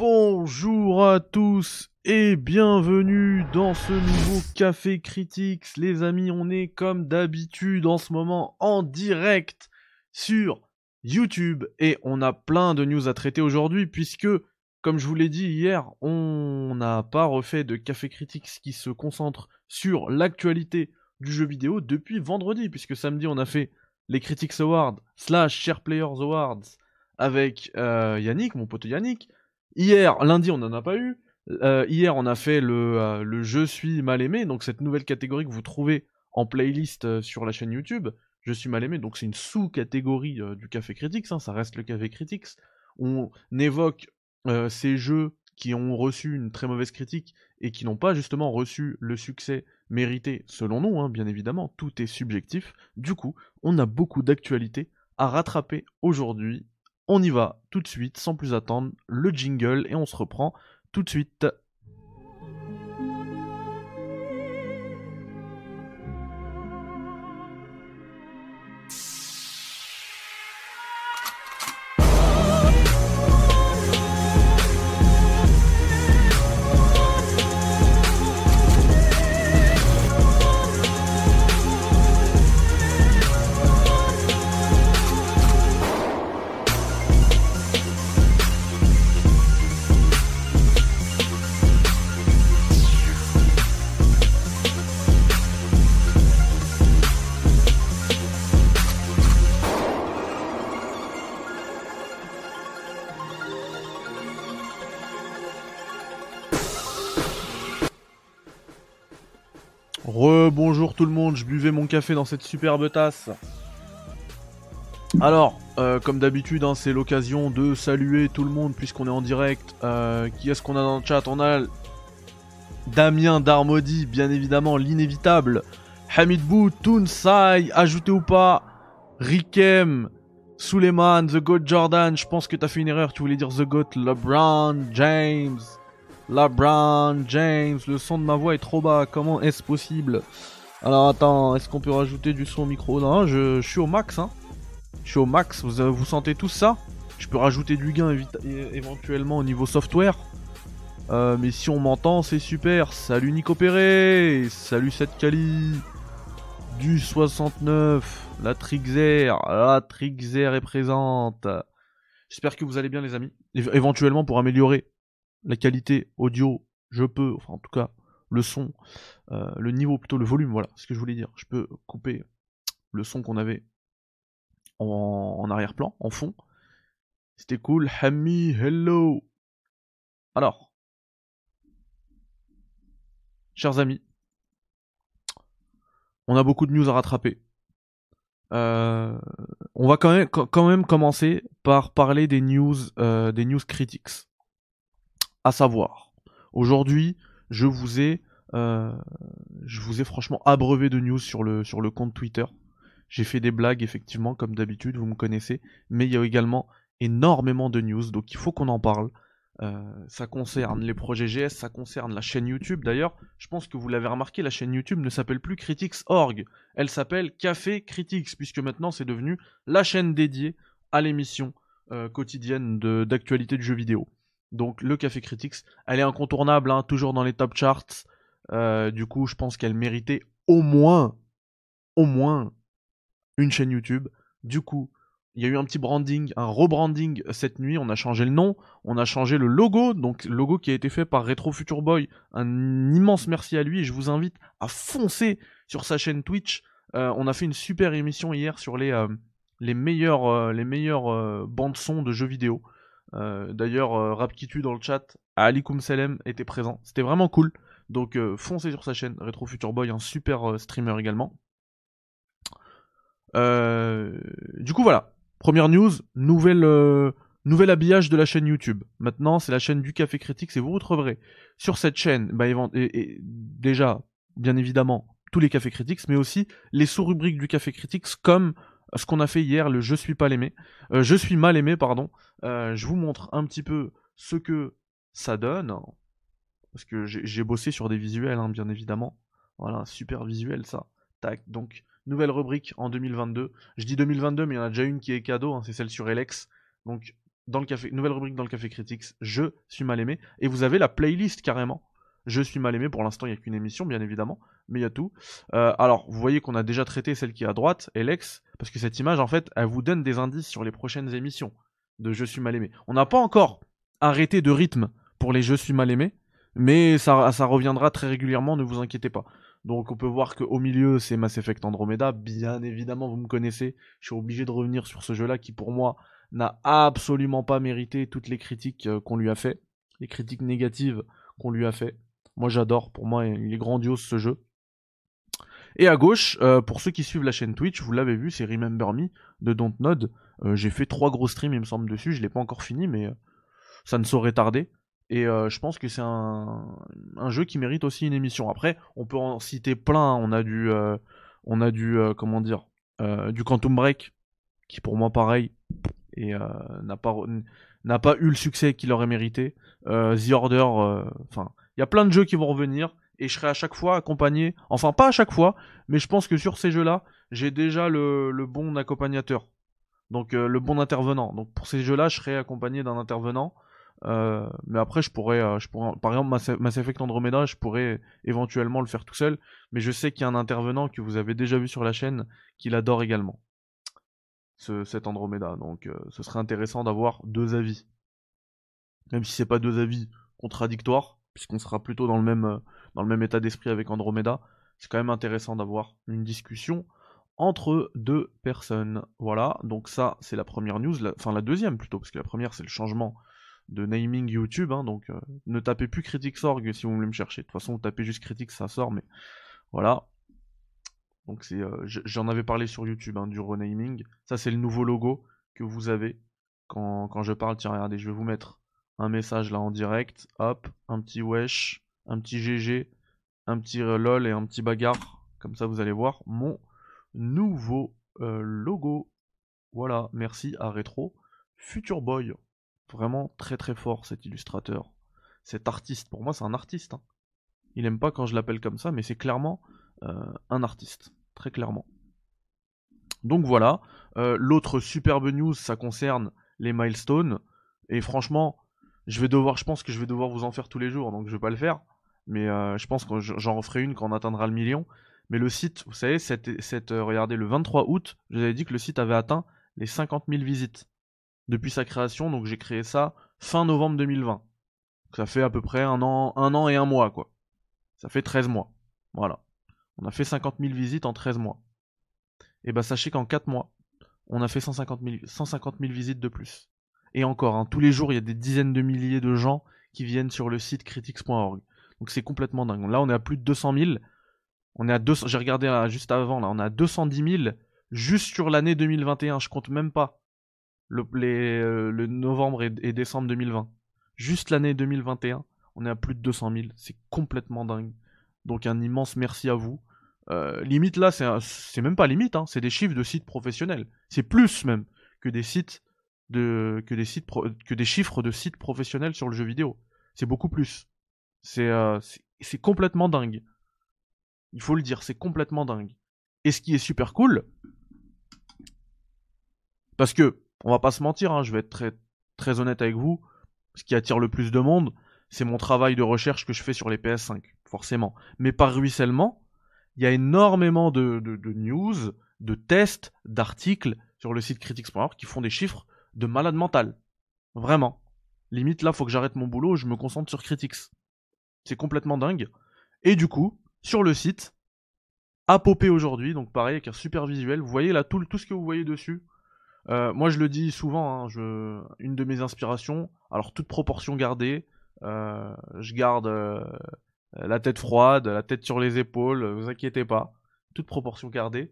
Bonjour à tous et bienvenue dans ce nouveau Café Critics. Les amis, on est comme d'habitude en ce moment en direct sur YouTube et on a plein de news à traiter aujourd'hui puisque, comme je vous l'ai dit hier, on n'a pas refait de Café Critics qui se concentre sur l'actualité du jeu vidéo depuis vendredi puisque samedi on a fait les Critics Awards slash Share Players Awards avec euh, Yannick, mon pote Yannick. Hier, lundi, on n'en a pas eu. Euh, hier, on a fait le, euh, Je suis mal aimé, donc cette nouvelle catégorie que vous trouvez en playlist sur la chaîne YouTube. Je suis mal aimé, donc c'est une sous-catégorie du Café Critics, hein, ça reste le Café Critics. On évoque ces jeux qui ont reçu une très mauvaise critique et qui n'ont pas justement reçu le succès mérité selon nous, hein, bien évidemment, tout est subjectif. Du coup, on a beaucoup d'actualités à rattraper aujourd'hui on y va tout de suite, sans plus attendre, le jingle et on se reprend tout de suite. Je buvais mon café dans cette superbe tasse. Alors, euh, comme d'habitude, hein, c'est l'occasion de saluer tout le monde puisqu'on est en direct. Euh, qui est-ce qu'on a dans le chat? On a Damien Darmody, bien évidemment, l'inévitable. Hamid Bou, Sai, ajouté ou pas. Rikem, Suleiman, The Goat Jordan. Je pense que t'as fait une erreur, tu voulais dire The Goat LeBron James. LeBron James, le son de ma voix est trop bas, comment est-ce possible? Alors attends, est-ce qu'on peut rajouter du son au micro? Non, je, suis au max, hein. Je suis au max, vous, vous sentez tout ça? Je peux rajouter du gain éventuellement au niveau software. Euh, mais si on m'entend, c'est super. Salut Nico Perret, salut cette Kali. Du 69, la Trixer, la Trixer est présente. J'espère que vous allez bien les amis. éventuellement pour améliorer la qualité audio, je peux, enfin en tout cas le son, euh, le niveau plutôt le volume, voilà ce que je voulais dire. Je peux couper le son qu'on avait en, arrière-plan, en fond. C'était cool. Hammy, hello. Alors, chers amis, on a beaucoup de news à rattraper. Euh, on va quand même, quand même commencer par parler des news, euh, des news critics. À savoir, aujourd'hui, je vous ai, euh, je vous ai franchement abreuvé de news sur le, sur le compte Twitter. J'ai fait des blagues, effectivement, comme d'habitude, vous me connaissez, mais il y a également énormément de news, donc il faut qu'on en parle. Euh, ça concerne les projets GS, ça concerne la chaîne YouTube. D'ailleurs, je pense que vous l'avez remarqué, la chaîne YouTube ne s'appelle plus Critics.org. Elle s'appelle Café Critics, puisque maintenant c'est devenu la chaîne dédiée à l'émission euh, quotidienne d'actualité du jeu vidéo. Donc le Café Critics, elle est incontournable, hein, toujours dans les top charts. Euh, du coup, je pense qu'elle méritait au moins, au moins, une chaîne YouTube. Du coup, il y a eu un petit branding, un rebranding cette nuit. On a changé le nom, on a changé le logo. Donc, logo qui a été fait par Retro Future Boy. Un immense merci à lui. Et je vous invite à foncer sur sa chaîne Twitch. Euh, on a fait une super émission hier sur les, euh, les meilleures, les meilleures bandes son de jeux vidéo. D'ailleurs, Rapkitu dans le chat, Alikum Salem était présent. C'était vraiment cool. Donc euh, foncez sur sa chaîne, Retro Future Boy, un super streamer également. du coup voilà, première news, nouvel habillage de la chaîne YouTube. Maintenant c'est la chaîne du Café Critique et vous retrouverez sur cette chaîne bah, et, déjà, bien évidemment, tous les Cafés Critiques, mais aussi les sous-rubriques du Café Critiques comme ce qu'on a fait hier, le Je suis pas l'aimé. je suis mal aimé, pardon. Euh, je vous montre un petit peu ce que ça donne. Parce que j'ai bossé sur des visuels, hein, bien évidemment. Voilà, super visuel ça. Tac, donc nouvelle rubrique en 2022. Je dis 2022, mais il y en a déjà une qui est cadeau, hein, c'est celle sur Elex. Donc dans le café, nouvelle rubrique dans le café critiques, je suis mal aimé, et vous avez la playlist carrément. Je suis mal aimé, pour l'instant il n'y a qu'une émission bien évidemment, mais il y a tout. Euh, alors vous voyez qu'on a déjà traité celle qui est à droite, Alex, parce que cette image en fait elle vous donne des indices sur les prochaines émissions de Je suis mal aimé. On n'a pas encore arrêté de rythme pour les Je suis mal aimé, mais ça, reviendra très régulièrement, ne vous inquiétez pas. Donc on peut voir qu'au milieu c'est Mass Effect Andromeda, bien évidemment vous me connaissez, je suis obligé de revenir sur ce jeu-là qui pour moi n'a absolument pas mérité toutes les critiques euh, qu'on lui a fait, les critiques négatives qu'on lui a fait. Moi j'adore, pour moi il est grandiose ce jeu. Et à gauche, euh, pour ceux qui suivent la chaîne Twitch, vous l'avez vu, c'est Remember Me de Dontnod. Euh, j'ai fait trois gros streams il me semble dessus, je l'ai pas encore fini mais ça ne saurait tarder. Et euh, je pense que c'est un, jeu qui mérite aussi une émission. Après, on peut en citer plein. On a du, euh, euh, comment dire, du Quantum Break, qui pour moi pareil, et n'a pas, n'a pas eu le succès qu'il aurait mérité. The Order, enfin, il y a plein de jeux qui vont revenir. Et je serai à chaque fois accompagné, enfin pas à chaque fois, mais je pense que sur ces jeux-là, j'ai déjà le, le, bon accompagnateur. Donc le bon intervenant. Donc pour ces jeux-là, je serai accompagné d'un intervenant. Euh, mais après, je pourrais, euh, je pourrais, par exemple, Mass Effect Andromeda, je pourrais éventuellement le faire tout seul. Mais je sais qu'il y a un intervenant que vous avez déjà vu sur la chaîne qui l'adore également. Ce, cet Andromeda. Donc, euh, ce serait intéressant d'avoir deux avis. Même si c'est pas deux avis contradictoires, puisqu'on sera plutôt dans le même, dans le même état d'esprit avec Andromeda. C'est quand même intéressant d'avoir une discussion entre deux personnes. Voilà. Donc ça, c'est la première news. Enfin, la deuxième plutôt, parce que la première, c'est le changement de naming YouTube, hein, donc euh, ne tapez plus Critics.org si vous voulez me chercher. De toute façon, vous tapez juste Critics, ça sort, mais voilà. Donc c'est, euh, j'en avais parlé sur YouTube hein, du renaming. Ça c'est le nouveau logo que vous avez quand, quand je parle. Tiens, regardez, je vais vous mettre un message là en direct. Hop, un petit wesh, un petit GG, un petit euh, lol et un petit bagarre. Comme ça, vous allez voir mon nouveau logo. Voilà, merci à Retro Future Boy. Vraiment très très fort cet illustrateur. Cet artiste, pour moi c'est un artiste. Hein. Il aime pas quand je l'appelle comme ça, mais c'est clairement euh, un artiste. Très clairement. Donc voilà. Euh, l'autre superbe news, ça concerne les milestones. Et franchement, je vais devoir, je pense que je vais devoir vous en faire tous les jours, donc je vais pas le faire. Mais euh, je pense que j'en referai une quand on atteindra le million. Mais le site, vous savez, cette, cette, regardez, le 23 août, je vous avais dit que le site avait atteint les 50 000 visites depuis sa création. Donc j'ai créé ça fin novembre 2020. ça fait à peu près un an, un an et un mois, quoi. Ça fait 13 mois. Voilà. On a fait 50 000 visites en 13 mois. Et bah sachez qu'en 4 mois, on a fait 150 000, 150 000 visites de plus. Et encore, hein, tous les jours, il y a des dizaines de milliers de gens qui viennent sur le site critics.org. Donc c'est complètement dingue. Là, on est à plus de 200 000. On est à 200, j'ai regardé là, juste avant, là, on est à 210 000 juste sur l'année 2021. Je compte même pas le, euh, le novembre et, décembre 2020. Juste l'année 2021, on est à plus de 200 000. C'est complètement dingue. Donc un immense merci à vous. Euh, limite là, c'est même pas limite, hein, c'est des chiffres de sites professionnels. C'est plus même que des sites que des chiffres de sites professionnels sur le jeu vidéo. C'est beaucoup plus. C'est euh, c'est complètement dingue. Il faut le dire, c'est complètement dingue. Et ce qui est super cool, parce que on va pas se mentir, hein, je vais être très, honnête avec vous. Ce qui attire le plus de monde, c'est mon travail de recherche que je fais sur les PS5, forcément. Mais par ruissellement, il y a énormément de, news, de tests, d'articles sur le site Critics.org qui font des chiffres de malade mental. Vraiment. Limite, là, faut que j'arrête mon boulot, je me concentre sur Critics. C'est complètement dingue. Et du coup, sur le site, Apopé aujourd'hui, donc pareil, avec un super visuel. Vous voyez là tout, tout ce que vous voyez dessus. Euh, moi, je le dis souvent, hein, une de mes inspirations, alors toute proportion gardée, euh, je garde euh, la tête froide, la tête sur les épaules, vous inquiétez pas, toute proportion gardée.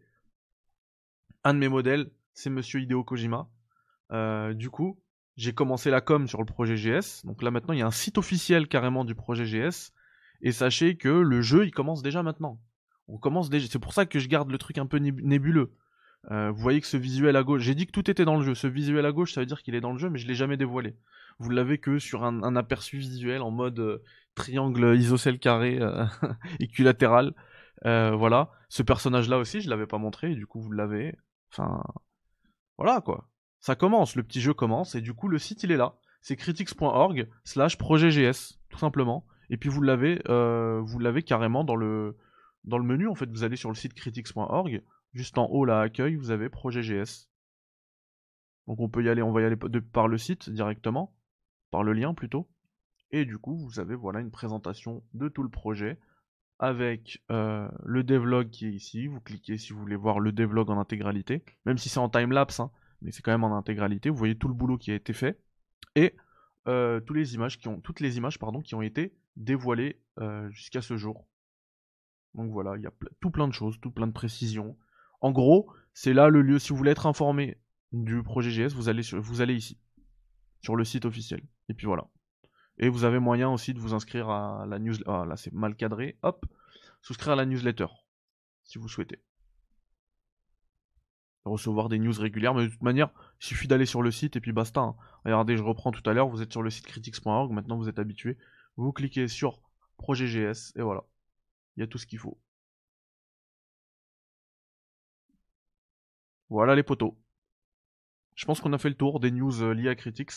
Un de mes modèles, c'est Monsieur Hideo Kojima. du coup, j'ai commencé la com sur le projet GS, donc là maintenant il y a un site officiel carrément du projet GS, et sachez que le jeu il commence déjà maintenant. On commence déjà, c'est pour ça que je garde le truc un peu nébuleux. Euh, vous voyez que ce visuel à gauche, j'ai dit que tout était dans le jeu. Ce visuel à gauche, ça veut dire qu'il est dans le jeu, mais je l'ai jamais dévoilé. Vous l'avez que sur un, aperçu visuel en mode euh, triangle isocèle carré euh, équilatéral. voilà. Ce personnage-là aussi, je l'avais pas montré, du coup vous l'avez. Enfin, voilà quoi. ça commence, le petit jeu commence, et du coup le site il est là. C'est critics.org slash projetgs, tout simplement. Et puis vous l'avez, vous l'avez carrément dans le, dans le menu, en fait, vous allez sur le site critics.org, juste en haut là, accueil, vous avez projetgs. Donc on peut y aller, on va y aller par le site directement, par le lien plutôt. Et du coup, vous avez voilà une présentation de tout le projet avec euh, le devlog qui est ici. Vous cliquez si vous voulez voir le devlog en intégralité, même si c'est en time-lapse, hein, mais c'est quand même en intégralité. Vous voyez tout le boulot qui a été fait et euh, toutes les images qui ont été dévoilées euh, jusqu'à ce jour. Donc voilà, il y a tout plein de choses, tout plein de précisions. En gros, c'est là le lieu. Si vous voulez être informé du projet GS, vous allez, ici, sur le site officiel. Et puis voilà. Et vous avez moyen aussi de vous inscrire à la newsletter. Ah, là, c'est mal cadré. Hop. Souscrire à la newsletter. Si vous souhaitez. Recevoir des news régulières. Mais de toute manière, il suffit d'aller sur le site et puis basta. Hein. Regardez, je reprends tout à l'heure. Vous êtes sur le site critics.org. Maintenant, vous êtes habitué. Vous cliquez sur projet GS. Et voilà. Il y a tout ce qu'il faut. Voilà les potos. Je pense qu'on a fait le tour des news euh, liées à Critics.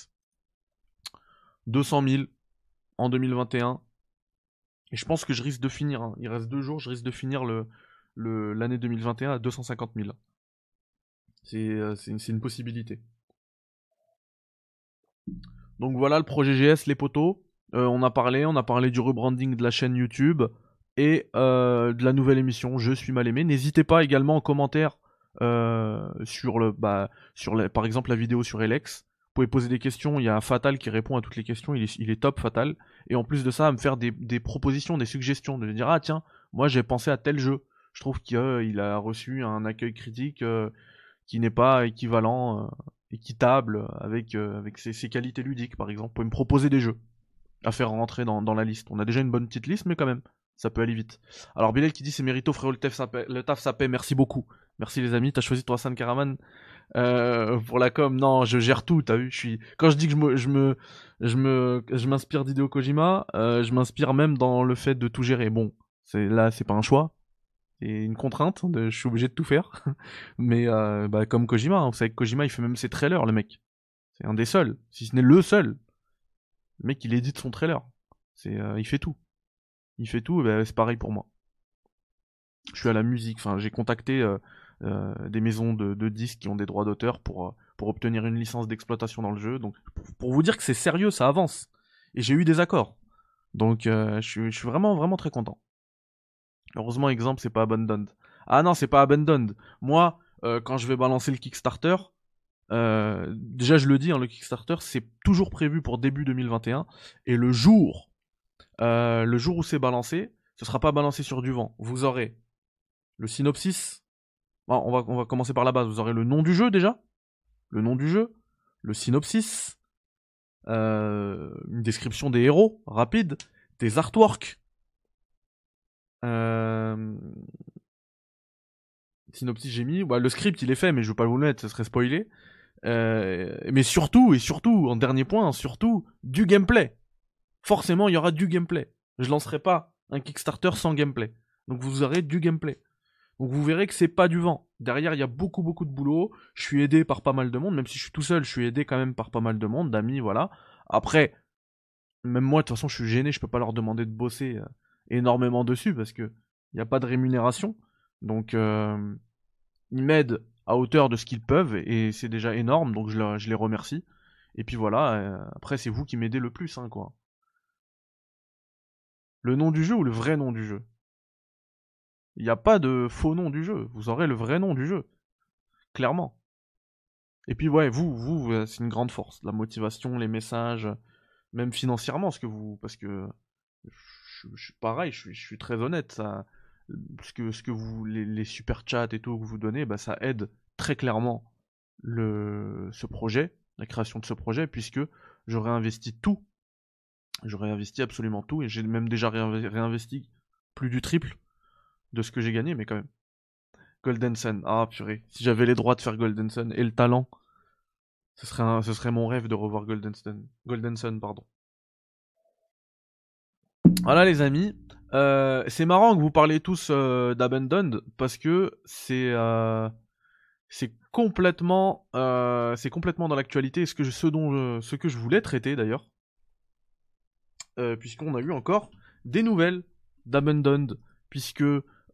200 000 en 2021. Et je pense que je risque de finir, hein. il reste deux jours, je risque de finir l'année le, 2021 à 250 000. Euh, c'est une, possibilité. Donc voilà le projet GS, les potos. Euh, on a parlé, du rebranding de la chaîne YouTube et de la nouvelle émission Je suis mal aimé. N'hésitez pas également en commentaire sur le, bah, sur par exemple la vidéo sur Alex vous pouvez poser des questions, il y a Fatal qui répond à toutes les questions, il est, top Fatal. Et en plus de ça, à me faire des, propositions, des suggestions, de me dire ah tiens, moi j'ai pensé à tel jeu. Je trouve qu'il euh, a reçu un accueil critique euh, qui n'est pas équivalent, euh, équitable avec, avec ses, qualités ludiques par exemple. Vous pouvez me proposer des jeux à faire rentrer dans, la liste. On a déjà une bonne petite liste, mais quand même, ça peut aller vite. Alors Bilal qui dit c'est mérito frérot le taf le taf ça paie, merci beaucoup. Merci les amis, t'as choisi toi San Karaman euh, pour la com, non, je gère tout, t'as vu, je suis... Quand je dis que je me... Je me je me je m'inspire d'Hideo Kojima, euh, je m'inspire même dans le fait de tout gérer. Bon, c'est là c'est pas un choix, c'est une contrainte, je suis obligé de tout faire. Mais euh, bah, comme Kojima, hein, vous savez que Kojima il fait même ses trailers, le mec. C'est un des seuls, si ce n'est le seul. Le mec il édite son trailer. C'est il fait tout. Il fait tout, bah, c'est pareil pour moi. Je suis à la musique, enfin j'ai contacté euh, des maisons de, disques qui ont des droits d'auteur pour, euh, pour obtenir une licence d'exploitation dans le jeu. Donc, pour, vous dire que c'est sérieux, ça avance. Et j'ai eu des accords. Donc, euh, je, suis, vraiment, vraiment très content. Heureusement, exemple, c'est pas Abandoned. Ah non, c'est pas Abandoned. Moi, quand je vais balancer le Kickstarter, déjà je le dis, hein, le Kickstarter, c'est toujours prévu pour début 2021. Et le jour, le jour où c'est balancé, ce sera pas balancé sur du vent. Vous aurez le synopsis on, va, on va commencer par la base. Vous aurez le nom du jeu déjà, le nom du jeu, le synopsis, euh, une description des héros rapide, des artworks. Euh... Synopsis j'ai mis, bah, le script il est fait mais je veux pas vous le mettre, ça serait spoilé. Euh, mais surtout et surtout, en dernier point, surtout du gameplay. Forcément il y aura du gameplay. Je lancerai pas un Kickstarter sans gameplay. Donc vous aurez du gameplay. Donc vous verrez que c'est pas du vent. Derrière, il y a beaucoup beaucoup de boulot. Je suis aidé par pas mal de monde, même si je suis tout seul, je suis aidé quand même par pas mal de monde, d'amis, voilà. Après, même moi, de toute façon, je suis gêné, je peux pas leur demander de bosser euh, énormément dessus parce que il n'y a pas de rémunération. Donc, euh, ils m'aident à hauteur de ce qu'ils peuvent et c'est déjà énorme, donc je, les remercie. Et puis voilà, euh, après, c'est vous qui m'aidez le plus, hein, quoi. Le nom du jeu ou le vrai nom du jeu? Il n'y a pas de faux nom du jeu. Vous aurez le vrai nom du jeu. Clairement. Et puis ouais, vous, vous, c'est une grande force. La motivation, les messages, même financièrement, ce que vous, parce que je, suis pareil, je suis, très honnête. Ça, ce que, vous, les, super chats et tout que vous donnez, bah, ça aide très clairement le, ce projet, la création de ce projet, puisque j'aurais investi tout. J'aurais investi absolument tout et j'ai même déjà réinvesti plus du triple de ce que j'ai gagné, mais quand même. Golden Sun, ah purée, si j'avais les droits de faire Golden Sun et le talent, ce serait, mon rêve de revoir Golden Sun. Golden Sun, pardon. Voilà les amis, euh, c'est marrant que vous parlez tous euh, d'Abandoned parce que c'est euh, c'est complètement, euh, c'est complètement dans l'actualité, ce que je, ce que je voulais traiter d'ailleurs, puisqu'on a eu encore des nouvelles d'Abandoned, puisque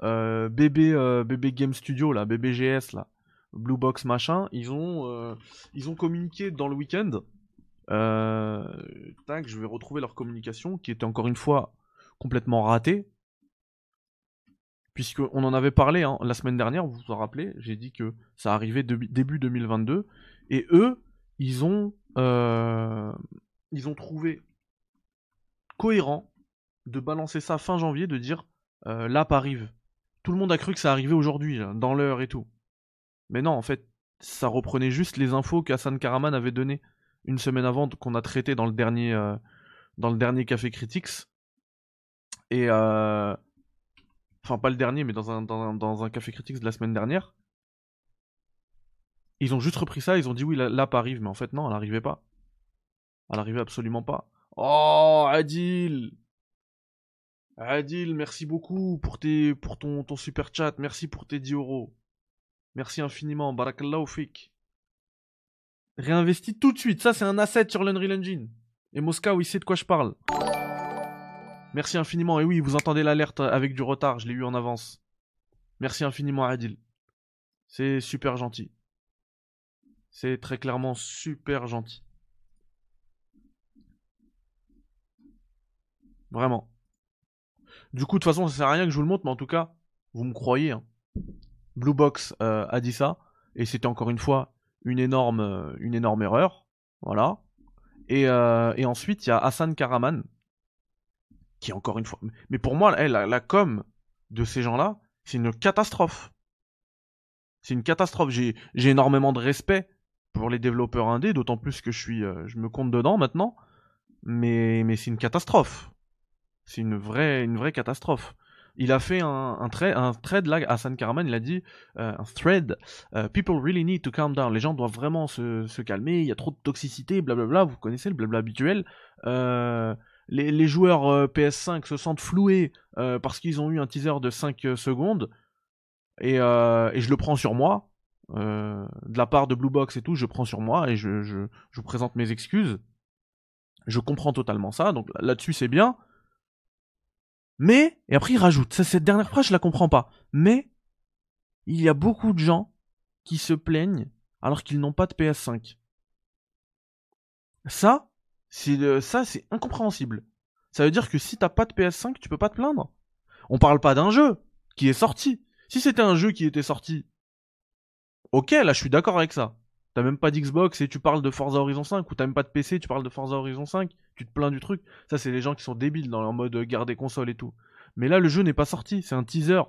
euh, bébé, bébé Game Studio là, BBGS là, Blue Box machin, ils ont, ils ont communiqué dans le week-end. tac, je vais retrouver leur communication qui était encore une fois complètement ratée puisqu'on en avait parlé hein, la semaine dernière, vous vous en rappelez, j'ai dit que ça arrivait début 2022, et eux, ils ont, euh, ils ont trouvé cohérent de balancer ça fin janvier, de dire euh, l'app arrive. Tout le monde a cru que ça arrivait aujourd'hui, dans l'heure et tout. Mais non, en fait, ça reprenait juste les infos qu'Hassan Karaman avait données une semaine avant, qu'on a traité dans le dernier, euh, Café Critics. Et, euh, enfin pas le dernier, mais dans un, café critique de la semaine dernière. Ils ont juste repris ça, ils ont dit oui, l'app arrive, mais en fait non, elle arrivait pas. Elle arrivait absolument pas. Oh, Adil Adil, merci beaucoup pour, tes, pour ton, super chat, merci pour tes 10 euros. Merci infiniment, barakallahu fik. Réinvestis tout de suite, ça c'est un asset sur l'Unreal Engine. Et Moscow, il sait de quoi je parle. Merci infiniment. Et oui, vous entendez l'alerte avec du retard, je l'ai eu en avance. Merci infiniment Adil. C'est super gentil. C'est très clairement super gentil. Vraiment. Du coup, de toute façon, ça sert à rien que je vous le montre, mais en tout cas, vous me croyez. Hein. Blue Box euh, a dit ça, et c'était encore une fois une énorme, euh, erreur. Voilà. Et, euh, et ensuite, il y a Hassan Karaman, qui encore une fois. Mais pour moi, la, com de ces gens-là, c'est une catastrophe. C'est une catastrophe. J'ai, énormément de respect pour les développeurs indés, d'autant plus que je suis, je me compte dedans maintenant. Mais c'est une catastrophe. C'est une vraie, une vraie catastrophe. Il a fait un, un, un thread là, Hassan Karaman, il a dit euh, un thread. Euh, people really need to calm down. Les gens doivent vraiment se, calmer. Il y a trop de toxicité, blablabla. Vous connaissez le blabla habituel. Euh, les, joueurs euh, PS5 se sentent floués parce qu'ils ont eu un teaser de 5 euh, secondes. Et, je le prends sur moi. de la part de Blue Box et tout, je prends sur moi et je, je présente mes excuses. Je comprends totalement ça, donc là-dessus c'est bien. Mais, et après il rajoute, cette dernière phrase je la comprends pas. Mais, il y a beaucoup de gens qui se plaignent alors qu'ils n'ont pas de PS5. Ça, c'est ça, c'est incompréhensible. Ça veut dire que si t'as pas de PS5, tu peux pas te plaindre. On parle pas d'un jeu qui est sorti. Si c'était un jeu qui était sorti, ok, là je suis d'accord avec ça. T'as même pas d'Xbox et tu parles de Forza Horizon 5, ou t'as même pas de PC, tu parles de Forza Horizon 5, tu te plains du truc. Ça, c'est les gens qui sont débiles dans leur mode euh, garder console et tout. Mais là, le jeu n'est pas sorti, c'est un teaser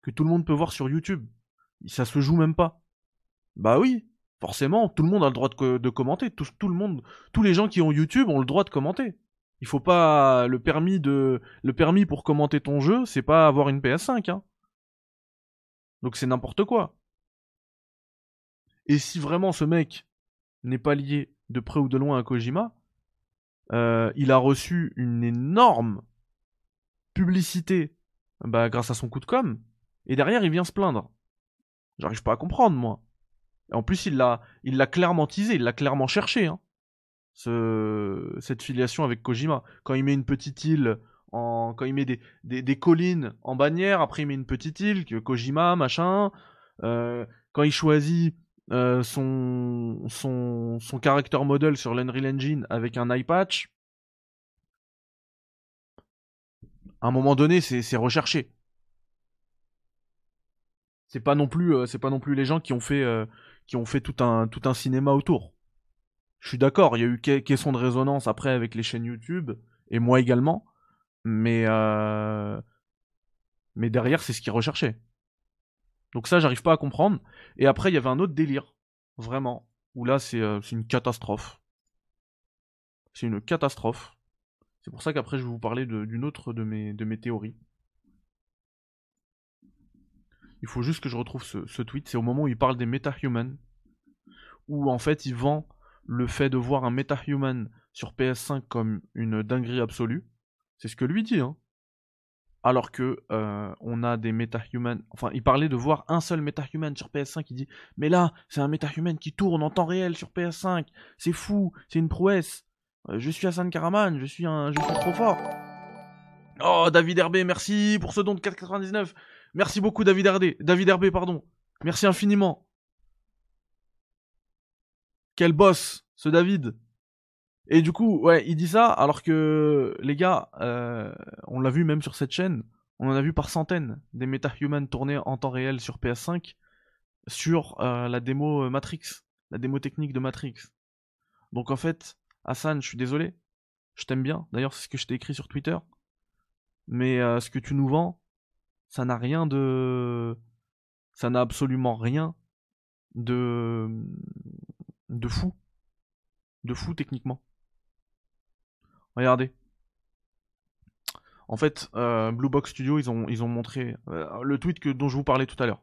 que tout le monde peut voir sur YouTube. Ça se joue même pas. Bah oui, forcément, tout le monde a le droit de, commenter. Tout, le monde, tous les gens qui ont YouTube ont le droit de commenter. Il faut pas le permis de le permis pour commenter ton jeu, c'est pas avoir une PS5 hein. Donc c'est n'importe quoi. Et si vraiment ce mec n'est pas lié de près ou de loin à Kojima, euh, il a reçu une énorme publicité bah, grâce à son coup de com, et derrière il vient se plaindre. J'arrive pas à comprendre moi. En plus, il l'a, il l'a clairement teasé, il l'a clairement cherché, hein, ce, cette filiation avec Kojima. Quand il met une petite île, quand il met des, collines en bannière, après il met une petite île, Kojima, machin. Euh, quand il choisit euh, son, son, son character model sur l'Unreal Engine avec un eye patch, à un moment donné, c'est recherché. C'est pas non plus, euh, c'est pas non plus les gens qui ont fait qui ont fait tout un, tout un cinéma autour. Je suis d'accord, il y a eu question de résonance après avec les chaînes YouTube, et moi également, mais, euh... mais derrière, c'est ce qu'ils recherchaient. Donc ça, j'arrive pas à comprendre. Et après, il y avait un autre délire, vraiment, où là, c'est euh, une catastrophe. C'est une catastrophe. C'est pour ça qu'après, je vais vous parler d'une autre de mes, de mes théories. Il faut juste que je retrouve ce, tweet. C'est au moment où il parle des MetaHuman. Où en fait il vend le fait de voir un MetaHuman sur PS5 comme une dinguerie absolue. C'est ce que lui dit. Hein. Alors que euh, on a des metahuman. Enfin, il parlait de voir un seul metahuman sur PS5. Il dit, mais là, c'est un metahuman qui tourne en temps réel sur PS5. C'est fou, c'est une prouesse. Euh, je suis Hassan Karaman, je suis un, je suis trop fort. Oh, David Herbé, merci pour ce don de 4,99. Merci beaucoup, David Herbé. David Herbé, pardon. Merci infiniment. Quel boss, ce David. Et du coup, ouais, il dit ça alors que les gars, euh, on l'a vu même sur cette chaîne, on en a vu par centaines des MetaHuman tournés en temps réel sur PS5 sur euh, la démo Matrix, la démo technique de Matrix. Donc en fait, Hassan, je suis désolé, je t'aime bien. D'ailleurs, c'est ce que je t'ai écrit sur Twitter. Mais euh, ce que tu nous vends, ça n'a rien de, ça n'a absolument rien de de fou, de fou techniquement. Regardez. En fait, euh, Blue Box Studio, ils ont, ils ont montré euh, le tweet que, dont je vous parlais tout à l'heure.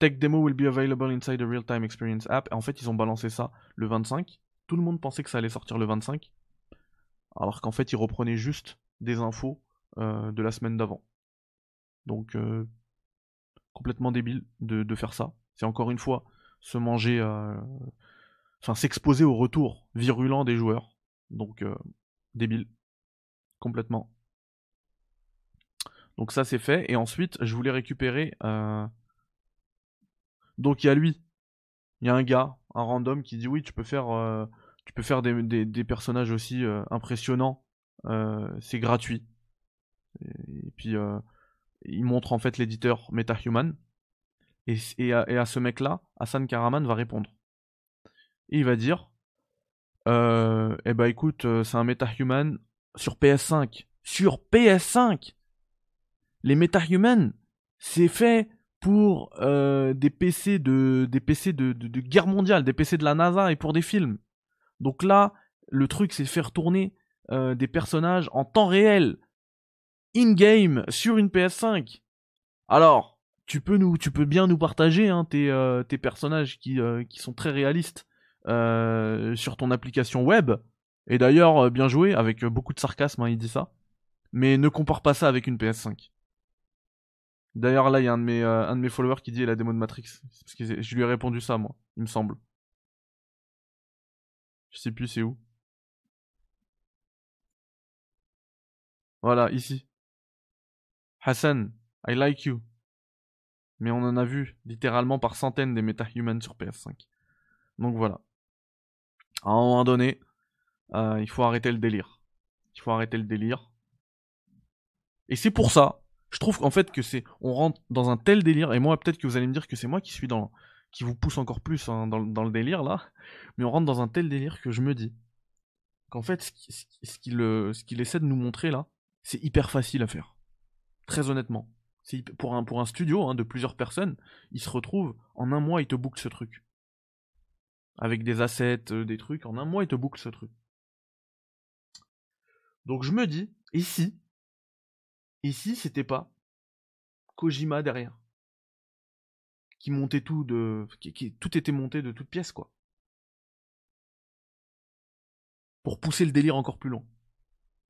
Tech demo will be available inside the real-time experience app. en fait, ils ont balancé ça le 25. Tout le monde pensait que ça allait sortir le 25. Alors qu'en fait, ils reprenaient juste des infos euh, de la semaine d'avant. Donc, complètement débile de, de faire ça. C'est encore une fois se manger. Enfin, s'exposer au retour virulent des joueurs. Donc, débile. Complètement. Donc ça c'est fait. Et ensuite, je voulais récupérer... Euh, donc il y a lui. Il y a un gars, un random, qui dit oui, tu peux faire, euh, des, personnages aussi euh, impressionnants. c'est gratuit. Et, puis il montre en fait l'éditeur MetaHuman. Et, et, à, et à ce mec-là, Hassan Karaman va répondre. Et il va dire euh, eh ben écoute, euh, c'est un MetaHuman sur PS5. Sur PS5 Les MetaHuman, c'est fait pour euh, des PC de des PC de, guerre mondiale, des PC de la NASA et pour des films. Donc là, le truc c'est faire tourner des personnages en temps réel, in-game, sur une PS5. Alors, tu peux bien nous partager hein, tes, personnages qui sont très réalistes euh, sur ton application web. Et d'ailleurs, euh, bien joué, avec beaucoup de sarcasme, hein, il dit ça. Mais ne compare pas ça avec une PS5. D'ailleurs, là, il y a un de, mes, euh, un de mes followers qui dit la démo de Matrix. Parce que je lui ai répondu ça, moi, il me semble. Je sais plus c'est où. Voilà, ici. Hassan, I like you. Mais on en a vu littéralement par centaines des MetaHumans sur PS5. Donc voilà à un moment donné, euh, il faut arrêter le délire. Il faut arrêter le délire. Et c'est pour ça, je trouve qu'en fait que c'est, on rentre dans un tel délire. Et moi, peut-être que vous allez me dire que c'est moi qui suis dans, qui vous pousse encore plus hein, dans, le délire là. Mais on rentre dans un tel délire que je me dis qu'en fait, ce qu'il ce qu'il essaie de nous montrer là, c'est hyper facile à faire. Très honnêtement. Pour un, pour un studio hein, de plusieurs personnes, il se retrouve en un mois, il te boucle ce truc avec des assets, euh, des trucs, en un mois, il te boucle ce truc. Donc je me dis, ici, ici, c'était pas Kojima derrière? Qui montait tout de. Qui, tout était monté de toutes pièces, quoi. Pour pousser le délire encore plus long.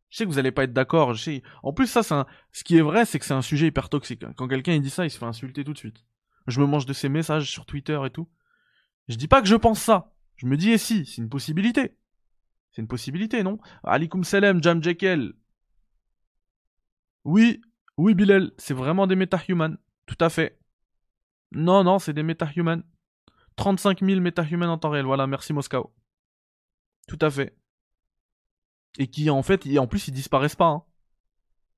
Je sais que vous allez pas être d'accord. Sais... En plus, ça, c'est un... ce qui est vrai, c'est que c'est un sujet hyper toxique. Quand quelqu'un dit ça, il se fait insulter tout de suite. Je me mange de ses messages sur Twitter et tout. Je dis pas que je pense ça. Je me dis, et si, c'est une possibilité. C'est une possibilité, non? Alikum salam, Jam Jekyll. Oui, oui, Bilal, c'est vraiment des métahumans. Tout à fait. Non, non, c'est des métahumans. 35 000 métahumans en temps réel. Voilà, merci Moscow. Tout à fait. Et qui, en fait, en plus, ils disparaissent pas. Hein.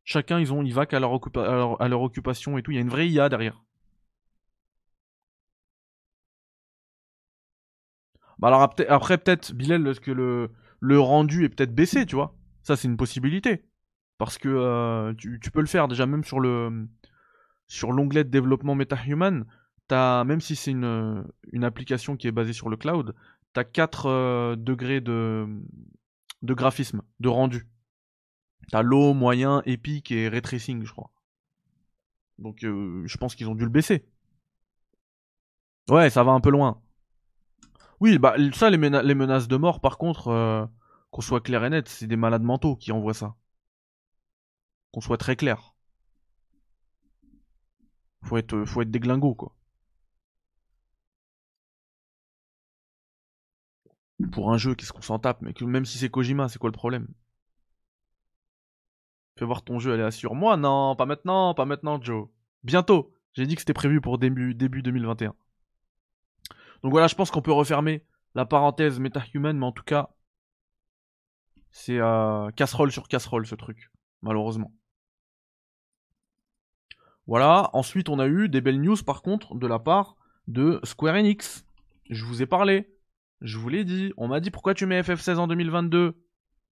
Chacun, ils ont, à leur occupation et tout. Il y a une vraie IA derrière. Bah alors après peut-être Bilal le rendu est peut-être baissé, tu vois? Ça c'est une possibilité parce que euh, tu, peux le faire déjà même sur le sur l'onglet de développement MetaHuman, t'as même si c'est une application qui est basée sur le cloud, t'as 4 euh, degrés de graphisme, de rendu. T'as low, moyen, épique et ray tracing, je crois. Donc euh, je pense qu'ils ont dû le baisser. Ouais, ça va un peu loin. Oui, bah ça, les, menaces de mort, par contre, euh, qu'on soit clair et net, c'est des malades mentaux qui envoient ça. Qu'on soit très clair. Faut être, faut être déglingo, quoi. Pour un jeu, qu'est-ce qu'on s'en tape Mais même si c'est Kojima, c'est quoi le problème? Fais voir ton jeu, elle est assure. Moi, non, pas maintenant, pas maintenant, Joe. Bientôt. J'ai dit que c'était prévu pour début 2021. Donc voilà, je pense qu'on peut refermer la parenthèse MetaHuman, mais en tout cas, c'est euh, casserole sur casserole ce truc, malheureusement. Voilà, ensuite on a eu des belles news par contre de la part de Square Enix. Je vous ai parlé, je vous l'ai dit, on m'a dit pourquoi tu mets FF16 en 2022.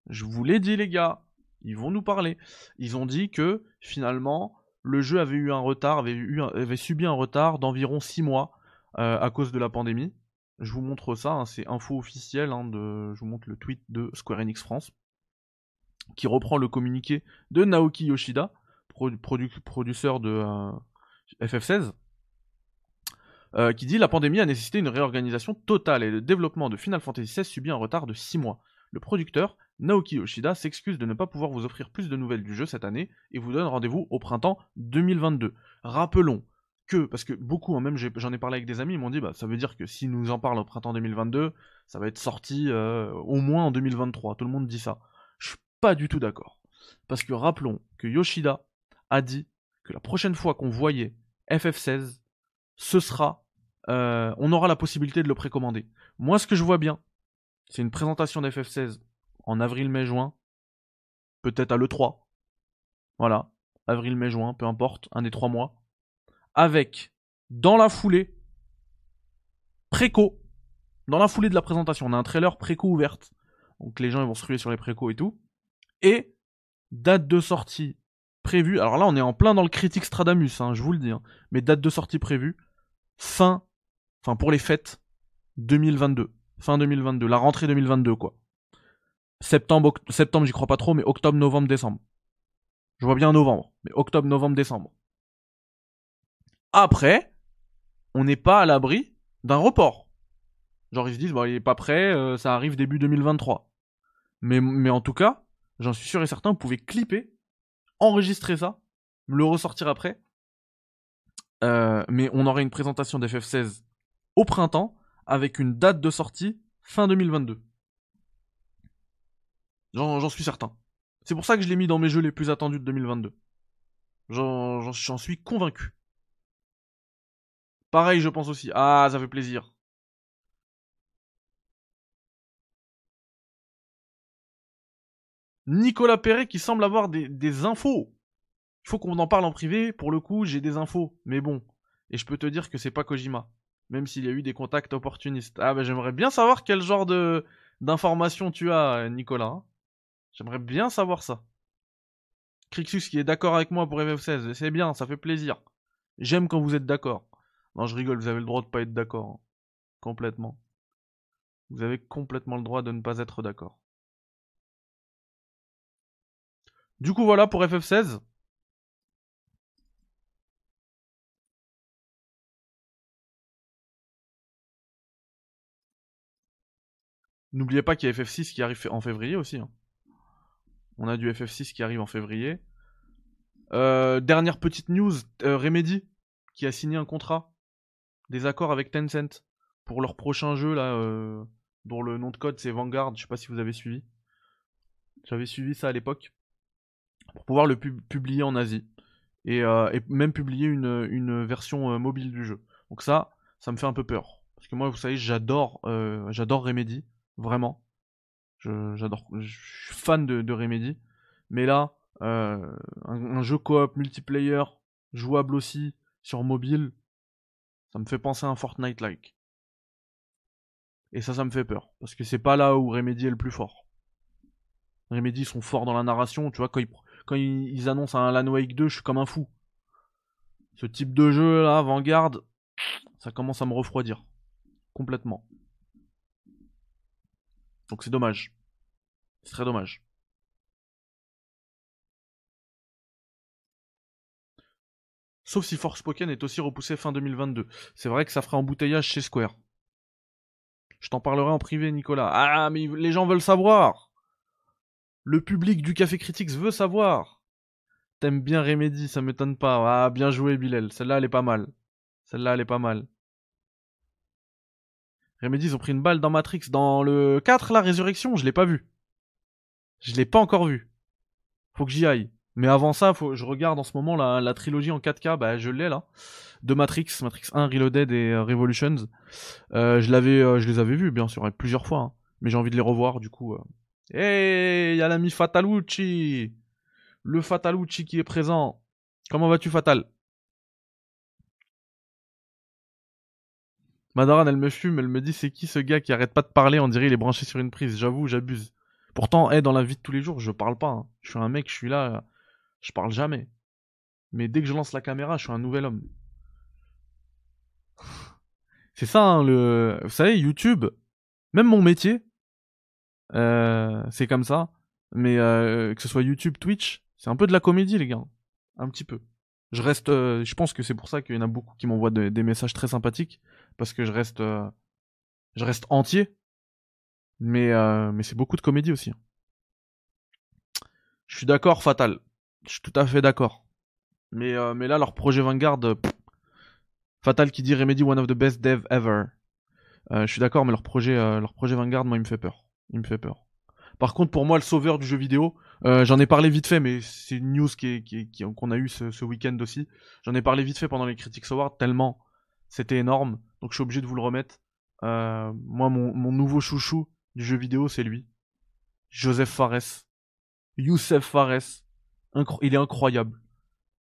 Je vous l'ai dit les gars, ils vont nous parler. Ils ont dit que finalement le jeu avait eu un retard, avait, avait subi un retard d'environ 6 mois à cause de la pandémie. Je vous montre ça, hein, c'est info officielle, hein, de... je vous montre le tweet de Square Enix France, qui reprend le communiqué de Naoki Yoshida, producteur de euh, FF16, euh, qui dit la pandémie a nécessité une réorganisation totale et le développement de Final Fantasy XVI subit un retard de 6 mois. Le producteur, Naoki Yoshida, s'excuse de ne pas pouvoir vous offrir plus de nouvelles du jeu cette année et vous donne rendez-vous au printemps 2022. Rappelons parce que beaucoup, hein, même j'en ai parlé avec des amis, ils m'ont dit, bah, ça veut dire que si nous en parle au printemps 2022, ça va être sorti euh, au moins en 2023. Tout le monde dit ça. Je suis pas du tout d'accord. Parce que rappelons que Yoshida a dit que la prochaine fois qu'on voyait FF16, ce sera, euh, on aura la possibilité de le précommander. Moi, ce que je vois bien, c'est une présentation d'FF16 en avril, mai, juin, peut-être à l'E3. Voilà, avril, mai, juin, peu importe, un des trois mois avec, dans la foulée, préco. Dans la foulée de la présentation, on a un trailer préco ouverte. Donc les gens ils vont se ruer sur les préco et tout. Et date de sortie prévue. Alors là, on est en plein dans le critique Stradamus, hein, je vous le dis. Hein. Mais date de sortie prévue, fin, enfin pour les fêtes 2022. Fin 2022, la rentrée 2022 quoi. Septembre, septembre j'y crois pas trop, mais octobre, novembre, décembre. Je vois bien novembre, mais octobre, novembre, décembre. Après, on n'est pas à l'abri d'un report. Genre ils se disent, bon, il est pas prêt, euh, ça arrive début 2023. Mais, mais en tout cas, j'en suis sûr et certain, vous pouvez clipper, enregistrer ça, le ressortir après. Euh, mais on aurait une présentation d'FF16 au printemps avec une date de sortie fin 2022. J'en suis certain. C'est pour ça que je l'ai mis dans mes jeux les plus attendus de 2022. J'en suis convaincu. Pareil, je pense aussi. Ah, ça fait plaisir. Nicolas Perret qui semble avoir des, infos. Il faut qu'on en parle en privé. Pour le coup, j'ai des infos. Mais bon. Et je peux te dire que c'est pas Kojima. Même s'il y a eu des contacts opportunistes. Ah, bah j'aimerais bien savoir quel genre de d'informations tu as, Nicolas. Hein. J'aimerais bien savoir ça. Crixus qui est d'accord avec moi pour FF16. C'est bien, ça fait plaisir. J'aime quand vous êtes d'accord. Non, je rigole, vous avez le droit de pas être d'accord. Hein. Complètement. Vous avez complètement le droit de ne pas être d'accord. Du coup, voilà pour FF16. N'oubliez pas qu'il y a FF6 qui arrive en février aussi. Hein. On a du FF6 qui arrive en février. Euh, dernière petite news, euh, Remedy qui a signé un contrat des accords avec Tencent pour leur prochain jeu là, euh, dont le nom de code c'est Vanguard. Je sais pas si vous avez suivi. J'avais suivi ça à l'époque pour pouvoir le publier en Asie et, euh, même publier une, version euh, mobile du jeu. Donc ça, ça me fait un peu peur parce que moi, vous savez, j'adore, j'adore Remedy, vraiment. j'adore, je, suis fan de, Remedy, mais là, un, un, jeu coop multiplayer jouable aussi sur mobile, ça me fait penser à un Fortnite-like. Et ça, ça me fait peur. Parce que c'est pas là où Remedy est le plus fort. Remedy sont forts dans la narration, tu vois, quand ils, quand ils, annoncent un Alan Wake 2, je suis comme un fou. Ce type de jeu là, Vanguard, ça commence à me refroidir. Complètement. Donc c'est dommage. C'est très dommage. Sauf si Forspoken est aussi repoussé fin 2022. C'est vrai que ça fera embouteillage chez Square. Je t'en parlerai en privé, Nicolas. Ah, mais les gens veulent savoir. Le public du Café Critics veut savoir. T'aimes bien Remedy, ça m'étonne pas. Ah, bien joué, Bilal. Celle-là, elle est pas mal. Celle-là, elle est pas mal. Remedy, ils ont pris une balle dans Matrix. Dans le 4, la résurrection, je l'ai pas vu. Je l'ai pas encore vu. Faut que j'y aille. Mais avant ça, je regarde en ce moment la, trilogie en 4K, bah je l'ai là, de Matrix, Matrix 1, Reloaded et euh, Revolutions. Euh, euh, je les avais vus bien sûr plusieurs fois, hein. mais j'ai envie de les revoir du coup. Hey, y a l'ami Fatalucci, le Fatalucci qui est présent. Comment vas-tu Fatal? Madaran, elle me fume, elle me dit c'est qui ce gars qui arrête pas de parler, on dirait il est branché sur une prise. J'avoue, j'abuse. Pourtant, hey, dans la vie de tous les jours, je parle pas. Hein. Je suis un mec, je suis là, je parle jamais. Mais dès que je lance la caméra, je suis un nouvel homme. C'est ça, hein, le. Vous savez, YouTube, même mon métier, euh, c'est comme ça. Mais euh, que ce soit YouTube, Twitch, c'est un peu de la comédie, les gars. Un petit peu. Je reste. Euh, je pense que c'est pour ça qu'il y en a beaucoup qui m'envoient des messages très sympathiques. Parce que je reste. je reste entier. Mais, mais c'est beaucoup de comédie aussi. Je suis d'accord, Fatal. Je suis tout à fait d'accord. Mais, euh, mais là, leur projet Vanguard, euh, Fatal qui dit Remedy one of the best dev ever. Euh, je suis d'accord, mais leur projet, leur projet Vanguard, moi, il me fait peur. Il me fait peur. Par contre, pour moi, le sauveur du jeu vidéo, j'en ai parlé vite fait, mais c'est une news qui, qui, qu'on a eu ce, ce week-end aussi. J'en ai parlé vite fait pendant les Critics Awards, tellement c'était énorme. Donc je suis obligé de vous le remettre. moi, mon, mon nouveau chouchou du jeu vidéo, c'est lui. Joseph Fares. Youssef Fares. Il est incroyable.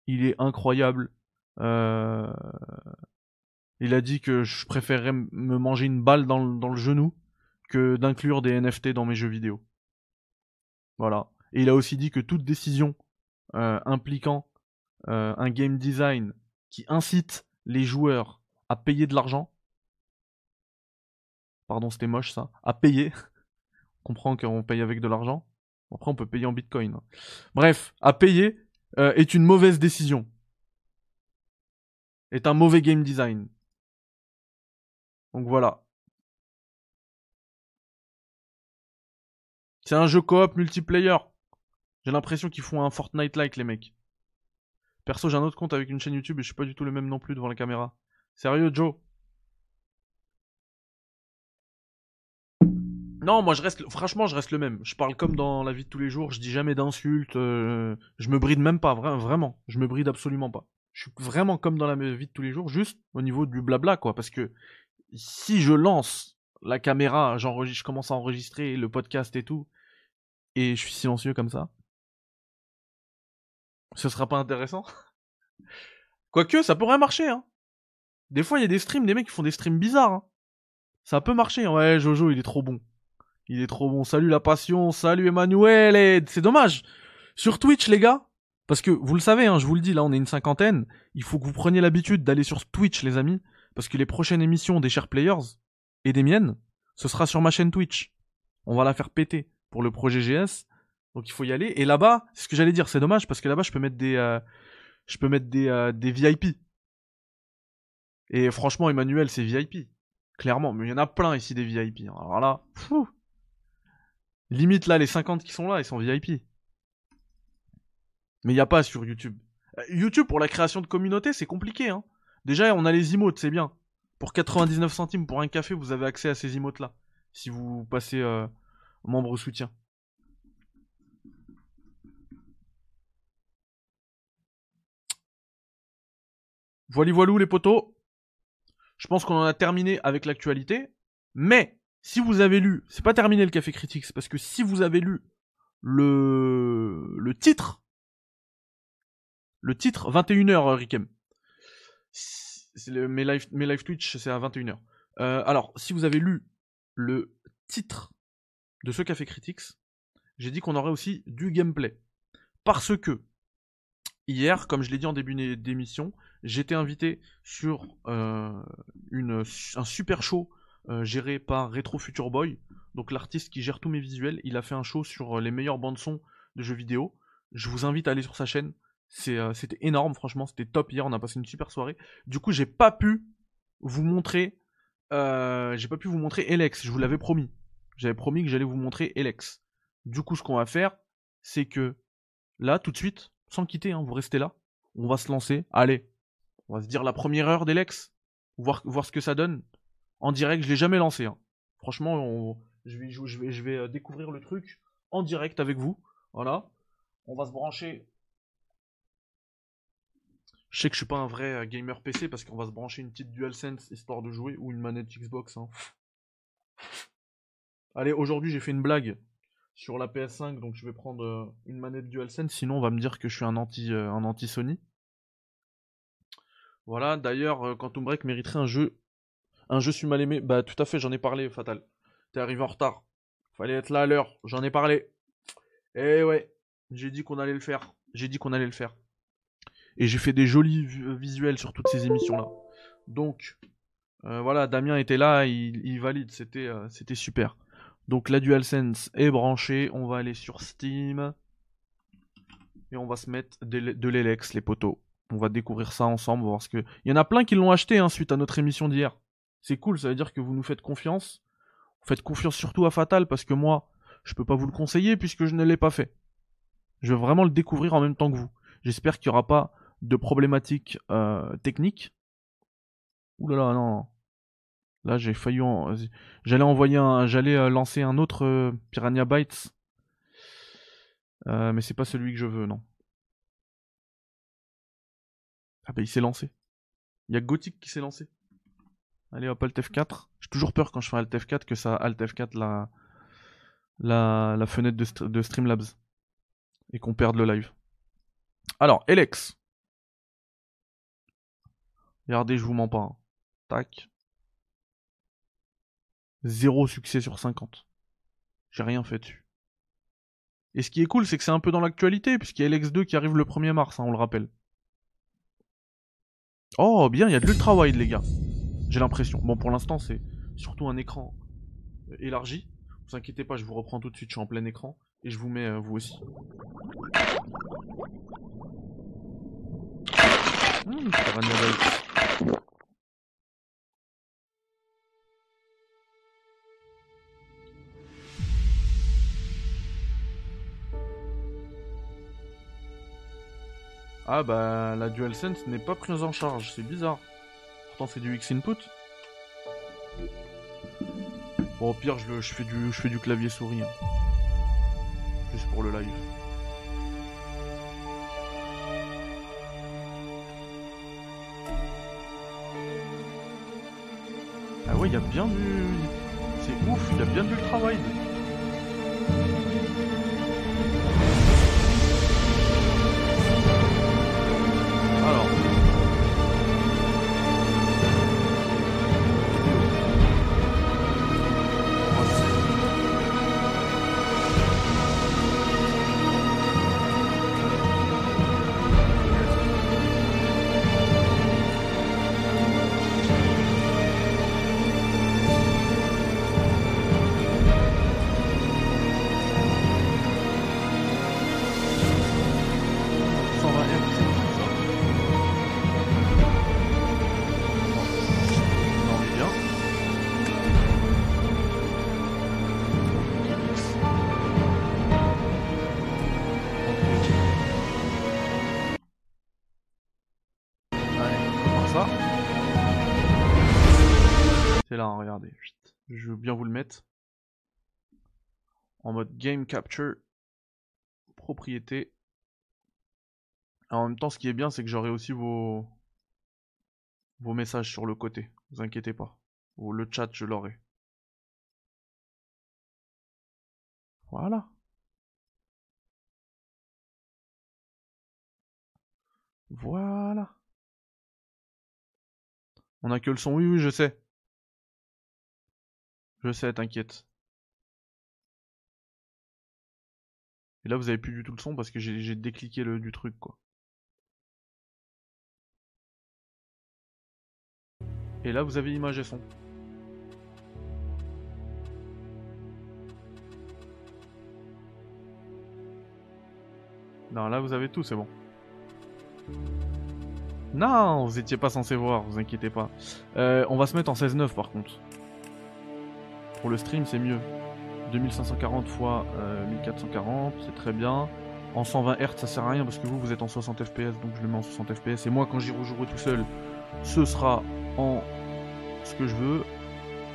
Il est incroyable. Euh, il a dit que je préférerais me manger une balle dans, le genou que d'inclure des NFT dans mes jeux vidéo. Voilà. Et il a aussi dit que toute décision euh, impliquant euh, un game design qui incite les joueurs à payer de l'argent, pardon c'était moche ça, à payer, on comprend qu'on paye avec de l'argent, après, on peut payer en bitcoin. Hein. Bref, à payer euh, est une mauvaise décision. Est un mauvais game design. Donc voilà. C'est un jeu coop multiplayer. J'ai l'impression qu'ils font un Fortnite-like, les mecs. Perso, j'ai un autre compte avec une chaîne YouTube et je suis pas du tout le même non plus devant la caméra. Sérieux, Joe? Non, moi je reste, franchement, je reste le même. Je parle comme dans la vie de tous les jours. Je dis jamais d'insultes. Euh, je me bride même pas, vraiment. Je me bride absolument pas. Je suis vraiment comme dans la vie de tous les jours, juste au niveau du blabla, quoi. Parce que si je lance la caméra, je commence à enregistrer le podcast et tout, et je suis silencieux comme ça, ce sera pas intéressant. Quoique, ça pourrait marcher, hein. Des fois, il y a des streams, des mecs qui font des streams bizarres. Hein. Ça peut marcher. Ouais, Jojo, il est trop bon. Il est trop bon. Salut la passion, salut Emmanuel. C'est dommage. Sur Twitch, les gars, parce que vous le savez, hein, je vous le dis, là on est une cinquantaine. Il faut que vous preniez l'habitude d'aller sur Twitch, les amis, parce que les prochaines émissions des chers players et des miennes, ce sera sur ma chaîne Twitch. On va la faire péter pour le projet GS. Donc il faut y aller. Et là-bas, c'est ce que j'allais dire, c'est dommage parce que là-bas je peux mettre des, euh, je peux mettre des, euh, des VIP. Et franchement, Emmanuel, c'est VIP. Clairement, mais il y en a plein ici des VIP. Alors là, fou. Limite là, les 50 qui sont là, ils sont VIP. Mais il n'y a pas sur YouTube. Euh, YouTube, pour la création de communauté, c'est compliqué. Hein. Déjà, on a les emotes, c'est bien. Pour 99 centimes pour un café, vous avez accès à ces emotes là. Si vous passez euh, membre soutien. Voilà, voilou les potos. Je pense qu'on en a terminé avec l'actualité. Mais si vous avez lu, c'est pas terminé le café critique, parce que si vous avez lu le, le titre, le titre 21h Rikem. Le, mes, live, mes live Twitch c'est à 21h. Euh, alors, si vous avez lu le titre de ce café critiques, j'ai dit qu'on aurait aussi du gameplay. Parce que hier, comme je l'ai dit en début d'émission, j'étais invité sur euh, un super show euh, géré par Retro Future Boy. Donc l'artiste qui gère tous mes visuels, il a fait un show sur euh, les meilleures bandes son de jeux vidéo. Je vous invite à aller sur sa chaîne. Euh, c'était énorme, franchement, c'était top hier. On a passé une super soirée. Du coup, j'ai pas pu vous montrer, j'ai pas pu vous montrer Elex. Je vous l'avais promis. J'avais promis que j'allais vous montrer Elex. Du coup, ce qu'on va faire, c'est que là, tout de suite, sans quitter, hein, vous restez là. On va se lancer. Allez, on va se dire la première heure d'Elex. Voir, voir ce que ça donne. En direct, je l'ai jamais lancé. Hein. Franchement, je vais, euh, découvrir le truc en direct avec vous. Voilà. On va se brancher. Je sais que je suis pas un vrai euh, gamer PC parce qu'on va se brancher une petite DualSense histoire de jouer ou une manette Xbox. Hein. Allez, aujourd'hui j'ai fait une blague sur la PS5, donc je vais prendre euh, une manette DualSense, sinon on va me dire que je suis un anti, un anti Sony. Voilà, d'ailleurs, Quantum Break mériterait un jeu. Un jeu suis mal aimé. Bah tout à fait, j'en ai parlé, Fatal. T'es arrivé en retard. Fallait être là à l'heure, j'en ai parlé. Eh ouais, j'ai dit qu'on allait le faire. J'ai dit qu'on allait le faire. Et j'ai fait des jolis visuels sur toutes ces émissions-là. Donc, voilà, Damien était là, il, valide, c'était c'était super. Donc la DualSense est branchée, on va aller sur Steam. Et on va se mettre de l'Elex, les poteaux. On va découvrir ça ensemble, voir ce que... Il y en a plein qui l'ont acheté hein, suite à notre émission d'hier. C'est cool, ça veut dire que vous nous faites confiance. Vous faites confiance surtout à Fatal, parce que moi, je peux pas vous le conseiller puisque je ne l'ai pas fait. Je veux vraiment le découvrir en même temps que vous. J'espère qu'il n'y aura pas de problématiques euh, techniques. Ouh là non. Là, j'ai failli en... J'allais envoyer un... J'allais euh, lancer un autre euh, Piranha Bytes. Euh, mais c'est pas celui que je veux, non. Ah bah il s'est lancé. Il y a Gothic qui s'est lancé. Allez hop, Alt F4. J'ai toujours peur quand je fais Alt F4 que ça Alt F4 la, la, fenêtre de, Streamlabs. Et qu'on perde le live. Alors, Alex. Regardez, je vous mens pas. Hein. Tac. Zéro succès sur 50. J'ai rien fait dessus. Et ce qui est cool, c'est que c'est un peu dans l'actualité, puisqu'il y a LX2 qui arrive le 1er mars, hein, on le rappelle. Oh, bien, il y a de l'ultra wide, les gars. J'ai l'impression. Bon, pour l'instant, c'est surtout un écran élargi. Vous inquiétez pas, je vous reprends tout de suite, je suis en plein écran. Et je vous mets, euh, vous aussi. Mmh, Ah bah la DualSense n'est pas prise en charge, c'est bizarre. Pourtant c'est du X-Input. Bon au pire je, je, fais, du, je fais du clavier souris. Hein. Juste pour le live. Ah ouais il y a bien du... C'est ouf, il y a bien du travail. Je veux bien vous le mettre. En mode game capture. Propriété. en même temps, ce qui est bien, c'est que j'aurai aussi vos, vos messages sur le côté. Vous inquiétez pas. Ou le chat, je l'aurai. Voilà. Voilà. On a que le son. Oui, oui, je sais. Je sais, t'inquiète. Et là, vous avez plus du tout le son parce que j'ai décliqué le du truc, quoi. Et là, vous avez image et son. Non, là, vous avez tout, c'est bon. Non, vous étiez pas censé voir, vous inquiétez pas. Euh, on va se mettre en 16-9 par contre. Pour le stream, c'est mieux. 2540 x 1440, c'est très bien. En 120 Hz, ça sert à rien parce que vous, vous êtes en 60 FPS, donc je le mets en 60 FPS. Et moi, quand j'y rejouerai tout seul, ce sera en ce que je veux.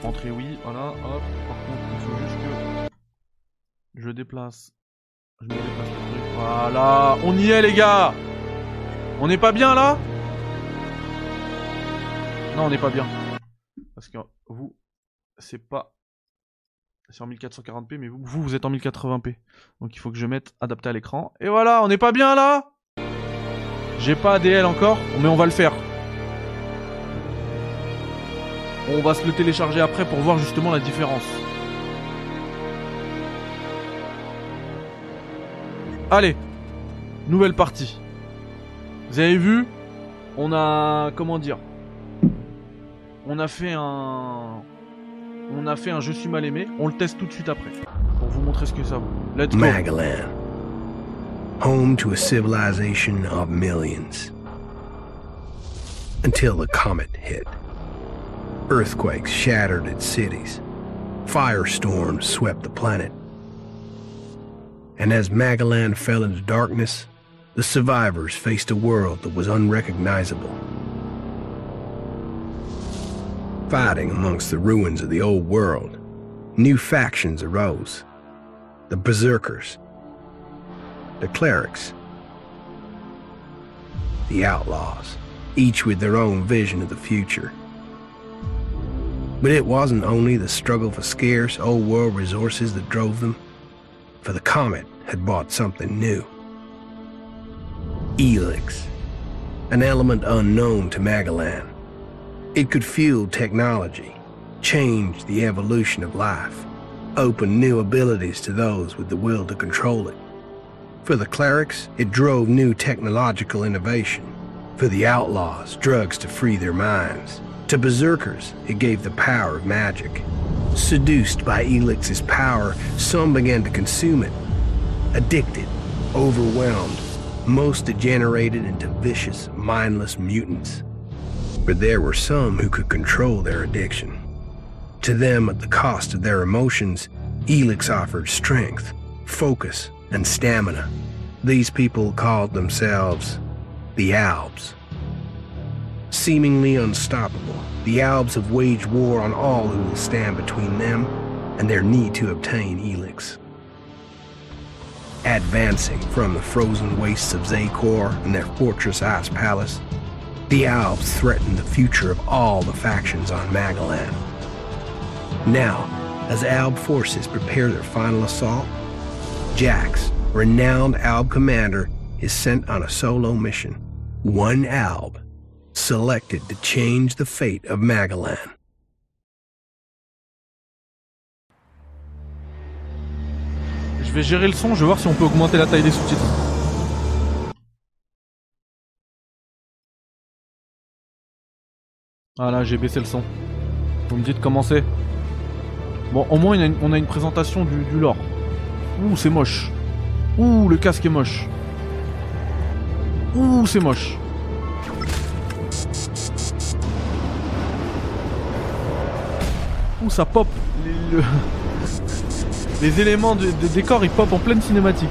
Entrée, oui, voilà, hop. Par contre, il faut juste que je déplace. Je me déplace le truc. Voilà, on y est, les gars On n'est pas bien là? Non, on n'est pas bien. Parce que vous, c'est pas c'est en 1440p, mais vous, vous, êtes en 1080p. Donc il faut que je mette adapté à l'écran. Et voilà, on n'est pas bien là J'ai pas ADL encore, mais on va le faire. On va se le télécharger après pour voir justement la différence. Allez, nouvelle partie. Vous avez vu? On a... comment dire? On a fait un on a fait un je suis mal aimé, on le teste tout de suite après. Pour vous montrer ce que ça vaut. Let's go. Magalan. Home to a civilization of millions. Until the comet hit. Earthquakes shattered its cities. Firestorms swept the planet. And as Magalan fell into darkness, the survivors faced a world that was unrecognizable. Fighting amongst the ruins of the old world, new factions arose. The Berserkers, the Clerics, the Outlaws, each with their own vision of the future. But it wasn't only the struggle for scarce old world resources that drove them, for the Comet had brought something new. Elix, an element unknown to Magalan. It could fuel technology, change the evolution of life, open new abilities to those with the will to control it. For the clerics, it drove new technological innovation. For the outlaws, drugs to free their minds. To berserkers, it gave the power of magic. Seduced by Elix's power, some began to consume it. Addicted, overwhelmed, most degenerated into vicious, mindless mutants but there were some who could control their addiction. To them, at the cost of their emotions, Elix offered strength, focus, and stamina. These people called themselves the Albs. Seemingly unstoppable, the Albs have waged war on all who will stand between them and their need to obtain Elix. Advancing from the frozen wastes of Zakor and their fortress ice palace, the Alps threaten the future of all the factions on Magellan. Now, as Alb forces prepare their final assault, Jax, renowned Alb commander, is sent on a solo mission. One Alb, selected to change the fate of Magellan. Je vais gérer le son, je vais voir si on peut augmenter la taille des sous-titres. Voilà, j'ai baissé le son. Vous me dites comment c'est Bon, au moins on a une, présentation du, du lore. Ouh, c'est moche. Ouh, le casque est moche. Ouh, c'est moche. Ouh, ça pop. Les, éléments de, de décor, ils pop en pleine cinématique.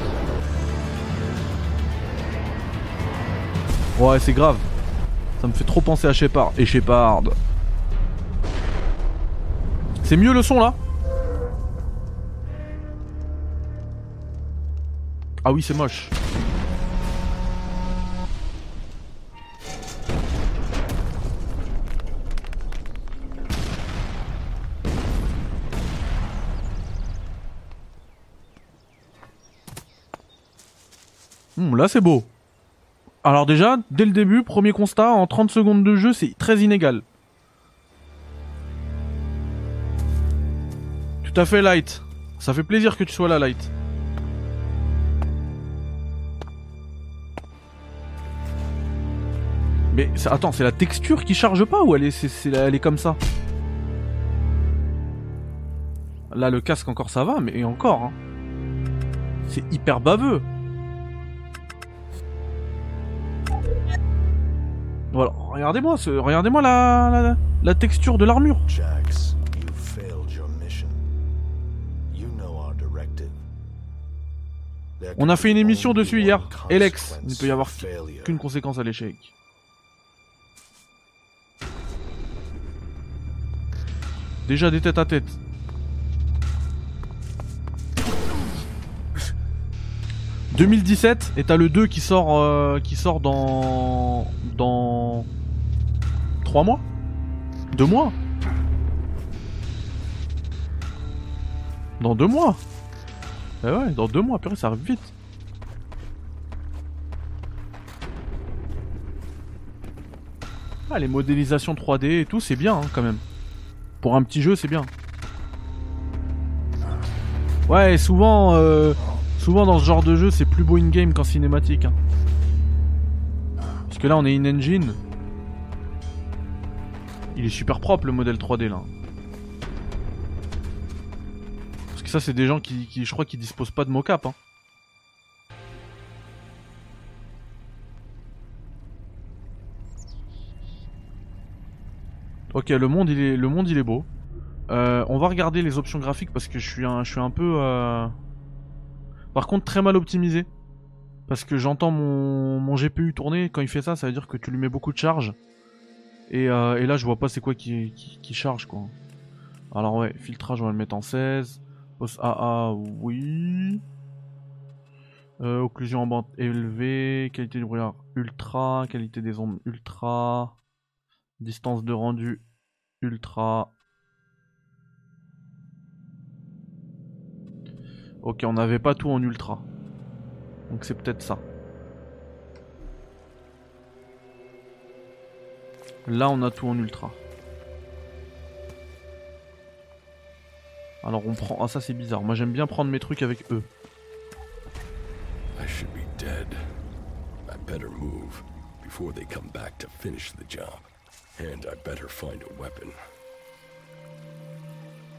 Ouais, c'est grave. Ça me fait trop penser à Shepard. Et Shepard. C'est mieux le son là? Ah oui, c'est moche. Hum, là c'est beau. Alors déjà, dès le début, premier constat, en 30 secondes de jeu, c'est très inégal. Tout à fait Light. Ça fait plaisir que tu sois là Light. Mais attends, c'est la texture qui charge pas ou elle est, comme ça? Là le casque encore ça va, mais encore. Hein. C'est hyper baveux. Voilà, regardez-moi, regardez-moi la, la, la texture de l'armure. Jax, you failed your mission. You know our directive. On a fait une émission dessus hier. Elex, il ne peut y avoir qu'une conséquence à l'échec. Déjà des têtes à tête. « 2017 et t'as le 2 qui sort euh, qui sort dans dans 3 mois? 2 mois? Dans 2 mois? Eh ouais, dans 2 mois, purée, ça arrive vite. Ah, les modélisations 3D et tout, c'est bien hein, quand même. Pour un petit jeu, c'est bien. Ouais, souvent, euh, souvent dans ce genre de jeu, c'est plus beau in-game qu'en cinématique. Hein. Parce que là, on est in-engine. Il est super propre le modèle 3D là. Parce que ça, c'est des gens qui, je crois, qui disposent pas de mocap. Hein. Ok, le monde il est, le monde il est beau. Euh, on va regarder les options graphiques parce que je suis un, je suis un peu. Euh... Par contre, très mal optimisé. Parce que j'entends mon, mon, GPU tourner. Quand il fait ça, ça veut dire que tu lui mets beaucoup de charge. Et, euh, et là, je vois pas c'est quoi qui, qui, charge quoi. Alors, ouais, filtrage, on va le mettre en 16. Post AA, oui. Euh, occlusion en bande élevée. Qualité du brouillard ultra. Qualité des ondes ultra. Distance de rendu ultra. Ok, on n'avait pas tout en ultra. Donc c'est peut-être ça. Là, on a tout en ultra. Alors on prend... Ah ça c'est bizarre. Moi j'aime bien prendre mes trucs avec eux. Job. And I better find a weapon.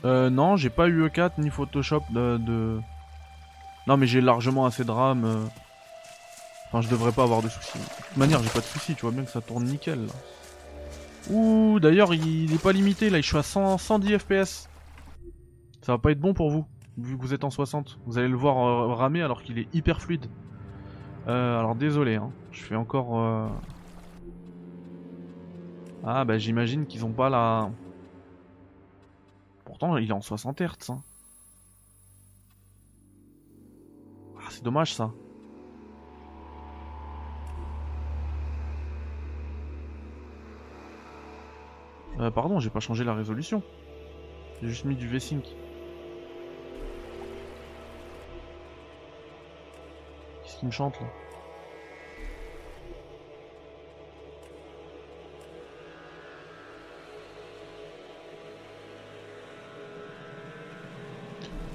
Euh, non, j'ai pas eu E4 ni Photoshop de... Non, mais j'ai largement assez de RAM. euh. Enfin, je devrais pas avoir de soucis. De toute manière, j'ai pas de soucis, tu vois bien que ça tourne nickel. Là. Ouh, d'ailleurs, il est pas limité, là, je suis à 100, 110 FPS. Ça va pas être bon pour vous, vu que vous êtes en 60. Vous allez le voir euh, ramer alors qu'il est hyper fluide. Euh, alors, désolé, hein. je fais encore... euh, Ah, bah j'imagine qu'ils ont pas la... Il est en 60 Hz. Hein. Ah, c'est dommage ça. Euh, pardon, j'ai pas changé la résolution. J'ai juste mis du V-Sync. Qu'est-ce qu'il me chante là?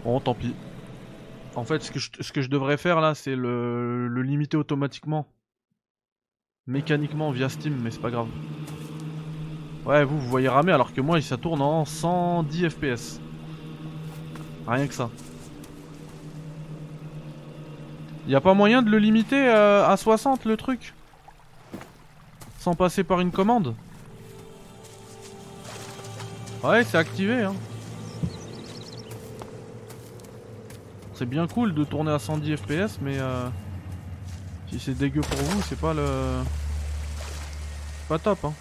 Bon, tant pis. En fait, ce que je, devrais faire là, c'est le, limiter automatiquement. Mécaniquement via Steam, mais c'est pas grave. Ouais, vous, vous voyez ramer alors que moi, ça tourne en 110 FPS. Rien que ça. Y a pas moyen de le limiter euh, à 60 le truc? Sans passer par une commande? Ouais, c'est activé hein. C'est bien cool de tourner à 110 FPS, mais euh, si c'est dégueu pour vous, c'est pas le... Pas top hein.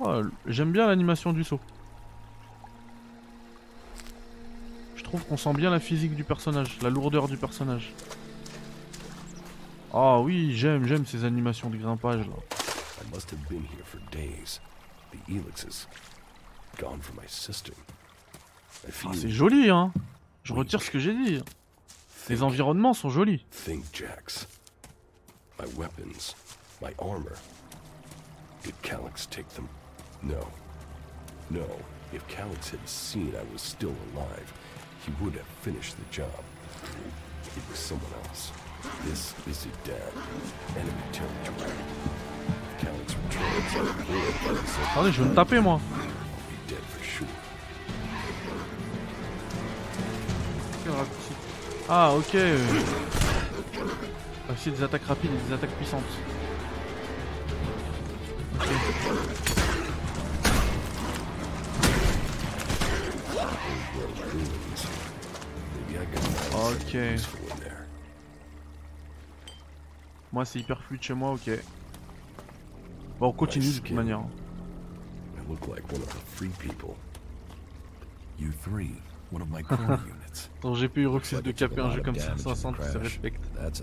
Oh, J'aime bien l'animation du saut. Je trouve qu'on sent bien la physique du personnage, la lourdeur du personnage. Ah oui, j'aime, j'aime ces animations de grimpage là. I must have been here for days. The gone my. Ah, c'est joli hein. Je retire ce que j'ai dit. Les environnements sont jolis. think jacks. My weapons, my armor. Did Calyx take them? No. No. If Calyx had seen I was still alive, he would have finished the job. It was someone else. This is Idan. Enemy territory. Returns, I will be Attendez, je vais me taper moi. dead for sure. Ah ok. Ah, c'est des attaques rapides et des attaques puissantes. Ok. I there. Moi, c'est hyper fluide chez moi, ok. Bon, on continue de toute manière. I look like one of the free people. You units. Ton GPU refuse de caper un jeu comme damage in the 560, il se crash. respecte. That's.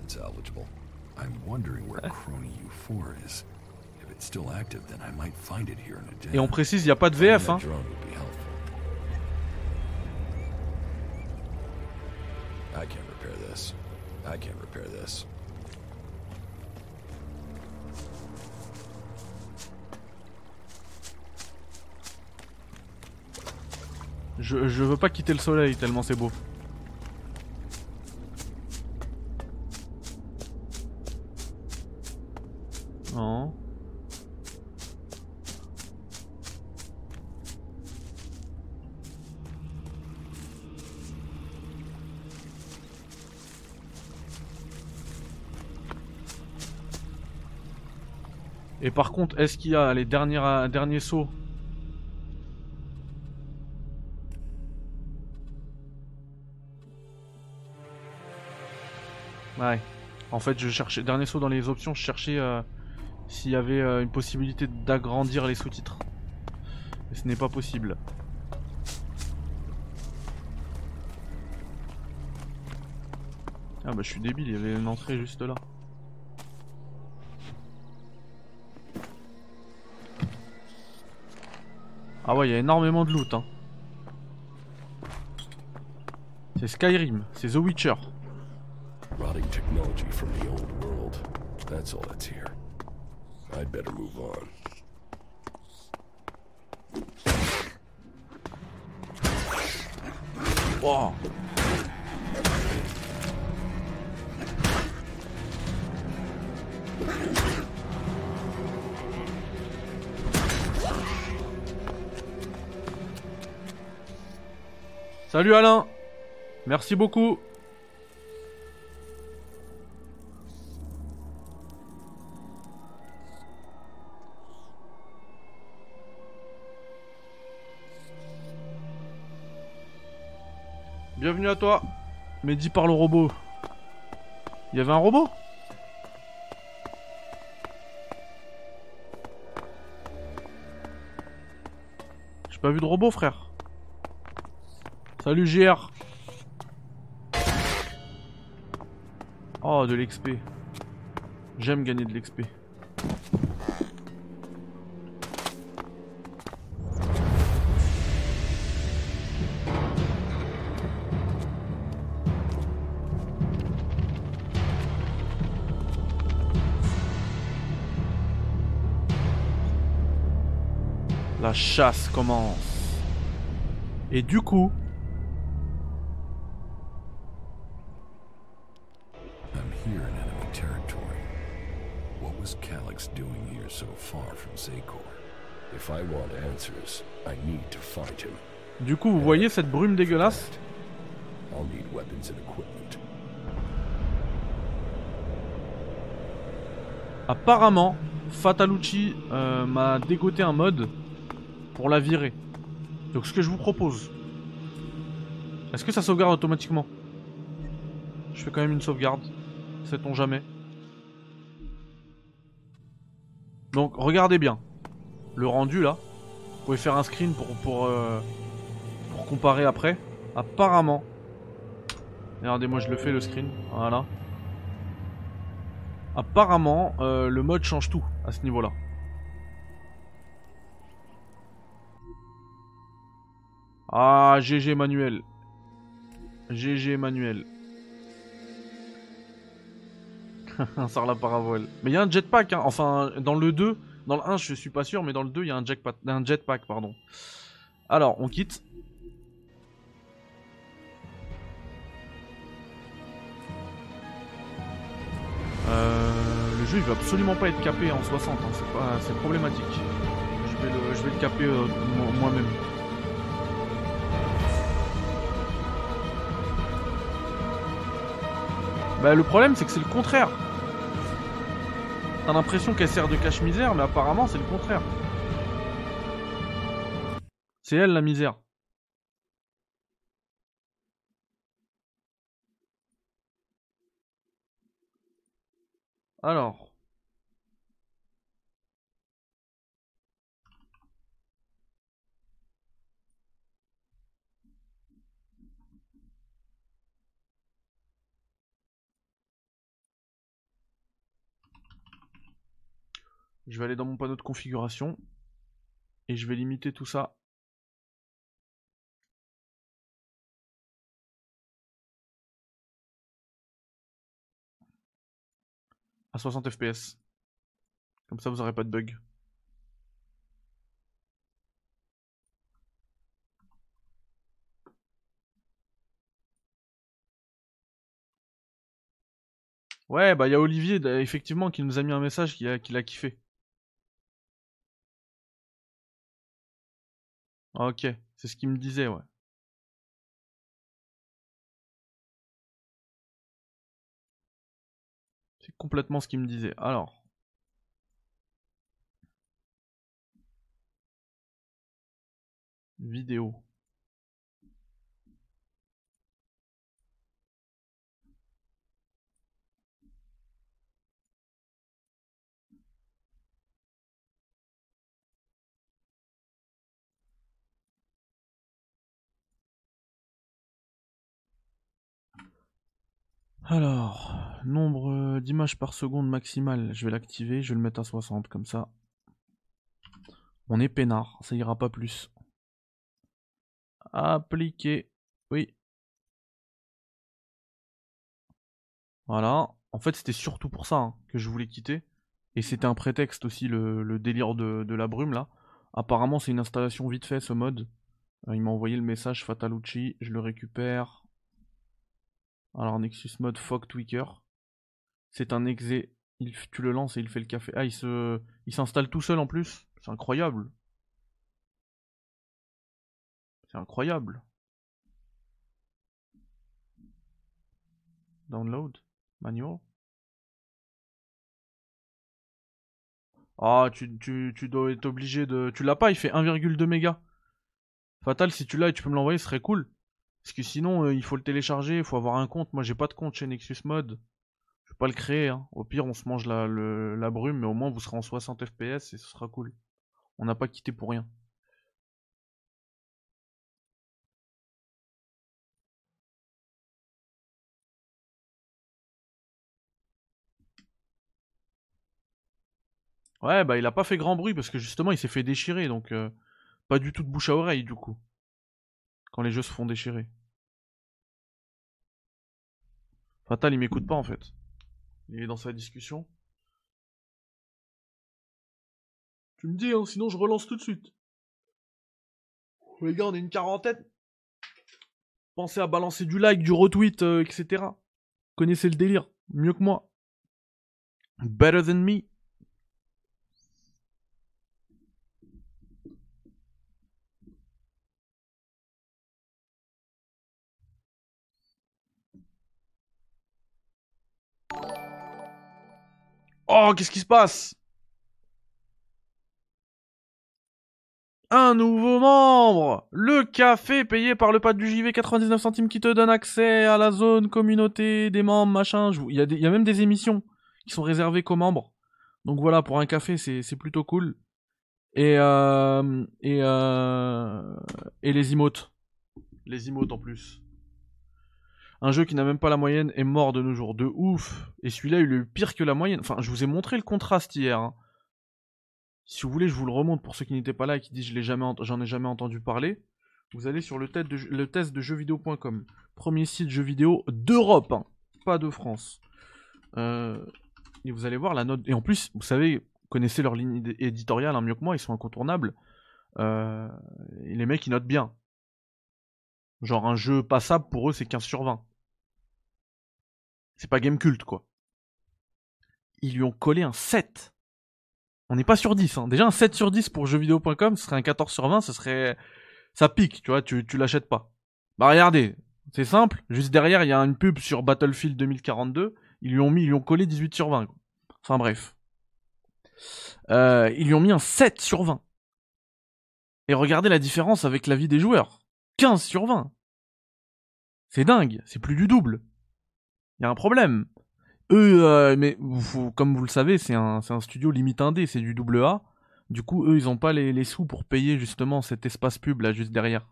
I'm wondering where Crony U4 is. If it's still active, then I might find it here in a day. Et on précise, il n'y a pas de VF, hein. I can't repair this. I can't repair this. Je, je veux pas quitter le soleil tellement c'est beau. Non. Et par contre, est-ce qu'il y a les derniers, derniers sauts Ouais. En fait, je cherchais dernier saut dans les options, je cherchais euh, s'il y avait euh, une possibilité d'agrandir les sous-titres. Mais ce n'est pas possible. Ah bah je suis débile, il y avait une entrée juste là. Ah ouais, il y a énormément de loot hein. C'est Skyrim, c'est The Witcher. Technology from the old world. That's all that's here. I'd better move on. Wow. Salut Alain Merci beaucoup Bienvenue à toi Mais dis par le robot. Il y avait un robot? J'ai pas vu de robot frère. Salut JR Oh de l'XP. J'aime gagner de l'XP. Chasse commence. Et du coup, I'm here in enemy territory. What was Calyx doing here so far from Zakor? If I want answers, I need to find him. du coup, vous voyez cette brume dégueulasse? I'll need weapons and equipment. Apparemment, Fatalucci euh, m'a dégoté un mode pour la virer. Donc ce que je vous propose, est-ce que ça sauvegarde automatiquement? Je fais quand même une sauvegarde, sait-on jamais. Donc regardez bien, le rendu là, vous pouvez faire un screen pour, pour, euh, comparer après. Apparemment, regardez moi je le fais le screen, voilà. Apparemment, euh, le mode change tout à ce niveau-là. Ah, GG Manuel. GG Manuel. Sort la paravoile. Mais il y a un jetpack, hein. enfin, dans le 2, dans le 1, je suis pas sûr, mais dans le 2, il y a un jetpack, un jetpack, pardon. Alors, on quitte. Euh, le jeu il veut absolument pas être capé en 60, hein, c'est problématique. Je vais le, je vais le caper euh, mo- moi-même. Bah le problème c'est que c'est le contraire. T'as l'impression qu'elle sert de cache-misère, mais apparemment c'est le contraire. C'est elle la misère. Alors. Je vais aller dans mon panneau de configuration et je vais limiter tout ça à 60 fps. Comme ça vous aurez pas de bug. Ouais, bah il y a Olivier, effectivement, qui nous a mis un message qui a, qui l'a kiffé. Ok, c'est ce qu'il me disait, ouais. C'est complètement ce qu'il me disait. Alors. Vidéo. Alors, nombre euh, d'images par seconde maximal, je vais l'activer, je vais le mettre à 60 comme ça. On est peinard, ça ira pas plus. Appliquer, oui. Voilà, en fait c'était surtout pour ça hein, que je voulais quitter. Et c'était un prétexte aussi, le, délire de, la brume là. Apparemment c'est une installation vite fait ce mode. Euh, il m'a envoyé le message Fatalucci, je le récupère. Alors Nexus Mode Fog Tweaker. C'est un exe. Il, tu le lances et il fait le café. Ah, il se, il s'installe tout seul en plus. C'est incroyable. C'est incroyable. Download. Manual. Ah, tu, tu, tu dois être obligé de... Tu l'as pas, il fait 1,2 mégas. Fatal, si tu l'as et tu peux me l'envoyer, ce serait cool. Parce que sinon, euh, il faut le télécharger, il faut avoir un compte. Moi, j'ai pas de compte chez Nexus Mode. Je vais pas le créer. Hein. Au pire, on se mange la, la brume, mais au moins, vous serez en 60 FPS et ce sera cool. On n'a pas quitté pour rien. Ouais, bah il a pas fait grand bruit parce que justement il s'est fait déchirer, donc euh, pas du tout de bouche à oreille du coup. Quand les jeux se font déchirer. Fatal, il m'écoute pas en fait. Il est dans sa discussion. Tu me dis, hein, sinon je relance tout de suite. Les gars, on est une quarantaine. Pensez à balancer du like, du retweet, euh, etc. Connaissez le délire. Mieux que moi. Better than me. Oh, qu'est-ce qui se passe? Un nouveau membre Le café payé par le pas du JV 99 centimes qui te donne accès à la zone communauté des membres, machin. Il y, a même des émissions qui sont réservées qu'aux membres. Donc voilà, pour un café, c'est plutôt cool. Et, euh, euh, et les emotes. Les emotes en plus. Un jeu qui n'a même pas la moyenne est mort de nos jours. De ouf. Et celui-là, il est pire que la moyenne. Enfin, je vous ai montré le contraste hier. Hein. Si vous voulez, je vous le remonte pour ceux qui n'étaient pas là et qui disent je jamais j'en ai jamais entendu parler. Vous allez sur le, test de, le test de jeuxvideo.com. Premier site jeux vidéo d'Europe, hein. pas de France. Euh, et vous allez voir la note. Et en plus, vous savez, vous connaissez leur ligne éditoriale hein, mieux que moi, ils sont incontournables. Euh, et les mecs, ils notent bien. Genre un jeu passable pour eux, c'est 15 sur 20. C'est pas game culte, quoi. Ils lui ont collé un 7. On n'est pas sur 10. Hein. Déjà, un 7 sur 10 pour jeuxvideo.com, ce serait un 14 sur 20, ce serait. Ça pique, tu vois, tu, tu l'achètes pas. Bah regardez, c'est simple. Juste derrière, il y a une pub sur Battlefield 2042. Ils lui ont mis, ils lui ont collé 18 sur 20. Enfin bref. Euh, ils lui ont mis un 7 sur 20. Et regardez la différence avec la vie des joueurs. 15 sur 20. C'est dingue, c'est plus du double. Il y a un problème. eux, euh, mais comme vous le savez, c'est un, un studio limite indé, c'est du double A. Du coup, eux, ils ont pas les, les sous pour payer justement cet espace pub là juste derrière.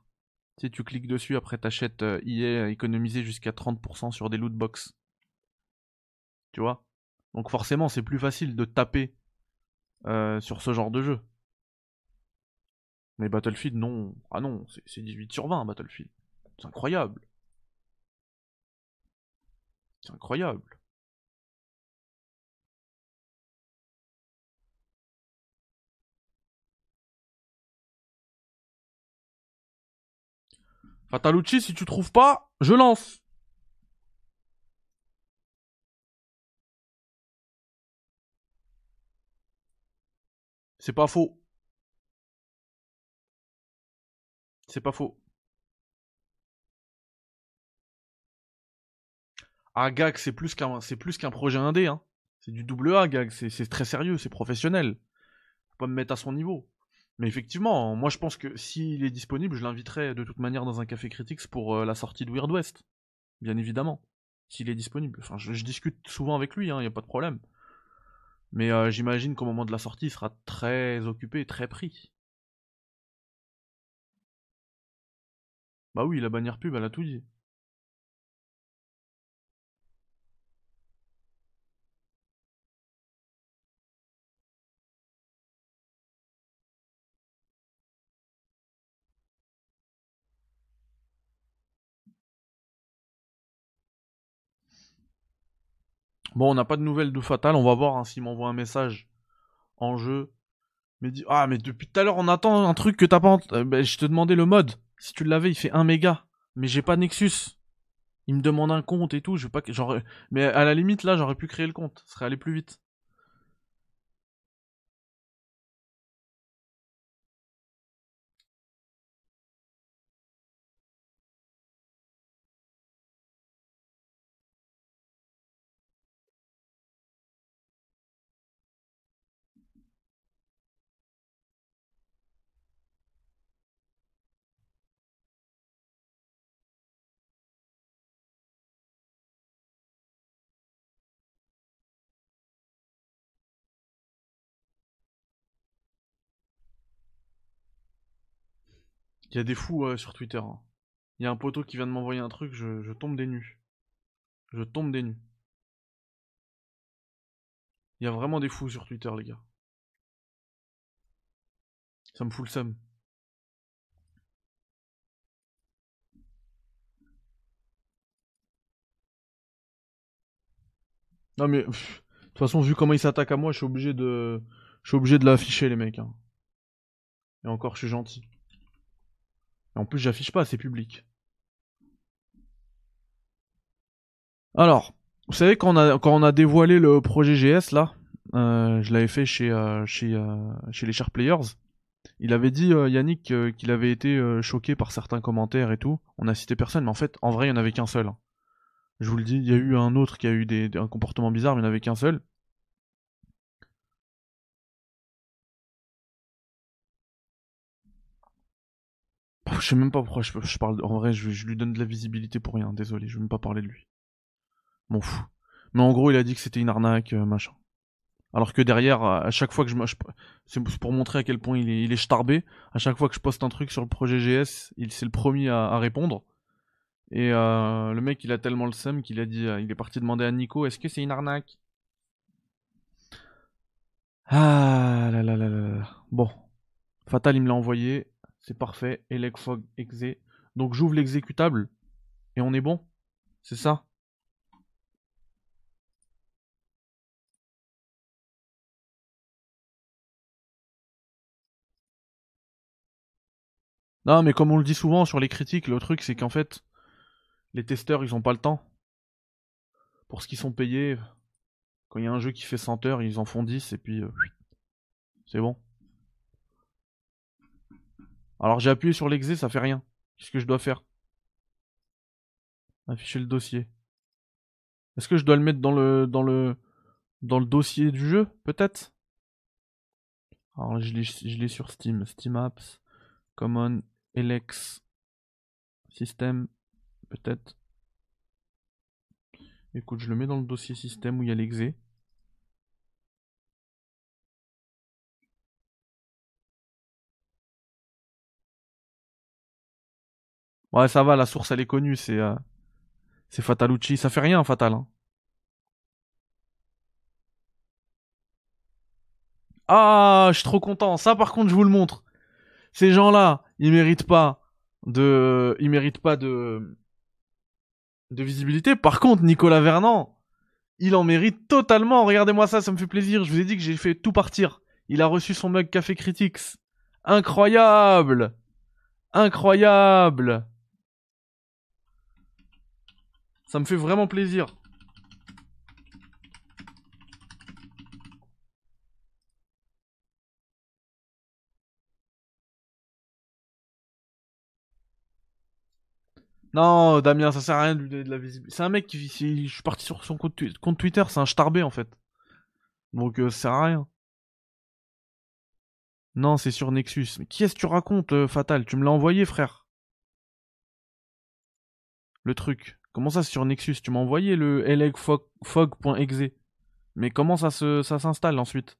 Sais, tu cliques dessus, après t'achètes euh, EA économisé jusqu'à 30% sur des loot box. Tu vois? Donc forcément, c'est plus facile de taper euh, sur ce genre de jeu. Mais Battlefield, non. Ah non, c'est 18 sur 20, Battlefield. C'est incroyable. C'est incroyable. Fatalucci, si tu trouves pas, je lance. C'est pas faux. C'est pas faux. Ah, Gag, c'est plus qu'un, projet indé, hein. C'est du double A, Gag. C'est, très sérieux, c'est professionnel. Faut pas me mettre à son niveau. Mais effectivement, moi je pense que s'il est disponible, je l'inviterai de toute manière dans un café Critics pour euh, la sortie de Weird West. Bien évidemment. S'il est disponible. Enfin, je, je discute souvent avec lui, il hein, n'y a pas de problème. Mais euh, j'imagine qu'au moment de la sortie, il sera très occupé, très pris. Bah oui, la bannière pub, elle a tout dit. Bon, on n'a pas de nouvelles de Fatal, on va voir hein, s'il m'envoie un message en jeu. Mais dit ah mais depuis tout à l'heure on attend un truc que t'as pas. Euh, ben, je te demandais le mode. Si tu l'avais, il fait 1 méga. Mais j'ai pas Nexus. Il me demande un compte et tout. Je veux pas que j'aurais. Mais à la limite là, j'aurais pu créer le compte. Ça serait allé plus vite. Il y a des fous euh, sur Twitter. hein. Il y a un poteau qui vient de m'envoyer un truc, je, tombe des nues. Je tombe des nues. Il y a vraiment des fous sur Twitter, les gars. Ça me fout le seum. Non mais, de toute façon, vu comment ils s'attaquent à moi, je suis obligé de, je suis obligé de l'afficher, les mecs. hein. Et encore, je suis gentil. En plus, j'affiche pas, c'est public. Alors, vous savez, quand on a, dévoilé le projet GS, là, euh, je l'avais fait chez, euh, euh, les Sharp Players, il avait dit, Yannick, qu'il avait été choqué par certains commentaires et tout. On a cité personne, mais en fait, en vrai, il n'y en avait qu'un seul. Je vous le dis, il y a eu un autre qui a eu un comportement bizarre, mais il n'y en avait qu'un seul. Je sais même pas pourquoi je, je parle. En vrai, je, lui donne de la visibilité pour rien. Désolé, je vais même pas parler de lui. M'en fous. Mais en gros, il a dit que c'était une arnaque, euh, machin. Alors que derrière, à chaque fois que je, c'est pour montrer à quel point il est, il est starbé. À chaque fois que je poste un truc sur le projet GS, il c'est le premier à, répondre. Et euh, le mec, il a tellement le seum qu'il a dit, euh, il est parti demander à Nico, est-ce que c'est une arnaque? Ah là là là là. Bon, Fatal, il me l'a envoyé, c'est parfait. Elecfog exe. Donc j'ouvre l'exécutable et on est bon. C'est ça Non, mais comme on le dit souvent sur les critiques, le truc c'est qu'en fait, les testeurs ils ont pas le temps. Pour ce qu'ils sont payés, quand il y a un jeu qui fait 100 heures, ils en font 10 et puis euh, c'est bon. Alors j'ai appuyé sur l'exé, ça fait rien. Qu'est-ce que je dois faire? Afficher le dossier. Est-ce que je dois le mettre dans le dans le dans le dossier du jeu, peut-être? Alors je l'ai sur Steam, Steam Apps, Common, Elex, System, peut-être. Écoute, je le mets dans le dossier système où il y a l'exé. Ouais, ça va, la source elle est connue, c'est euh, c'est Fatalucci. Ça fait rien, Fatal. hein. Ah, je suis trop content. Ça, par contre, je vous le montre. Ces gens-là, ils méritent pas de, ils méritent pas de, de visibilité. Par contre, Nicolas Vernant, il en mérite totalement. Regardez-moi ça, ça me fait plaisir. Je vous ai dit que j'ai fait tout partir. Il a reçu son mug Café Critics. Incroyable! Incroyable! Ça me fait vraiment plaisir. Non, Damien, ça sert à rien de lui donner de la visibilité. C'est un mec qui. Je suis parti sur son compte Twitter, c'est un starbé en fait. Donc euh, ça sert à rien. Non, c'est sur Nexus. Mais qui est-ce que tu racontes, euh, Fatal? Tu me l'as envoyé, frère. Le truc. Comment ça, c'est sur Nexus? Tu m'as envoyé le legfog.exe. Mais comment ça se, s'installe ensuite?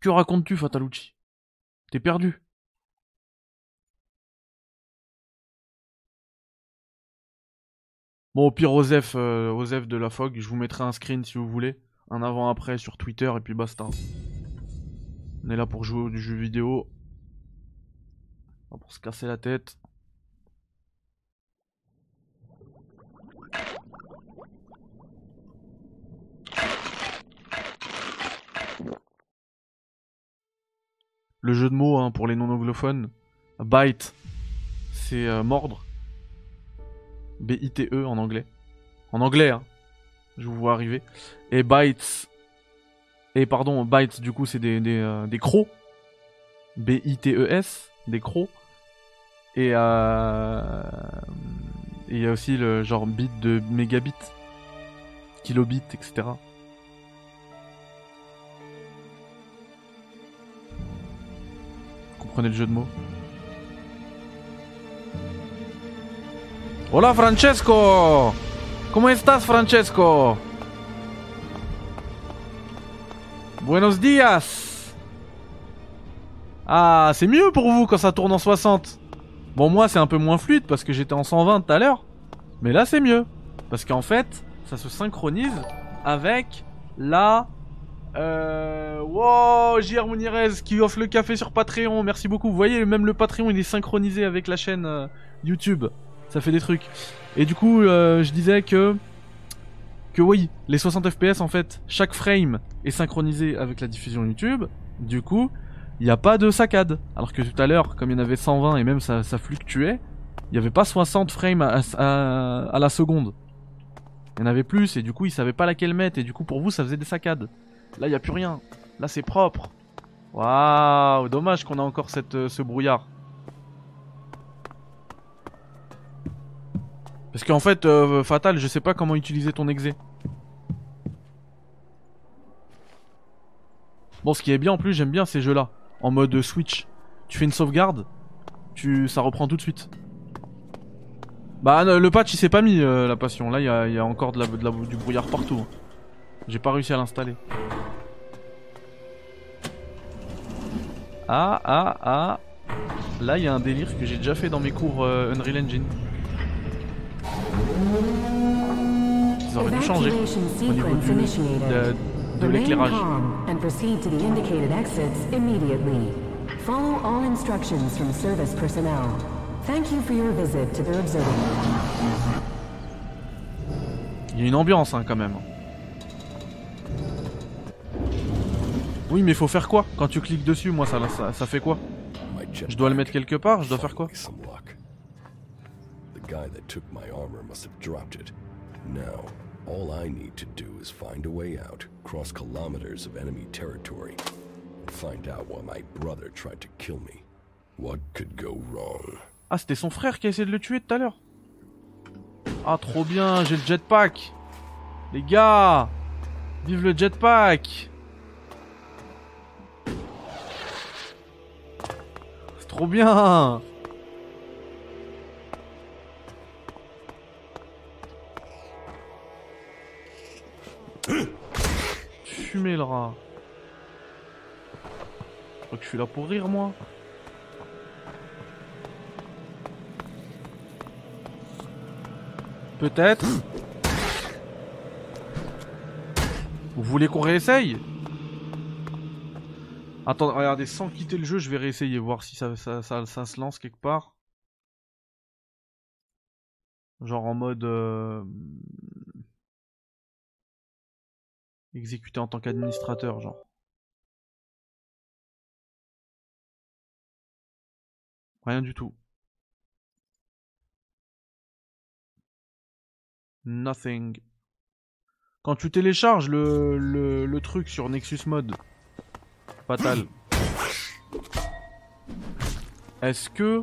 Que racontes-tu, Fatalucci? T'es perdu. Bon, au pire, euh, Osef de la Fog, je vous mettrai un screen si vous voulez. Un avant-après sur Twitter et puis basta. On est là pour jouer du jeu vidéo. Pour se casser la tête. Le jeu de mots hein, pour les non-anglophones. Bite, c'est euh, mordre. B-I-T-E en anglais. En anglais, hein. Je vous vois arriver. Et bites. Et pardon, bites, du coup, c'est des, des, euh, des crocs. B-I-T-E-S. Des crocs. Et euh... et il y a aussi le genre bit de mégabit. Kilobit, etc. Comprenez le jeu de mots? Hola Francesco ¿Cómo estás Francesco? Buenos días Ah, c'est mieux pour vous quand ça tourne en 60 Bon, moi c'est un peu moins fluide parce que j'étais en 120 tout à l'heure. Mais là c'est mieux. Parce qu'en fait, ça se synchronise avec la... Euh... Wow, JR Mounirez qui offre le café sur Patreon. Merci beaucoup. Vous voyez, même le Patreon il est synchronisé avec la chaîne euh, YouTube. Ça fait des trucs. Et du coup, euh, je disais que que oui, les 60 FPS en fait, chaque frame est synchronisé avec la diffusion YouTube. Du coup, il n'y a pas de saccade. Alors que tout à l'heure, comme il y en avait 120 et même ça, fluctuait, il n'y avait pas 60 frames à, la seconde. Il y en avait plus et du coup, ils savaient pas laquelle mettre et du coup, pour vous, ça faisait des saccades. Là, il n'y a plus rien. Là, c'est propre. Waouh, dommage qu'on a encore euh, ce brouillard. Parce qu'en fait, euh, Fatal, je sais pas comment utiliser ton exé. Bon, ce qui est bien en plus, j'aime bien ces jeux-là. En mode Switch. Tu fais une sauvegarde, tu... ça reprend tout de suite. Bah, le patch il s'est pas mis euh, la passion. Là, il y a, y a encore de la, de la- du brouillard partout. J'ai pas réussi à l'installer. Ah, ah, ah. Là, il y a un délire que j'ai déjà fait dans mes cours euh, Unreal Engine. Ils auraient dû changer au niveau du, de Remain l'éclairage. calm and proceed to the indicated exits immediately. Follow all instructions from service personnel. Thank you for your visit to the observatory. Il y a une ambiance hein, quand même. Oui, mais faut faire quoi? Quand tu cliques dessus, moi, ça, ça, ça fait quoi? Je dois le mettre quelque part Je dois faire quoi? The guy that took my armor must have dropped it. Now, all I need to do is find a way out, cross kilometers of enemy territory, and find out why my brother tried to kill me. What could go wrong? Ah, c'était son frère qui a essayé de le tuer tout à l'heure. Ah, trop bien, j'ai le jetpack. Les gars, vive le jetpack. C'est trop bien. Fumer le rat. Je crois que je suis là pour rire, moi. Peut-être. Vous voulez qu'on réessaye? Attends, regardez, sans quitter le jeu, je vais réessayer, voir si ça, se lance quelque part. Genre en mode... euh, Exécuté en tant qu'administrateur, genre. Rien du tout. Nothing. Quand tu télécharges le, le, truc sur Nexus Mode, fatal. Est-ce que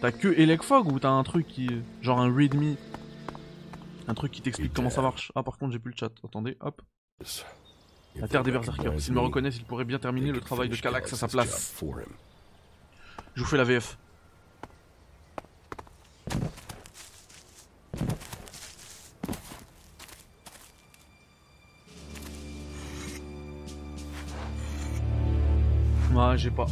t'as que Elecfog ou t'as un truc qui, genre un readme, un truc qui t'explique comment ça marche Ah par contre j'ai plus le chat. Attendez, hop. La terre des berserkers. S'ils me reconnaissent, ils pourraient bien terminer le travail de Calax à sa place. Je vous fais la VF. Ouais, j'ai pas.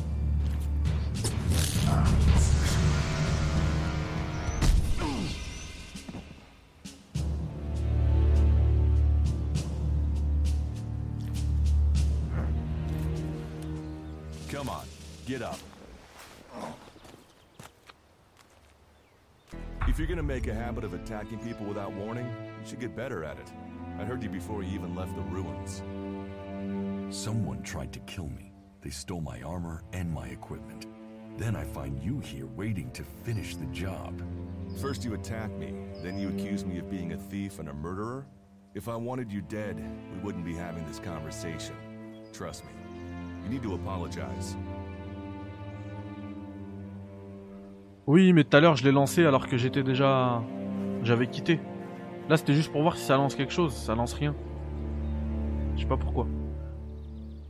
Habit of attacking people without warning, you should get better at it. I heard you before you even left the ruins. Someone tried to kill me. They stole my armor and my equipment. Then I find you here waiting to finish the job. First you attack me, then you accuse me of being a thief and a murderer? If I wanted you dead, we wouldn't be having this conversation. Trust me. You need to apologize. Oui, mais tout à l'heure je l'ai lancé alors que j'étais déjà. J'avais quitté. Là c'était juste pour voir si ça lance quelque chose, ça lance rien. Je sais pas pourquoi.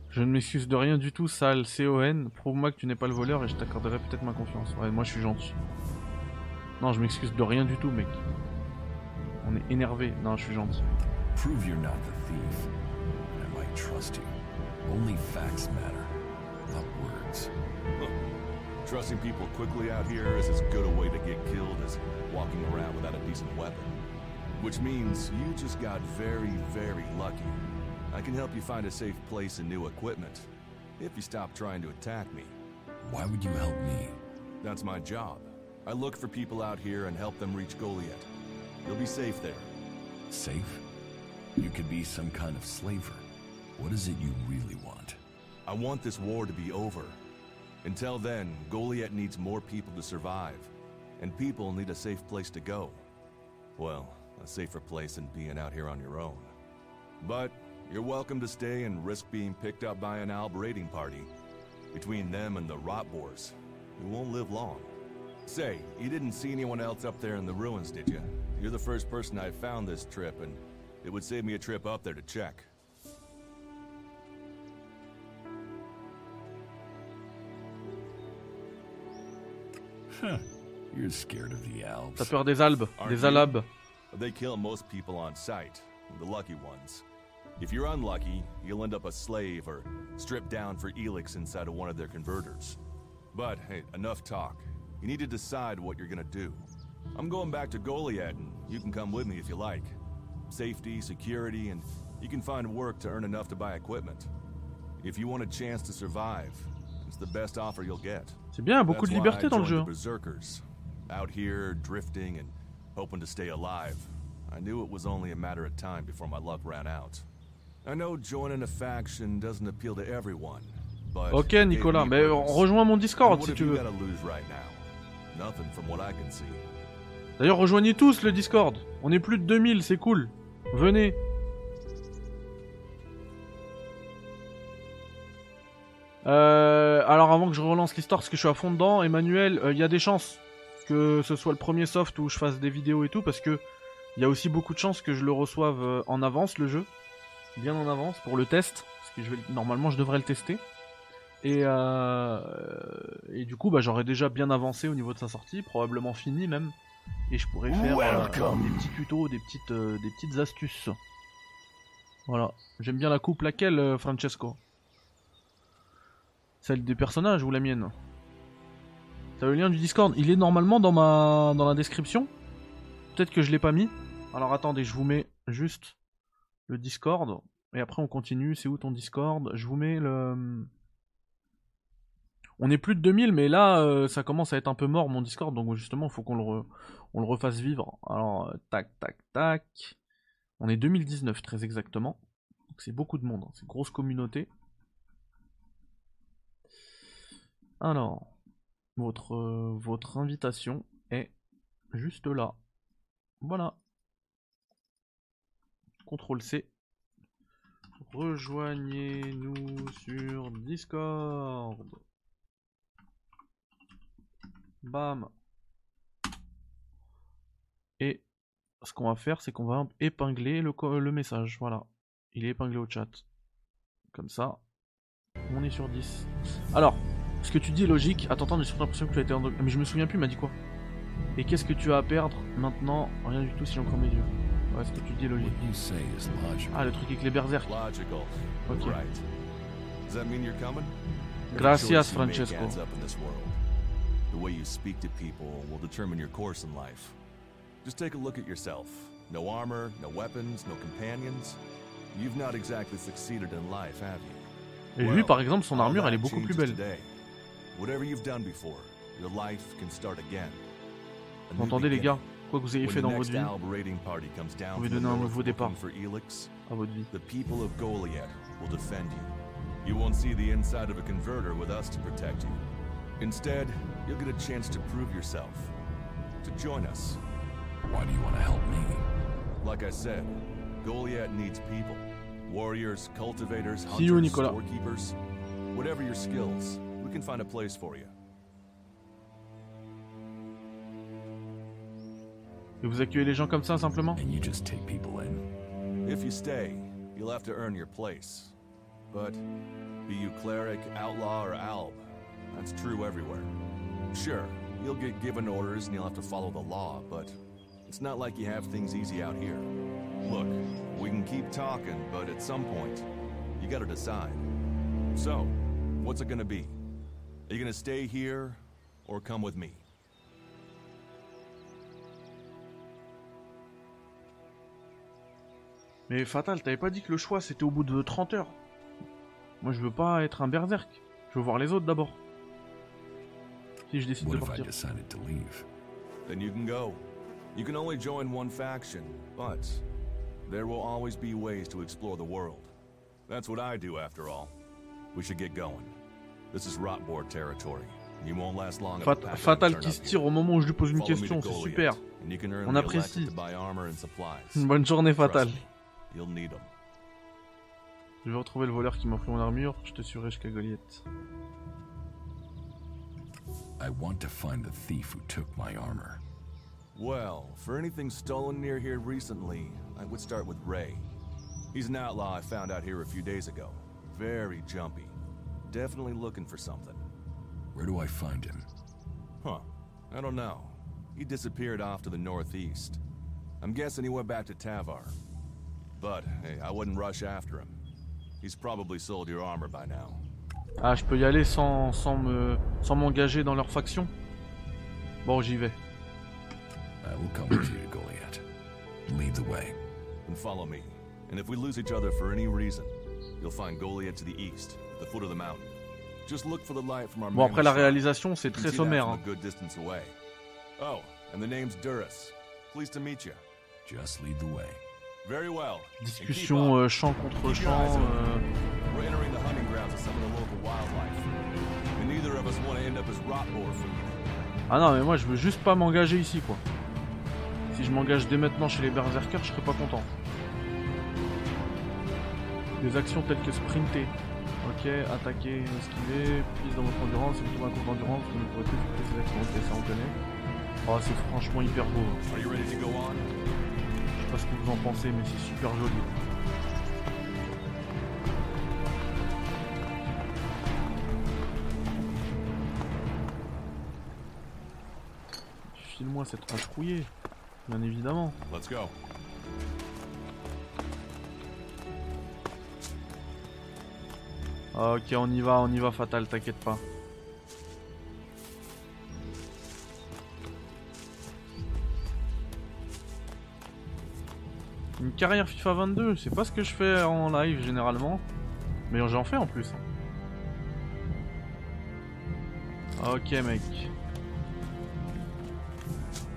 Je ne m'excuse de rien du tout, sale CON. Prouve-moi que tu n'es pas le voleur et je t'accorderai peut-être ma confiance. Ouais, moi je suis gentil. Non, je m'excuse de rien du tout, mec. On est énervé. Non, je suis gentil. Prove you're not the thief. I might trust you. Only facts matter, not words. Trusting people quickly out here is as good a way to get killed as walking around without a decent weapon. Which means you just got very, very lucky. I can help you find a safe place and new equipment. If you stop trying to attack me. Why would you help me? That's my job. I look for people out here and help them reach Goliath. You'll be safe there. Safe? You could be some kind of slaver. What is it you really want? I want this war to be over. Until then, Goliath needs more people to survive. And people need a safe place to go. Well, a safer place than being out here on your own. But you're welcome to stay and risk being picked up by an Alb raiding party. Between them and the Rot Boars, you won't live long. Say, you didn't see anyone else up there in the ruins, did you? You're the first person I found this trip, and it would save me a trip up there to check. You're scared of the Alps. T'as peur des albes, des alabes. They kill most people on sight, the lucky ones. If you're unlucky, you'll end up a slave or stripped down for Elix inside of one of their converters. But hey, enough talk. You need to decide what you're gonna do. I'm going back to Goliad, and you can come with me if you like. Safety, security, and you can find work to earn enough to buy equipment. If you want a chance to survive, it's the best offer you'll get. C'est bien, beaucoup de liberté dans le jeu. the Berserkers. Out here, drifting and hoping to stay alive. I knew it was only a matter of time before my luck ran out. I know joining a faction doesn't appeal to everyone, but... Ok, Nicolas, mais purpose. rejoins mon Discord si tu veux. D'ailleurs, rejoignez tous le Discord. On est plus de 2000, c'est cool. Venez. Euh, alors avant que je relance l'histoire, parce que je suis à fond dedans, Emmanuel, euh, il y a des chances que ce soit le premier soft où je fasse des vidéos et tout, parce que il y a aussi beaucoup de chances que je le reçoive euh, en avance le jeu, bien en avance pour le test, parce que je vais, normalement je devrais le tester. Et, et du coup, bah, j'aurais déjà bien avancé au niveau de sa sortie, probablement fini même. et je pourrais faire des petits tutos, des petites, des petites astuces. Voilà. J'aime bien la coupe. Laquelle, Francesco? Celle des personnages ou la mienne T'as le lien du Discord Il est normalement dans ma la description. Peut-être que je l'ai pas mis. Alors attendez, je vous mets juste le Discord. Et après on continue. C'est où ton Discord? Je vous mets le... On est plus de 2000, mais là, euh, ça commence à être un peu mort mon Discord, donc justement, il faut qu'on le, refasse vivre. Alors, euh, tac, tac, tac. On est 2019, très exactement. C'est beaucoup de monde, hein, c'est une grosse communauté. Alors, votre, euh, votre invitation est juste là. Voilà. CTRL C. Rejoignez-nous sur Discord. Bam. Et ce qu'on va faire, c'est qu'on va épingler le, le message. Voilà. Il est épinglé au chat. Comme ça. On est sur 10. Alors, ce que tu dis est logique. Attends, attends, j'ai surtout l'impression que tu as été en... Mais je me souviens plus, il m'a dit quoi Et qu'est-ce que tu as à perdre maintenant? Rien du tout si j'en mes yeux. Ouais, ce que tu dis est logique. Ah, le truc avec les berserk. Ok. Gracias, Francesco. adds up in this world. The way you speak to people will determine your course in life. Just take a look at yourself. No armor, no weapons, no companions. You've not exactly succeeded in life, have you? Et lui, par exemple, son armure, elle est beaucoup plus belle. Today. Whatever you've done before, your life can start again. Vous entendez, les gars Quoi que vous ayez fait the dans votre vie, Alb raiding party comes down pouvez donner un nouveau départ. for Elix, à votre vie. the people of Goliath will defend you. You won't see the inside of a converter with us to protect you. Instead, you'll get a chance to prove yourself. To join us. Why do you want to help me? Like I said, Goliath needs people. Warriors, cultivators, hunters, Nicolas. storekeepers. Whatever your skills, we can find a place for you. Et vous accueillez les gens comme ça, simplement And you just take people in? If you stay, you'll have to earn your place. But be you cleric, outlaw, or alb, that's true everywhere. Sure, you'll get given orders and you'll have to follow the law, but it's not like you have things easy out here. Look, we can keep talking, but at some point, you gotta decide. So, what's it gonna be? Are you gonna stay here or come with me? Mais Fatal, t'avais pas dit que le choix c'était au bout de 30 heures Moi je veux pas être un berserk. Je veux voir les autres d'abord. Si je décide What de if I partir. decided to leave? Then you can go. You can only join one faction, but there will always be ways to explore the world. That's what I do, after all. We should get going. Fat- Fatal qui se tire au moment où je lui pose une question, c'est super. On apprécie. Une bonne journée Fatal. Je vais retrouver le voleur qui m'a pris mon armure, je te suivrai jusqu'à Goliath. I want to find the thief who took my armor. Well, for anything stolen near here recently, I would start with Ray. He's an outlaw I found out here a few days ago. Very jumpy. Definitely looking for something. Where do I find him? Huh. I don't know. He disappeared off to the northeast. I'm guessing he went back to Tavar. But, hey, I wouldn't rush after him. He's probably sold your armor by now. Ah, je peux y aller sans, sans me sans m'engager dans leur faction Bon, j'y vais. I will come with you to Goliath. Lead the way. Then follow me. And if we lose each other for any reason, you'll find Goliath to the east, at the foot of the mountain. Just look for the light from our Bon, après la réalisation, c'est très sommaire. hein. a good distance away. Oh, and the name's Duras. Pleased to meet you. Just lead the way. Very well. And keep Discussion euh, champ contre champ. euh, We're entering the hunting grounds of some of the local wildlife. And neither of us want to end up as rotboar food. Ah non, mais moi je veux juste pas m'engager ici quoi. Si je m'engage dès maintenant chez les berserkers, je serais pas content. Des actions telles que sprinter. Ok, attaquer, esquiver, prise dans votre endurance, si vous un cours d'endurance, vous ne pourrez plus effectuer ces actions. Ok, ça on connaît. Oh, c'est franchement hyper beau. Je sais pas ce que vous en pensez, mais c'est super joli. File-moi moi cette tranche rouillée. Bien évidemment. Let's go. Ok, on y va, on y va, Fatal, t'inquiète pas. Une carrière FIFA 22, c'est pas ce que je fais en live généralement. Mais j'en fais en plus. Ok mec.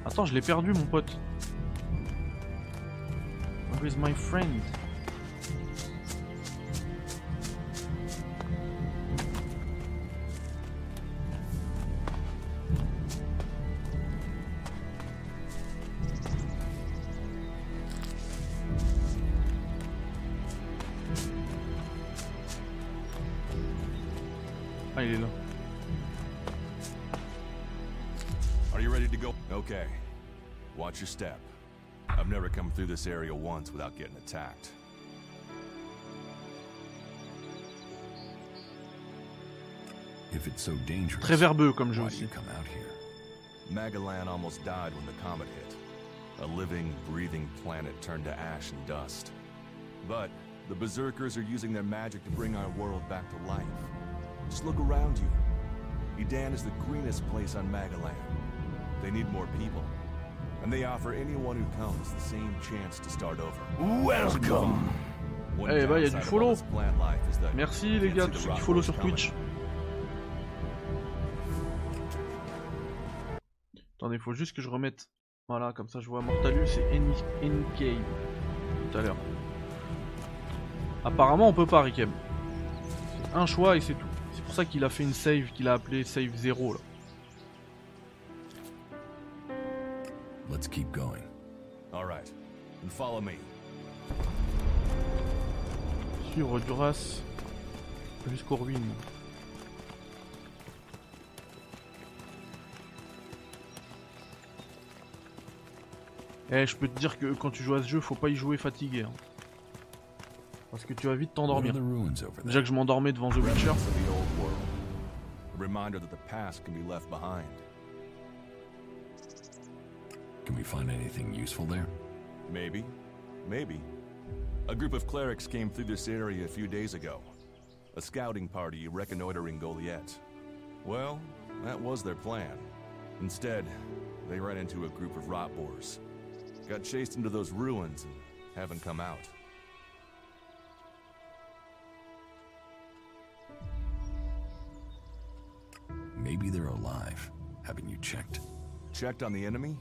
Attends, je l'ai perdu mon pote. Where is my friend? This area once without getting attacked. If it's so dangerous, Très verbeux comme jeu why do aussi. you come out here? Magalan almost died when the comet hit. A living, breathing planet turned to ash and dust. But the Berserkers are using their magic to bring our world back to life. Just look around you. Edan is the greenest place on Magellan. They need more people. And they offer anyone who comes the same chance to start over. Welcome. Eh bah, y a du follow. Merci les gars, tous ceux qui follow sur. Twitch. Attendez, faut juste que je remette. Voilà, comme ça je vois Mortalus et NK tout à l'heure. Apparemment on peut pas Rikem. C'est un choix et c'est tout. C'est pour ça qu'il a fait une save qu'il a appelé save 0 là. Let's keep going. All right. And follow me. Suivre Duras jusqu'aux ruines. Eh, je peux te dire que quand tu joues à ce jeu, faut pas y jouer fatigué. hein. Parce que tu vas vite t'endormir. Déjà que je m'endormais devant The Witcher. Remnants of the old world. A reminder that the past can be left behind. Can we find anything useful there? Maybe. Maybe. A group of clerics came through this area a few days ago. A scouting party reconnoitering Goliath. Well, that was their plan. Instead, they ran into a group of rot boars. Got chased into those ruins and haven't come out. Maybe they're alive. Haven't you checked? Checked on the enemy?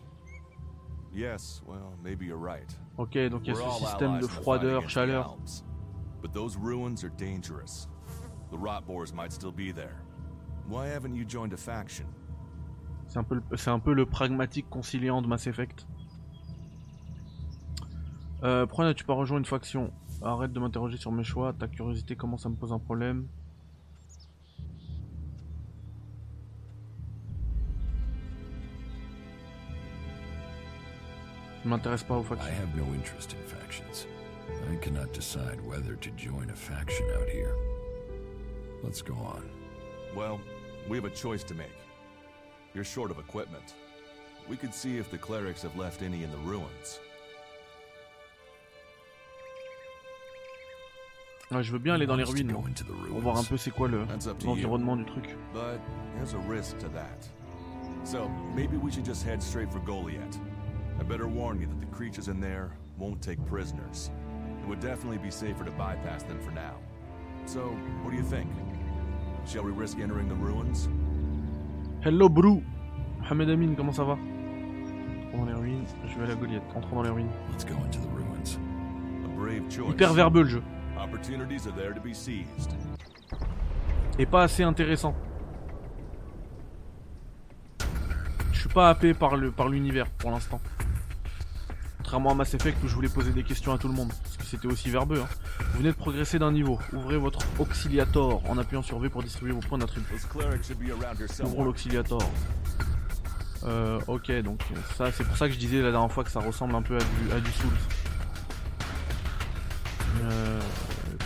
Yes, well, maybe you're right. Ok, donc il y a ce système de froideur, chaleur. But those ruins are dangerous. The rot boars might still be there. Why haven't you joined a faction? C'est un, peu c'est un peu le pragmatique conciliant de Mass Effect. Euh, pourquoi n'as-tu pas rejoint une faction Arrête de m'interroger sur mes choix, ta curiosité commence à me poser un problème. M'intéresse pas aux I have no interest in factions. I cannot decide whether to join a faction out here. Let's go on. Well, we have a choice to make. You're short of equipment. We could see if the clerics have left any in the ruins. Ouais, je veux bien aller dans les ruines go moi, into the pour voir un peu c'est quoi le- That's up to you. l'environnement du truc. But there's a risk to that. So maybe we should just head straight for Goliath. I better warn you that the creatures in there won't take prisoners. It would definitely be safer to bypass them for now. So, what do you think? Shall we risk entering the ruins? Hello Brou Mohamed Amin, comment ça va? Entrons dans les ruines, je vais à la Goliath, entrons dans les ruines. Let's go into the ruins. A brave choice. Hyper verbeux le jeu, Opportunities are there to be seized. et pas assez intéressant. Je suis pas happé par le par l'univers pour l'instant. Contrairement à Mass Effect où je voulais poser des questions à tout le monde, parce que c'était aussi verbeux. hein. Vous venez de progresser d'un niveau, ouvrez votre auxiliator en appuyant sur V pour distribuer vos points d'attribut. Ouvrons l'auxiliator. Euh, ok, donc ça, c'est pour ça que je disais la dernière fois que ça ressemble un peu à du, à du Souls. Euh,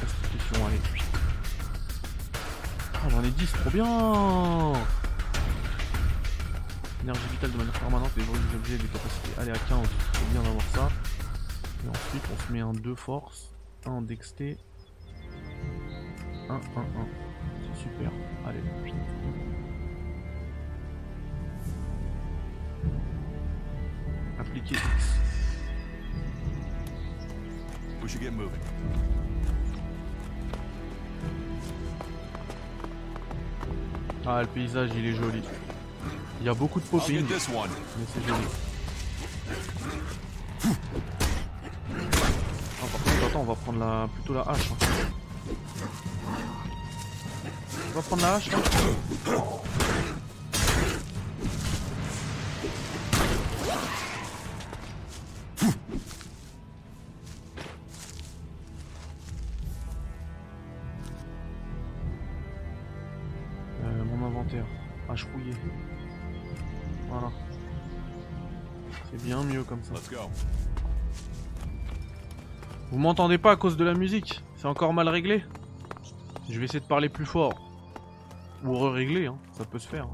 constitution, allez. Ah, j'en ai 10, trop bien Énergie vitale de manière permanente, les bruits des objets et des capacités. Allez, à 15, c'est bien d'avoir ça. Et ensuite, on se met un 2 force, un dexté. 1, 1, 1. C'est super. Allez, Appliquer X. We should get moving. Ah, le paysage, il est joli. Il y a beaucoup de popping, mais c'est joli. Ah, par contre, attends, on va prendre la, plutôt la hache. hein. On va prendre la hache là mieux comme ça. Let's go. Vous m'entendez pas à cause de la musique? C'est encore mal réglé? Je vais essayer de parler plus fort. Ou re-régler, hein. ça peut se faire.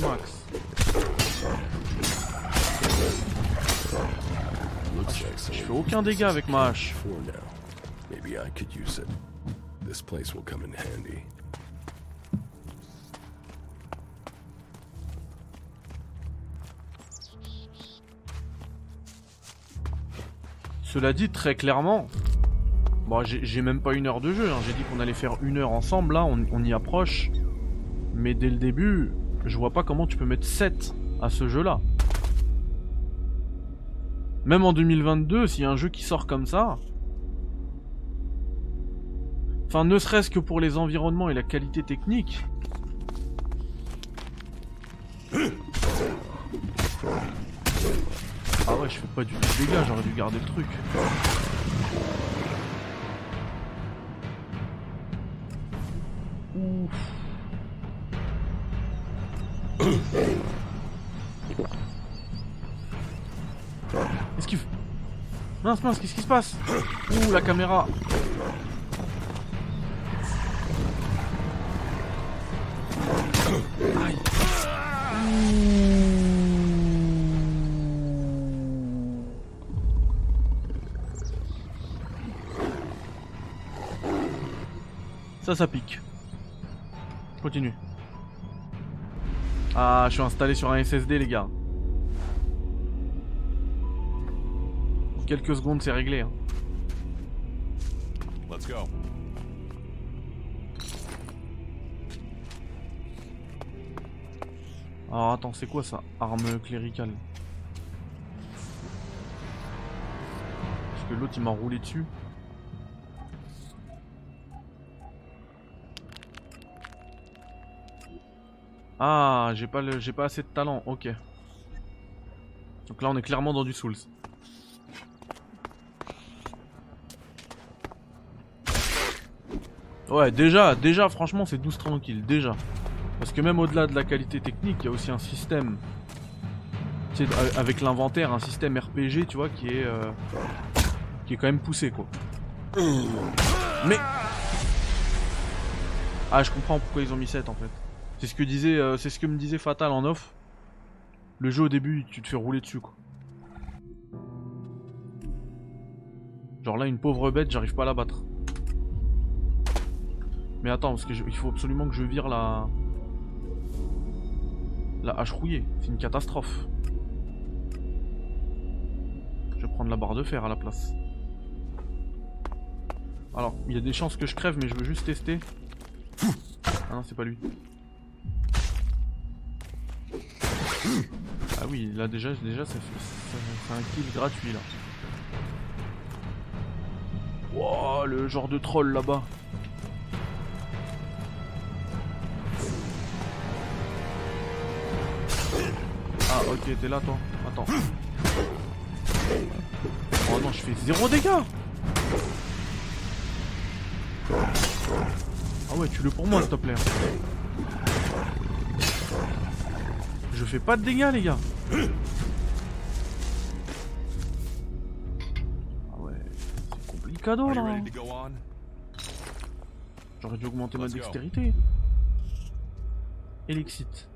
Max. Like Je fais aucun dégât avec ma hache. Maybe I could use it. This place will come in handy. Cela dit, très clairement, j'ai même pas une heure de jeu. hein. J'ai dit qu'on allait faire une heure ensemble. Là, on, on y approche. Mais dès le début, je vois pas comment tu peux mettre 7 à ce jeu-là. Même en 2022, s'il y a un jeu qui sort comme ça. Enfin, ne serait-ce que pour les environnements et la qualité technique. Pas du tout de dégâts, j'aurais dû garder le truc. Ouf. Qu'est-ce qu'il Mince, mince, qu'est-ce qui se passe? Ouh, la caméra Ça, ça pique. Continue. Ah, je suis installé sur un SSD, les gars. En quelques secondes, c'est réglé. hein. Let's go. Alors, attends, c'est quoi ça? Arme cléricale. Parce que l'autre, il m'a roulé dessus. Ah, j'ai pas pas assez de talent. Ok. Donc là, on est clairement dans du Souls. Ouais, déjà, déjà, franchement, c'est douce tranquille, déjà. Parce que même au-delà de la qualité technique, il y a aussi un système. Avec l'inventaire, un système RPG, tu vois, qui est. euh, qui est quand même poussé, quoi. Mais. Ah, je comprends pourquoi ils ont mis 7 en fait. C'est ce que disait, euh, c'est ce que me disait Fatal en off. Le jeu au début, tu te fais rouler dessus, quoi. Genre là, une pauvre bête, j'arrive pas à la battre. Mais attends, parce que il faut absolument que je vire la. La hache rouillée. C'est une catastrophe. Je vais prendre la barre de fer à la place. Alors, il y a des chances que je crève, mais je veux juste tester. Ah non, c'est pas lui. Ah oui, là déjà, déjà ça fait un kill gratuit là. Wow, le genre de troll là-bas. Ah ok, t'es là toi. Attends. Oh non, je fais zéro dégâts Ah ouais, tue-le pour moi s'il te plaît. Je fais pas de dégâts les gars Ah ouais, c'est complicado là? J'aurais dû augmenter ma dextérité. Elixit.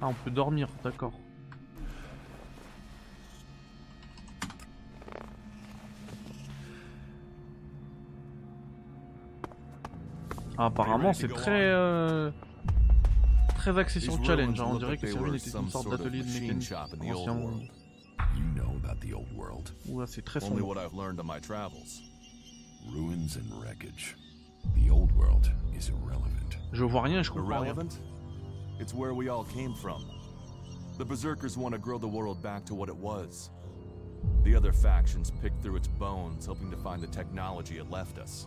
Ah, on peut dormir, d'accord. Apparemment, c'est très. euh, très axé sur le challenge. hein. On dirait que were était some une sorte d'atelier de mécanique ancien. world. You know about the old world. Ouah, c'est très Only sombre. what I've learned on my travels. Ruins and wreckage. The old world is irrelevant. Je vois rien je comprends rien. It's where we all came from. The Berserkers want to grow the world back to what it was. The other factions picked through its bones, hoping to find the technology it left us.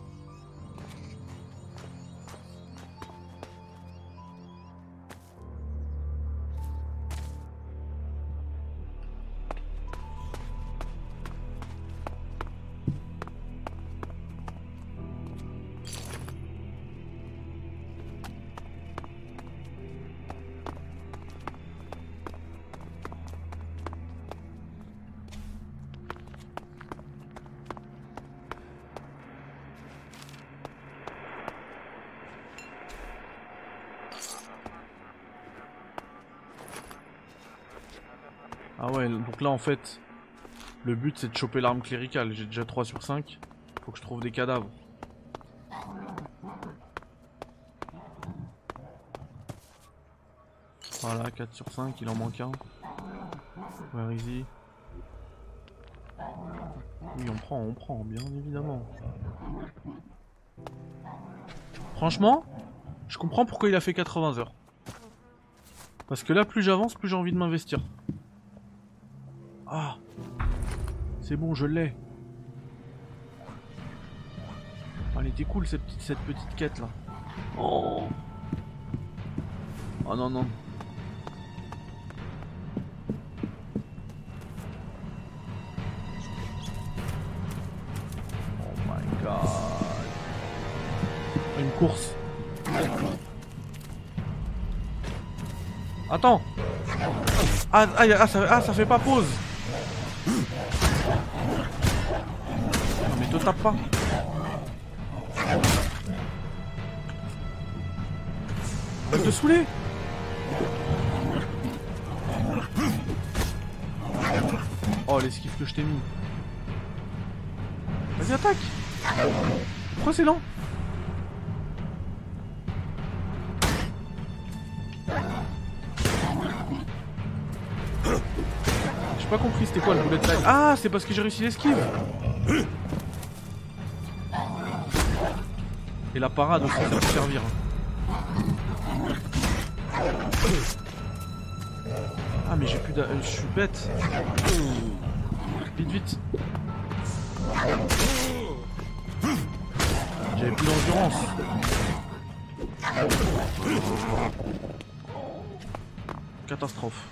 Donc là en fait, le but c'est de choper l'arme cléricale. J'ai déjà 3 sur 5. Faut que je trouve des cadavres. Voilà, 4 sur 5, il en manque un. Where is Oui, on prend, on prend, bien évidemment. Franchement, je comprends pourquoi il a fait 80 heures. Parce que là, plus j'avance, plus j'ai envie de m'investir. C'est bon, je l'ai. Elle était cool cette petite, cette petite quête là. Oh non, non. Oh my god. Une course. Attends ah, ah, ah, ça, ah, ça fait pas pause pas. Va te saouler Oh l'esquive que je t'ai mis. Vas-y attaque. Pourquoi lent J'ai pas compris c'était quoi le bullet time Ah c'est parce que j'ai réussi l'esquive La parade aussi ça peut servir Ah mais j'ai plus d'a... euh, Je suis bête. Vite vite. J'avais plus d'endurance. Catastrophe.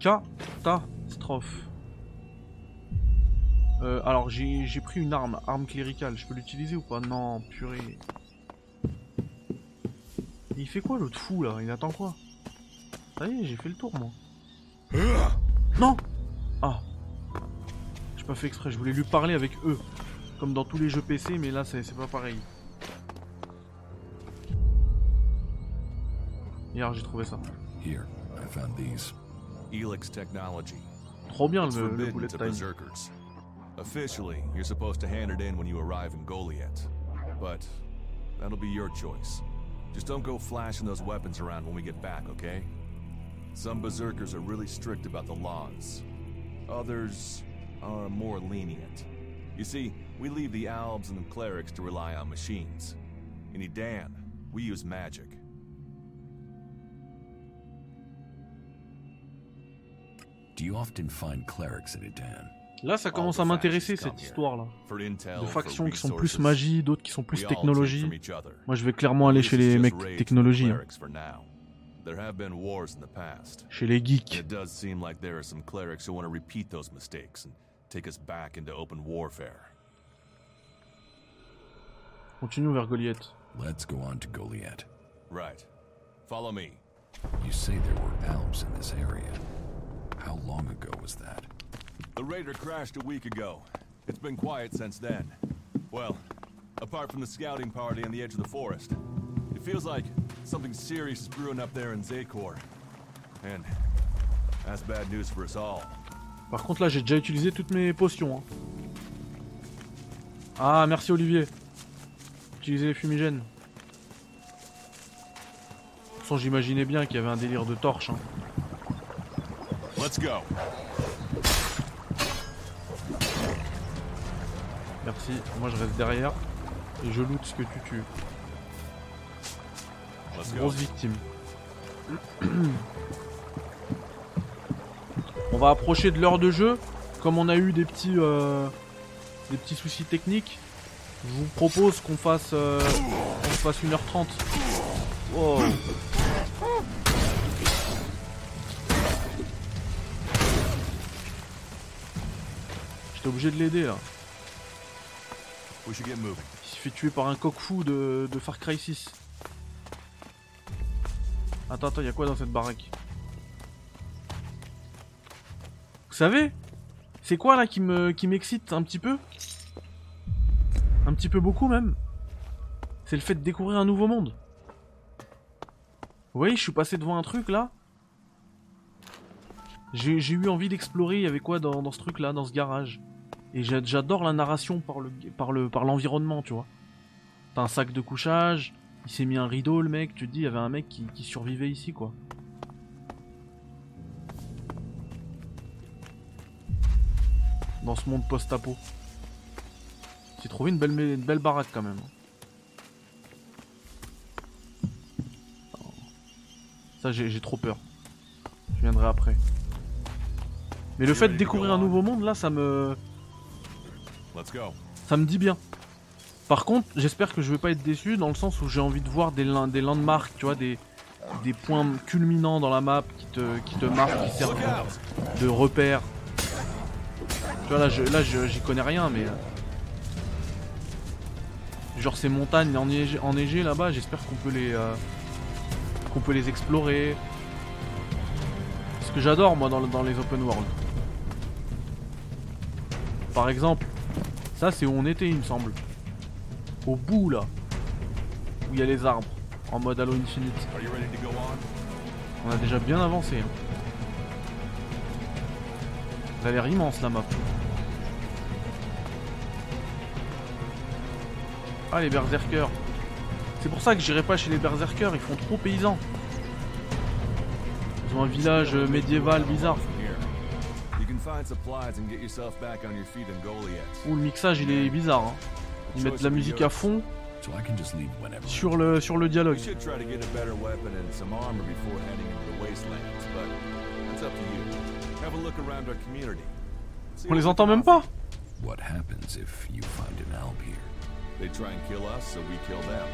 Catastrophe. Euh, alors j'ai pris une arme, arme cléricale, je peux l'utiliser ou pas? Non, purée. Il fait quoi l'autre fou là? Il attend quoi? Ça y est, j'ai fait le tour moi. Non Ah. J'ai pas fait exprès, je voulais lui parler avec eux. Comme dans tous les jeux PC, mais là c'est pas pareil. Hier j'ai trouvé ça. Here, I found these. Elix technology. Trop bien le, le time. Officially, you're supposed to hand it in when you arrive in Goliath. But that'll be your choice. Just don't go flashing those weapons around when we get back, okay? Some berserkers are really strict about the laws. Others are more lenient. You see, we leave the albs and the clerics to rely on machines. In Edan, we use magic. Do you often find clerics in Edan? Là, ça commence à m'intéresser cette histoire-là. De factions qui sont plus magie, d'autres qui sont plus technologie. Moi, je vais clairement aller chez les mecs technologie, hein. clerics for now. There have been wars in the past. chez les geeks. It does seem like there are some clerics who want to repeat those mistakes and take us back into open warfare. Continue vers Goliath. Let's go on to Goliath. Right. Follow me. You say there were Alps in this area. How long ago was that? The raider crashed a week ago. It's been quiet since then. Well, apart from the scouting party on the edge of the forest. It feels like something serious is brewing up there in Zakor. And that's bad news for us all. Par contre, là, j'ai déjà utilisé toutes mes potions. hein. Ah, merci Olivier. Utiliser les fumigènes. De toute façon, j'imaginais bien qu'il y avait un délire de torche. hein. Let's go. Merci. Moi, je reste derrière. Et je loot ce que tu tues. Grosse victime. On va approcher de l'heure de jeu. Comme on a eu des petits, euh, des petits soucis techniques, je vous propose qu'on fasse, euh, qu'on fasse 1h30. Wow. J'étais obligé de l'aider là. Il s'est fait tuer par un coq fou de, de Far Cry 6. Attends, attends, y'a quoi dans cette baraque? Vous savez C'est quoi là qui me qui m'excite un petit peu? Un petit peu beaucoup même C'est le fait de découvrir un nouveau monde. Vous voyez, je suis passé devant un truc là. J'ai eu envie d'explorer, il y avait quoi dans ce truc là, dans ce garage? Et j'a- j'adore la narration par le par le par l'environnement, tu vois. T'as un sac de couchage, il s'est mis un rideau le mec, tu te dis il y avait un mec qui, qui survivait ici quoi. Dans ce monde post-apo. J'ai trouvé une belle une belle baraque quand même. Ça j'ai trop peur. Je viendrai après. Mais le fait de découvrir un nouveau monde là, ça me. Ça me dit bien. Par contre, j'espère que je vais pas être déçu dans le sens où j'ai envie de voir des, des landmarks, tu vois, des, des points culminants dans la map qui te, qui te marquent, qui servent de repères. Tu vois, là, je, là j'y connais rien, mais. euh, Genre ces montagnes enneigées, enneigées là-bas, j'espère qu'on peut les. euh, qu'on peut les explorer. Ce que j'adore moi dans, dans les open world. Par exemple, ça c'est où on était il me semble. Au bout là. Où il y a les arbres. En mode Halo Infinite. On? A déjà bien avancé. hein. Elle a l'air immense la map. Ah les berserkers. C'est pour ça que j'irai pas chez les berserkers, ils font trop paysans. Ils ont un village euh, médiéval bizarre. From here. You can find supplies and get yourself back on your feet in Goliath. Où le mixage il est bizarre. Hein. Ils mettent de la musique à fond So I can just leave whenever. sur le, sur le dialogue. You should try to get a better weapon and some armor before heading into the wastelands, but that's up to you. Have a look around our community. See On les what we entend can même pas offer. What happens if you find an Alp here? They try and kill us, so we kill them.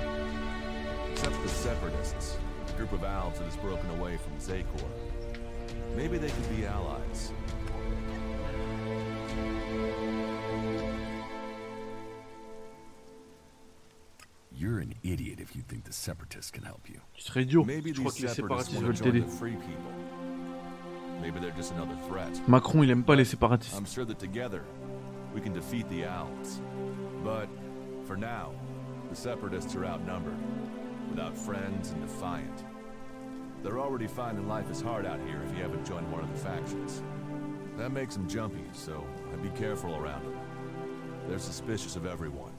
Except the Separatists, a group of Alps that has broken away from Zakor. Maybe they could be allies. You're an idiot if you think the Separatists can help you. Tu serais idiot. Maybe Je crois que les separatists séparatistes veulent t'aider. the free people. Maybe they're just another threat. Macron il aime pas les séparatistes. I'm sure that together we can defeat the Alps. But for now, the Separatists are outnumbered, without friends and defiant. They're already finding life is hard out here if you haven't joined one of the factions. That makes them jumpy, so I'd be careful around them. They're suspicious of everyone.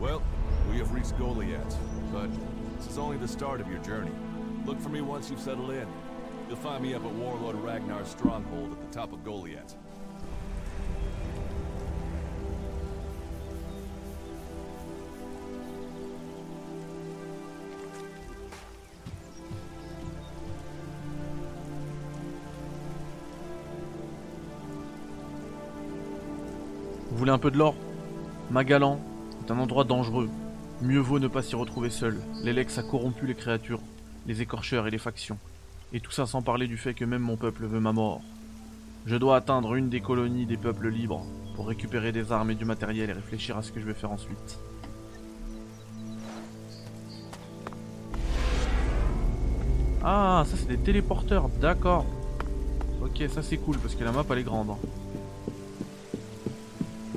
Well, we have reached Goliath, but this is only the start of your journey. Look for me once you've settled in. You'll find me up at Warlord Ragnar's stronghold at the top of Goliath. Voulez un peu de l'or Magalan est un endroit dangereux. Mieux vaut ne pas s'y retrouver seul. L'Elex a corrompu les créatures, les écorcheurs et les factions. Et tout ça sans parler du fait que même mon peuple veut ma mort. Je dois atteindre une des colonies des peuples libres pour récupérer des armes et du matériel et réfléchir à ce que je vais faire ensuite. Ah, ça c'est des téléporteurs, d'accord. Ok, ça c'est cool parce que la map elle est grande.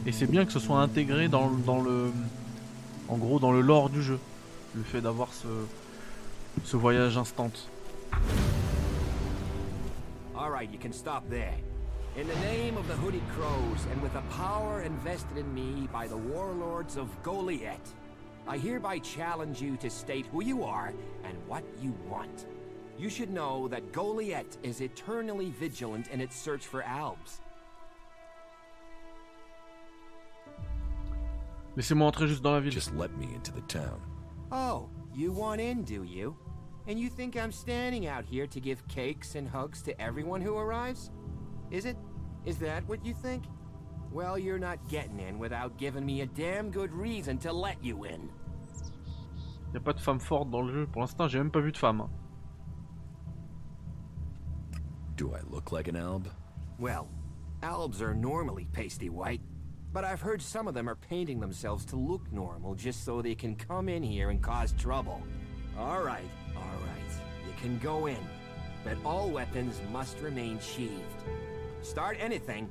Et c'est bien que ce soit intégré dans, dans le. En gros, dans le lore du jeu. Le fait d'avoir ce. Ce voyage instant. All right, you can stop there. In the name of the Hooded Crows and with the power invested in me by the warlords of Goliath, I hereby challenge you to state who you are and what you want. You should know that Goliath is eternally vigilant in its search for Albs. Laissez-moi entrer juste dans la ville. Just let me into the town. Oh, you want in, do you? And you think I'm standing out here to give cakes and hugs to everyone who arrives? Is it? Is that what you think? Well, you're not getting in without giving me a damn good reason to let you in. Y a pas de femme forte dans le jeu. Pour l'instant, j'ai même pas vu de femme. hein. Do I look like an alb? Well, Albs are normally pasty white, but I've heard some of them are painting themselves to look normal just so they can come in here and cause trouble. All right, all right. You can go in, but all weapons must remain sheathed. Start anything.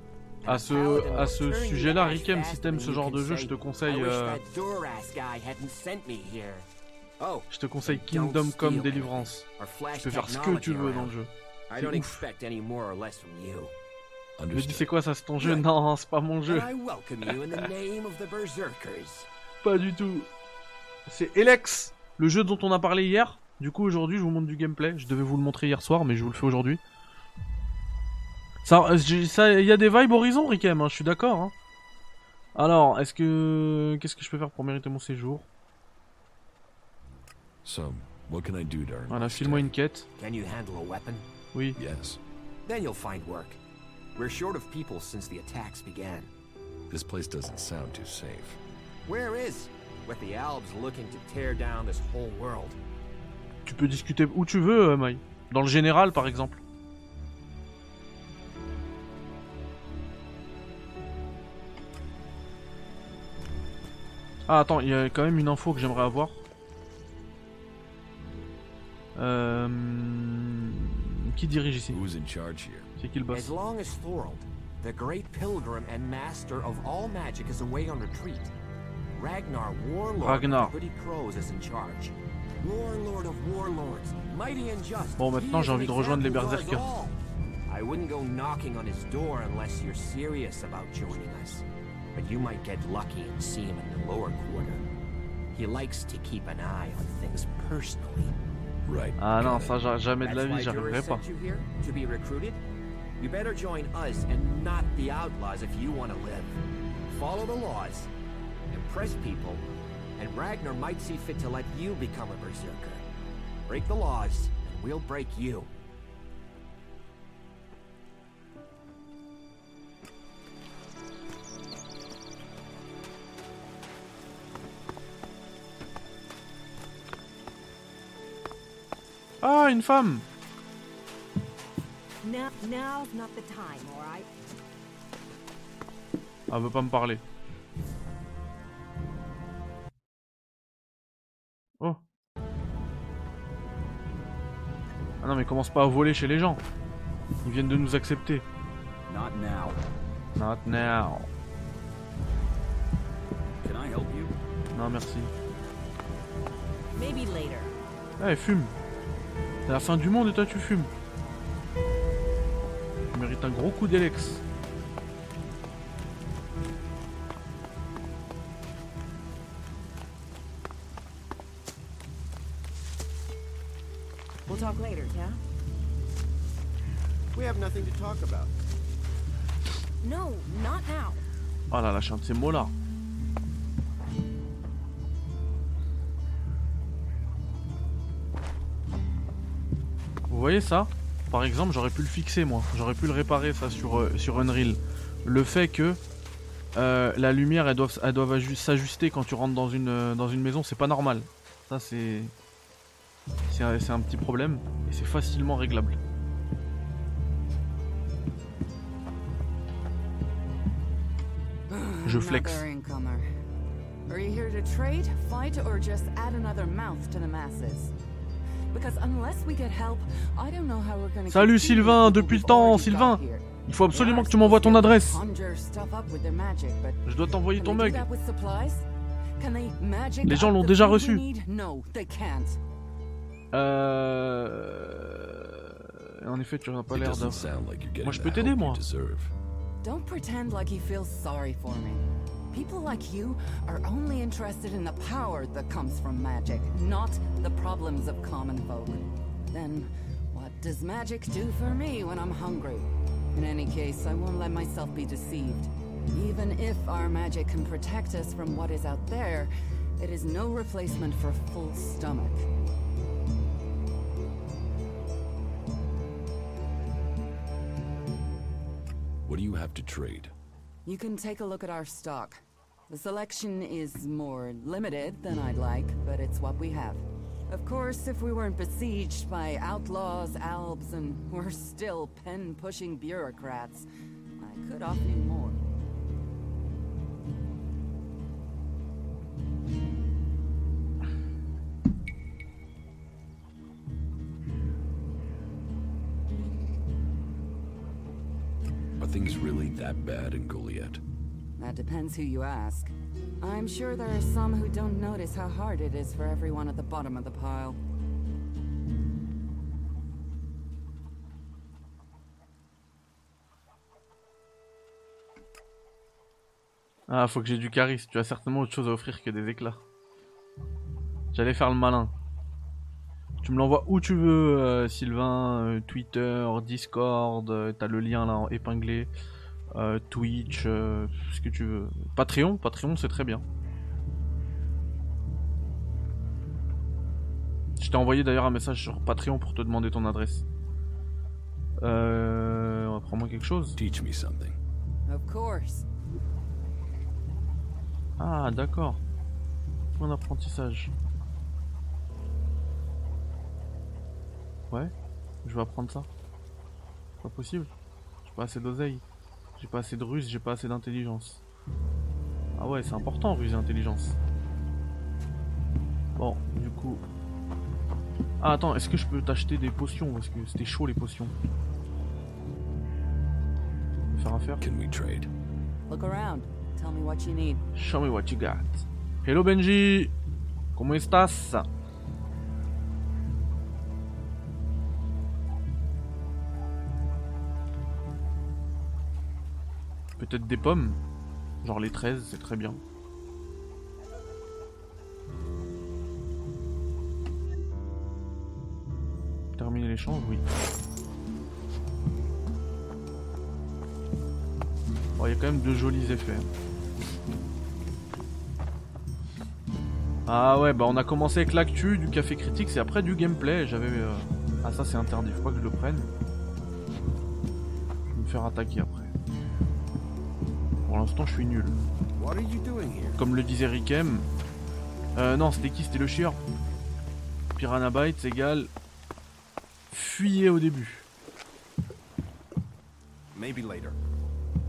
À ce- à ce sujet-là, Rikem, si t'aimes ce genre de jeu, say, je te conseille, euh. Oh, Je te conseille Kingdom Come Deliverance. Tu peux faire ce que tu veux dans le jeu. C'est ouf. Je me dis, c'est quoi ça, c'est ton jeu. Non, c'est pas mon jeu. Pas du tout. C'est Elex, le jeu dont on a parlé hier. Du coup, aujourd'hui, je vous montre du gameplay. Je devais vous le montrer hier soir, mais je vous le fais aujourd'hui. Ça, euh, ça, il y a des vibes Horizon, Rikem, hein, je suis d'accord. hein. Alors, est-ce que, qu'est-ce que je peux faire pour mériter mon séjour? So, what can I do Voilà, file-moi une quête. Can you handle a weapon? Oui. Yes. Then you'll find work. We're short of people since the attacks began. This place doesn't sound too safe. Where is? With the Albs looking to tear down this whole world? Tu peux discuter où tu veux, euh, Mai. Dans le général, par exemple. Ah, attends, il y a quand même une info que j'aimerais avoir. Euh... Qui dirige ici Who's in charge here? C'est qui le boss? As long as Thorold, the great pilgrim and master of all magic, is away on retreat, Ragnar, warlord Ragnar. of the Hooded Crows, is in charge. Warlord of warlords, mighty and just. Bon, maintenant, j'ai envie de rejoindre les berserkers. I wouldn't go knocking on his door unless you're serious about joining us. But you might get lucky and see him in the lower quarter. He likes to keep an eye on things personally. Right. Ah non, ça j'a- jamais de la vie, why j'y arriverai Duras pas. here to be recruited. You better join us and not the outlaws if you want to live. Follow the laws, impress people, and Ragnar might see fit to let you become a berserker. Break the laws, and we'll break you. Ah, une femme? Ah, elle veut pas me parler. Oh. Ah non, mais commence pas à voler chez les gens. Ils viennent de nous accepter. Not now. Not now. Can I help you? Non, merci. Maybe later. Ah, elle fume. C'est la fin du monde et toi tu fumes. Tu mérites un gros coup d'Elex. We'll talk later, yeah? We have nothing to talk about. No, not now. Oh là là, je ces mots là. Vous voyez ça? Par exemple, j'aurais pu le fixer moi. J'aurais pu le réparer ça sur, euh, sur Unreal. Le fait que euh, la lumière elle doit, elle doit aju- s'ajuster quand tu rentres dans une, euh, dans une maison, c'est pas normal. Ça c'est. C'est un, petit problème et c'est facilement réglable. Je flex. Another incomer. Are you here to trade, fight, or just add another mouth to the masses? Salut Sylvain, depuis le temps, Sylvain. Il faut absolument que tu m'envoies ton adresse. Je dois t'envoyer ton mug. Les gens l'ont déjà reçu. need? No, they can't. Euh... En effet, tu n'as pas l'air d'un... Moi, je peux t'aider, moi. People like you are only interested in the power that comes from magic, not the problems of common folk. Then, what does magic do for me when I'm hungry? In any case, I won't let myself be deceived. Even if our magic can protect us from what is out there, it is no replacement for a full stomach. What do you have to trade? You can take a look at our stock. The selection is more limited than I'd like, but it's what we have. Of course, if we weren't besieged by outlaws, albs, and we're still pen-pushing bureaucrats, I could offer you more. Things really that bad in Goliath? That depends who you ask. I'm sure there are some who don't notice how hard it is for everyone at the bottom of the pile. Ah, faut que j'ai du charisme. Tu as certainement autre chose à offrir que des éclats. J'allais faire le malin. Tu me l'envoies où tu veux, euh, Sylvain. euh, Twitter, Discord, euh, t'as le lien là en épinglé. euh, Twitch, euh, ce que tu veux. Patreon, Patreon c'est très bien. Je t'ai envoyé d'ailleurs un message sur Patreon pour te demander ton adresse. Euh, apprends-moi quelque chose. Teach me something. Of course. Ah, d'accord. Point d'apprentissage. Ouais, je vais apprendre ça. Pas possible. J'ai pas assez d'oseille. J'ai pas assez de ruse, j'ai pas assez d'intelligence. Ah ouais, c'est important, ruse et intelligence. Bon, du coup... Ah attends, est-ce que je peux t'acheter des potions? Parce que c'était chaud les potions. Faire affaire? Can we trade? Look around. Tell me what you need. Show me what you got. Hello Benji ¿Cómo estás? Peut-être des pommes Genre les 13, c'est très bien. Terminer l'échange, oui. Bon, il y a quand même de jolis effets. Ah ouais, bah on a commencé avec l'actu du café critique, c'est après du gameplay. J'avais. euh, Ah, ça c'est interdit, faut pas que je le prenne. Je vais me faire attaquer après. Pour l'instant, je suis nul. What are you doing here? Comme le disait Rikem. Euh, non, c'était qui? C'était le chieur. Piranha Bytes égale. Fuyez au début. Maybe later.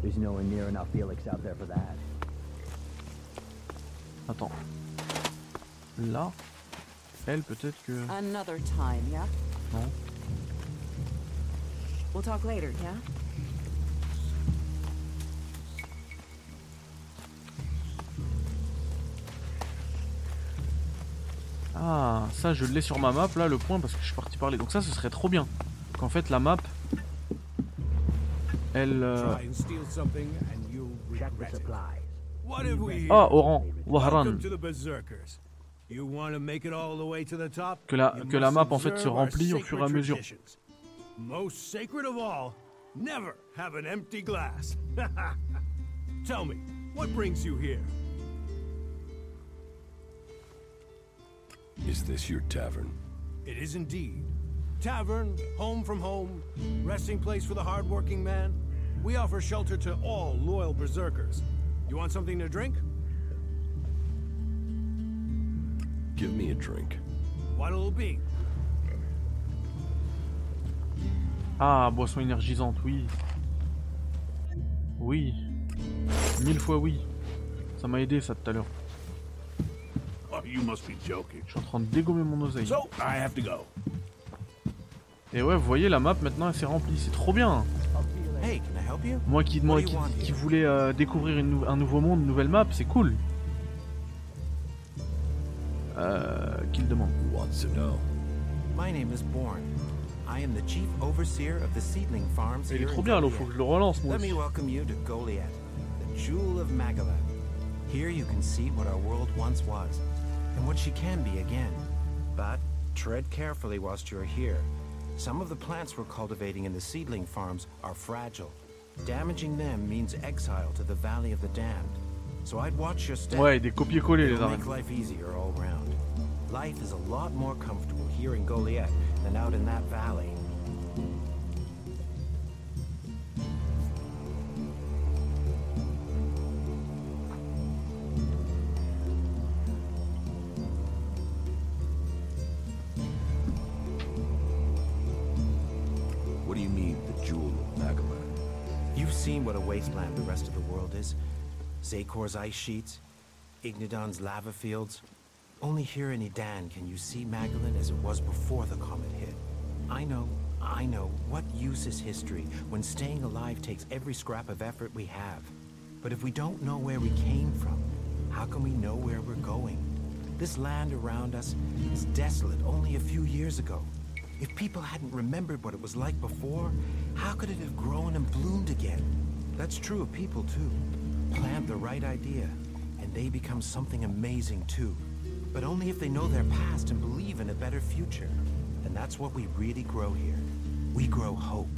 There's nowhere near enough Felix out there for that. Attends. Là. Elle, peut-être que. Another time, yeah? Non. We'll talk later, yeah? Ah, ça je l'ai sur ma map là, le point, parce que je suis parti parler. Donc ça, ce serait trop bien. Qu'en fait, la map. Elle. euh? Ah, Oran, Wahran. Que la- que la map, en fait, se remplit au fur et à mesure. Most sacred of all, never have an empty glass. Tell me, what brings you here? Is this your tavern? It is indeed. Tavern, home from home, resting place for the hardworking man. We offer shelter to all loyal berserkers. You want something to drink? Give me a drink. What'll it be? Ah, boisson énergisante, oui. Oui. Mille fois oui. Ça m'a aidé ça tout à l'heure. Oh, you must be joking. Je suis en train de dégommer mon oseille. So, I have to go. Et ouais, vous voyez, la map maintenant elle s'est remplie, c'est trop bien. Hey, can I help you? Moi qui, moi What do qui, voulais euh, découvrir une nou- un nouveau monde, une nouvelle map, c'est cool. Euh, qui le demande Who wants to know? My name is Bourne. I am the chief overseer of the seedling farms Il est trop bien, alors faut que je le relance moi Let me welcome you to Goliath, the jewel of. Here you can see what our world once was, and what she can be again. But tread carefully whilst you're here. Some of the plants we're cultivating in the seedling farms are fragile. Damaging them means exile to the Valley of the Damned. So I'd watch your step. Ouais, des copier-coller les make life easier all round. Life is a lot more comfortable here in Goliath than out in that valley. Zakor's ice sheets, Ignodon's lava fields. Only here in Edan can you see Magellan as it was before the comet hit. I know, I know, what use is history when staying alive takes every scrap of effort we have? But if we don't know where we came from, how can we know where we're going? This land around us is desolate only a few years ago. If people hadn't remembered what it was like before, how could it have grown and bloomed again? That's true of people too. Plant the right idea, and they become something amazing too. But only if they know their past and believe in a better future. And that's what we really grow here. We grow hope.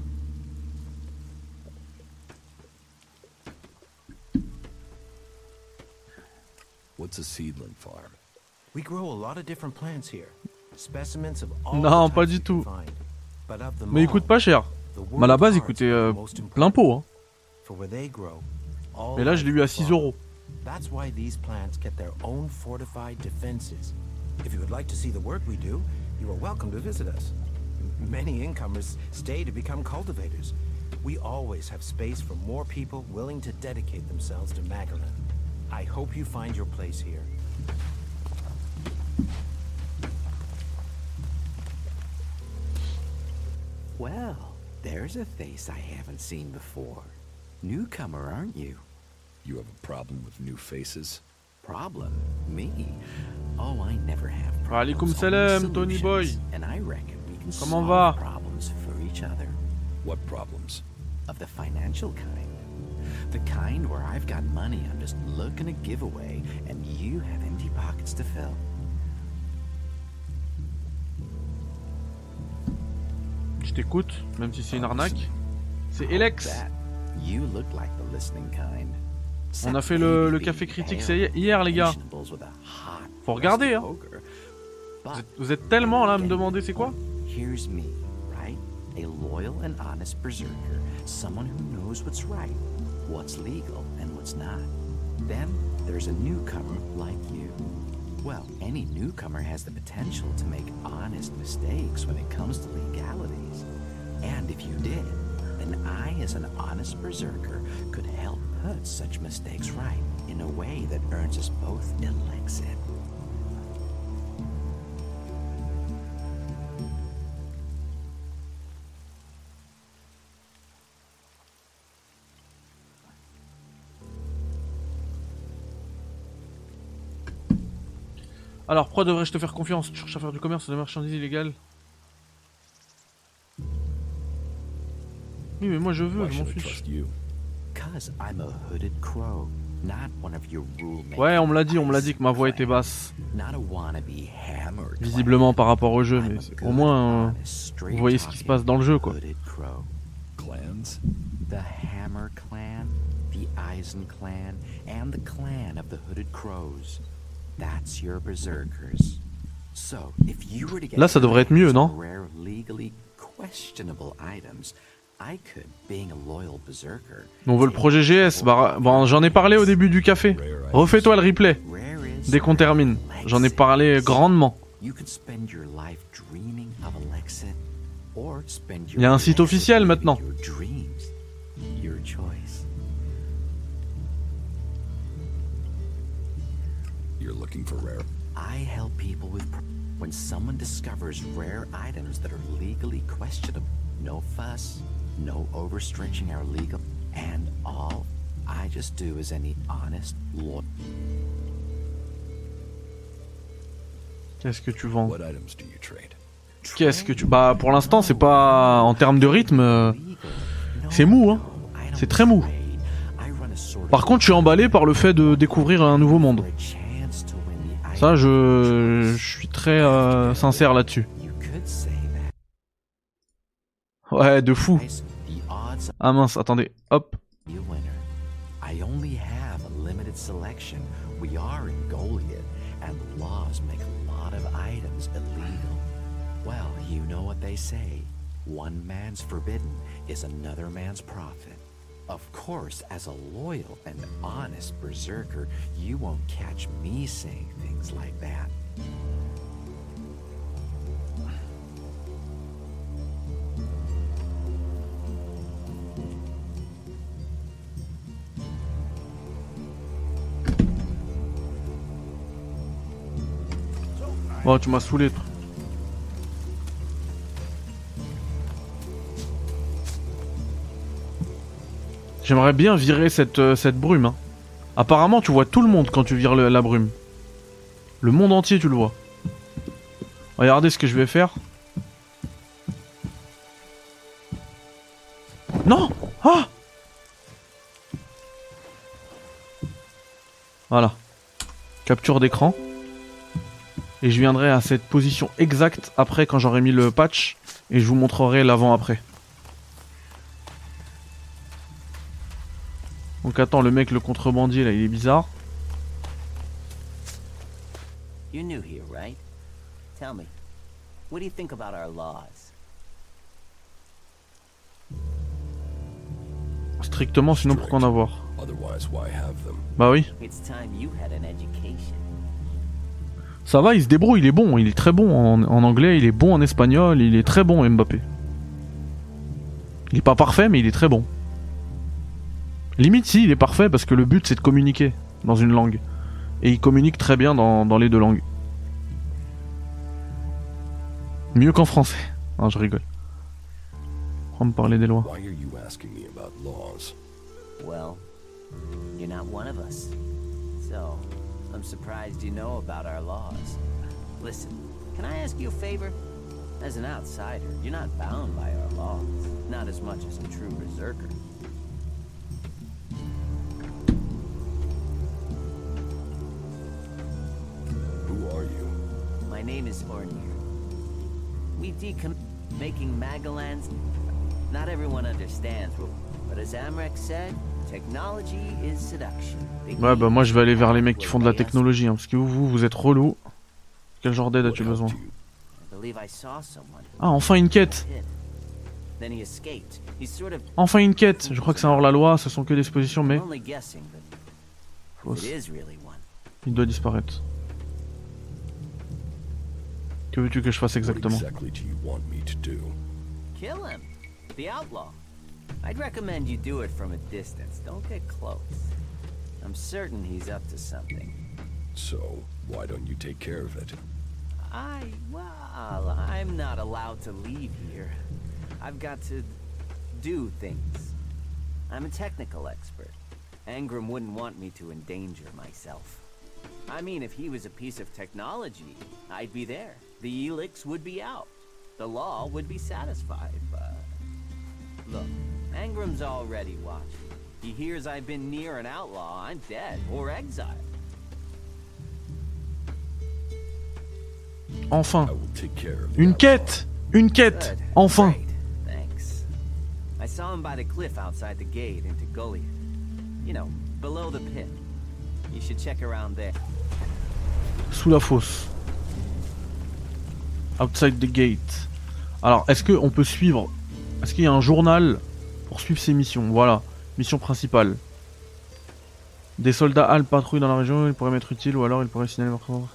What's a seedling farm? We grow a lot of different plants here. Specimens of all Non, pas du tout. find. But of them Mais il all, coûte pas cher. the Mais à la base il world coûtait cards are euh, the most important. plein pot. Hein. For where they grow, all là je l'ai eu à 6 euros. That's why these plants get their own fortified defenses. If you would like to see the work we do, you are welcome to visit us. Many incomers stay to become cultivators. We always have space for more people willing to dedicate themselves to Magalan. I hope you find your place here. Well, there's a face I haven't seen before. Newcomer, aren't you? You have a problem with new faces? Problem? Me? Oh, I never have Alaikum problems, salam, Tony boy. solutions, And I reckon we can Comment solve va? problems for each other. What problems? Of the financial kind. The kind where I've got money I'm just looking to give away, and you have empty pockets to fill. Je t'écoute, même si c'est une Oh, arnaque. C'est Hope Elex. You look like the listening kind. On a fait le, le café critique hier les gars. Faut regarder hein. Vous êtes, vous êtes tellement là à me demander c'est quoi Here's me, right? A loyal and honest berserker, someone who knows what's right, what's legal, and what's not. Then there's a newcomer like you. Well, any newcomer has the potential to make honest mistakes when it comes to legalities. And if you did, then I, as an honest berserker, could help put such mistakes right in a way that earns us both elixir. Alors pourquoi devrais-je te faire confiance? Tu cherches à faire du commerce de marchandises illégales Oui mais moi je veux, je m'en fiche. trust you? Cause I'm a hooded crow, not one of your rule Ouais on me l'a dit, on me l'a dit que ma voix était basse. Not a wannabe hammer Visiblement par rapport au jeu, mais au moins euh, vous voyez ce qui se passe dans le jeu quoi. hooded crow. Clans? The Hammer Clan, the Eisen Clan, and the clan of the Hooded Crows. That's your berserkers. So, if you were to get Là, ça devrait être mieux, non? On rare, legally questionable items, I could, being a loyal berserker, On veut le projet GS, bah, bon, j'en ai parlé au début du café. Refais-toi le replay. Dès qu'on termine. J'en ai parlé grandement. Il y a un site officiel maintenant. When someone discovers rare items that are legally questionable, no fuss, no overstretching our legal, and all I just do is any honest law. Qu'est-ce que tu vends What items do you trade? Qu'est-ce que tu... Bah pour l'instant c'est pas... En termes de rythme, euh, c'est mou hein. C'est très mou. Par contre je suis emballé par le fait de découvrir un nouveau monde. Ça je, je suis très euh, sincère là-dessus. Ouais de fou. Ah mince, attendez, hop. I only have a limited selection. We are in Goliath, and the laws make a lot of items illegal. Well, you know what they say. One man's forbidden is another man's profit. Of course, as a loyal and honest berserker, you won't catch me saying things like that. Oh tu m'as saoulé. J'aimerais bien virer cette, euh, brume. hein. Apparemment, tu vois tout le monde quand tu vires la brume. Le monde entier, tu le vois. Regardez ce que je vais faire. Non Ah Voilà. Capture d'écran. Et je viendrai à cette position exacte après quand j'aurai mis le patch. Et je vous montrerai l'avant-après. Donc attends, le mec, le contrebandier là, il est bizarre. You're new here, right? Tell me, what do you think about our laws? Strictement, sinon pourquoi en avoir Otherwise, why have them? Bah oui. It's time you had an education. Ça va, il se débrouille, il est bon, il est très bon en, en anglais, il est bon en espagnol, il est très bon Mbappé. Il est pas parfait, mais il est très bon. Limite si, il est parfait parce que le but c'est de communiquer dans une langue. Et il communique très bien dans, dans les deux langues. Mieux qu'en français. Non, je rigole. On va me parler des lois. Why are you asking me about laws? Well, you're not one of us. Surprised you know about our laws. Listen, can I ask you a favor? As an outsider, you're not bound by our laws. Not as much as a true berserker. Who are you? My name is Ornir. We decom... making Magellan's... Not everyone understands, but- but as Amrek said, technology is seduction. They Ouais, bah moi je vais aller vers les mecs qui font de la technologie, hein, parce que vous, vous, vous êtes relou. Quel genre d'aide as-tu besoin. Ah, enfin une quête. Enfin une quête Je crois que c'est hors la loi, ce sont que des expositions, mais Fausse. il doit disparaître. Que veux-tu que je fasse exactement I'd recommend you do it from a distance. Don't get close. I'm certain he's up to something. So, why don't you take care of it? I, well, I'm not allowed to leave here. I've got to do things. I'm a technical expert. Angram wouldn't want me to endanger myself. I mean, if he was a piece of technology, I'd be there. The elix would be out. The law would be satisfied, but... Look, Angram's already watching. He hears I've been near an outlaw, I'm dead, or exiled. Enfin Une quête Une quête Enfin Thanks. I saw him by the cliff outside the gate into Goliath. You know, below the pit. You should check around there. Sous la fosse. Outside the gate. Alors, est-ce qu'on peut suivre Est-ce qu'il y a un journal pour suivre ses missions Voilà, mission principale. Des soldats Al patrouillent dans la région, ils pourraient m'être utiles ou alors ils pourraient signaler ordre.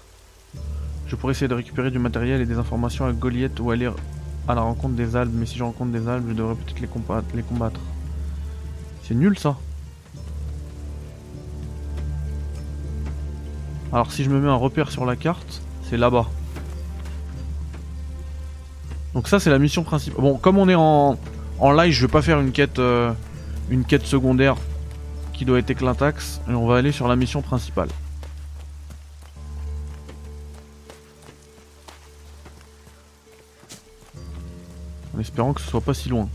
Je pourrais essayer de récupérer du matériel et des informations à Goliath ou aller à la rencontre des Albes, mais si je rencontre des Albes, je devrais peut-être les combattre. C'est nul ça. Alors si je me mets un repère sur la carte, c'est là-bas. Donc ça c'est la mission principale. Bon, comme on est en, en live, je vais pas faire une quête, euh, secondaire qui doit être éclataxe. Et on va aller sur la mission principale. En espérant que ce soit pas si loin.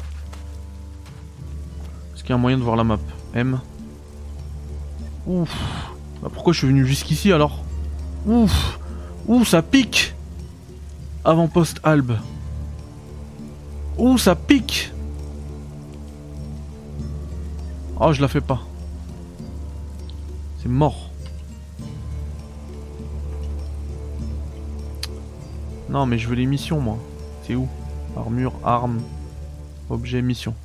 Est-ce qu'il y a un moyen de voir la map M. Ouf. Bah pourquoi je suis venu jusqu'ici alors? Ouf. Ouh, ça pique Avant-poste Albe. Ouh, ça pique Oh, je la fais pas. C'est mort. Non, mais je veux les missions, moi. C'est où? Armure, armes, objet, mission.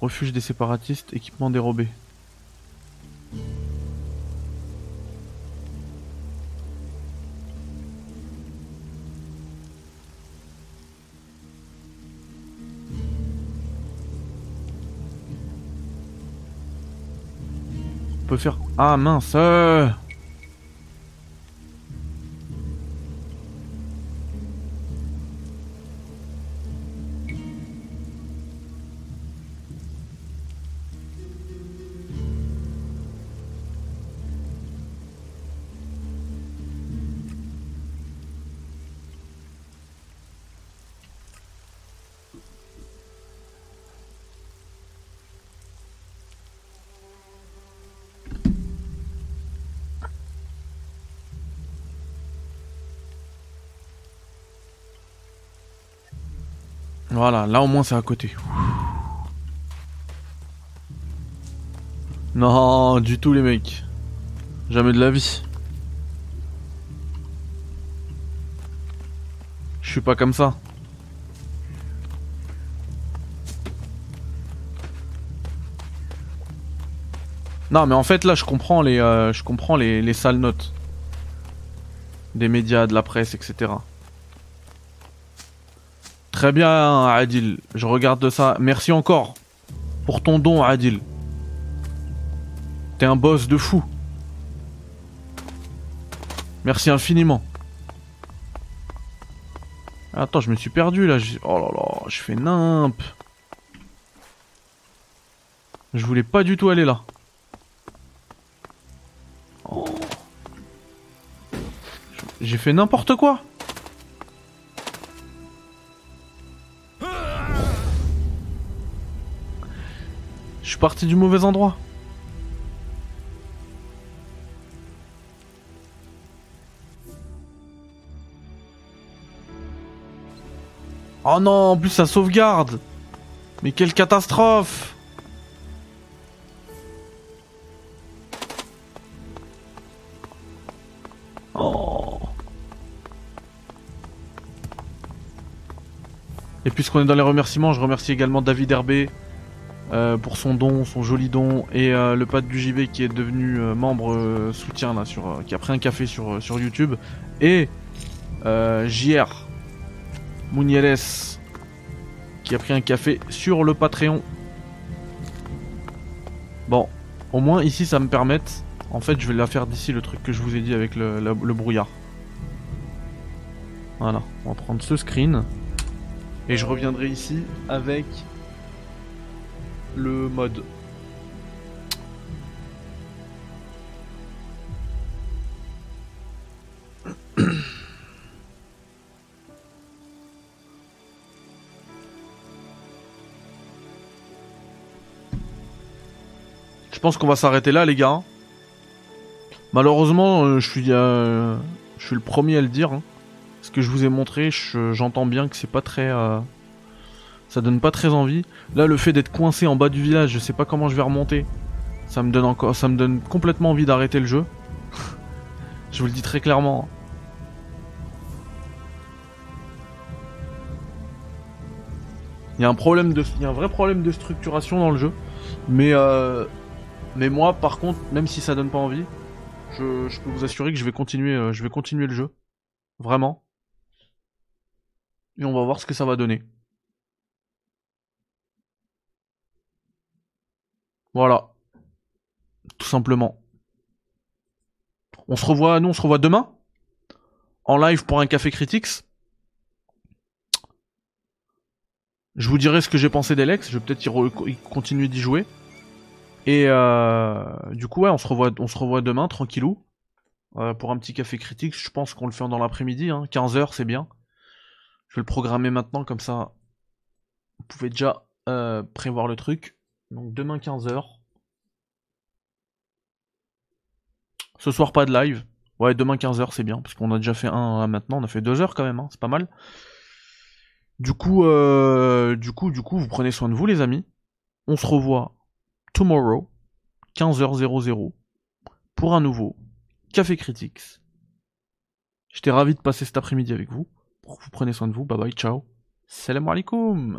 Refuge des séparatistes, équipement dérobé. Peut faire... Ah mince euh Voilà, là au moins c'est à côté. Non, du tout les mecs. Jamais de la vie. Je suis pas comme ça. Non mais en fait là je comprends les euh, je comprends les, les sales notes des médias, de la presse, etc. Très bien, Adil. Je regarde ça. Merci encore pour ton don, Adil. T'es un boss de fou. Merci infiniment. Attends, je me suis perdu là. Oh là là, je fais nimp. Je voulais pas du tout aller là. Oh. J'ai fait n'importe quoi. Parti du mauvais endroit. Oh non, en plus ça sauvegarde. Mais quelle catastrophe Oh Et puisqu'on est dans les remerciements, je remercie également David Herbé euh, pour son don, son joli don, et euh, le pad du JV qui est devenu euh, membre soutien là, sur, qui a pris un café sur, sur YouTube, et JR Munieres qui a pris un café sur le Patreon. Bon, au moins ici ça me permette. En fait, je vais la faire d'ici le truc que je vous ai dit avec le, le brouillard. Voilà, on va prendre ce screen. Et je reviendrai ici avec le mode. Je pense qu'on va s'arrêter là les gars. Malheureusement, euh, je suis, euh, je suis le premier à le dire. Hein. Ce que je vous ai montré, j'entends bien que c'est pas très... Euh, ça donne pas très envie. Là, le fait d'être coincé en bas du village, je sais pas comment je vais remonter. Ça me donne encore, ça me donne complètement envie d'arrêter le jeu. je vous le dis très clairement. Il y a un problème de, il y a un vrai problème de structuration dans le jeu. Mais euh, mais moi, par contre, même si ça donne pas envie, je, peux vous assurer que je vais continuer, euh, je vais continuer le jeu, vraiment. Et on va voir ce que ça va donner. Voilà. Tout simplement. On se revoit, nous on se revoit demain? En live pour un café critiques. Je vous dirai ce que j'ai pensé d'Alex. Je vais peut-être y, continuer d'y jouer. Et euh, du coup, ouais, on se revoit, on se revoit demain, tranquillou, euh, pour un petit café critique. Je pense qu'on le fait dans l'après-midi, hein. 15h, c'est bien. Je vais le programmer maintenant, comme ça, vous pouvez déjà euh, prévoir le truc. Donc demain 15h. Ce soir, pas de live. Ouais, demain 15h, c'est bien, parce qu'on a déjà fait un maintenant. On a fait deux heures quand même, hein, c'est pas mal. Du coup, euh, du coup, du coup, vous prenez soin de vous, les amis. On se revoit tomorrow, 15h00, pour un nouveau Café Critics. J'étais ravi de passer cet après-midi avec vous. Vous prenez soin de vous, bye bye, ciao. Salam alaikum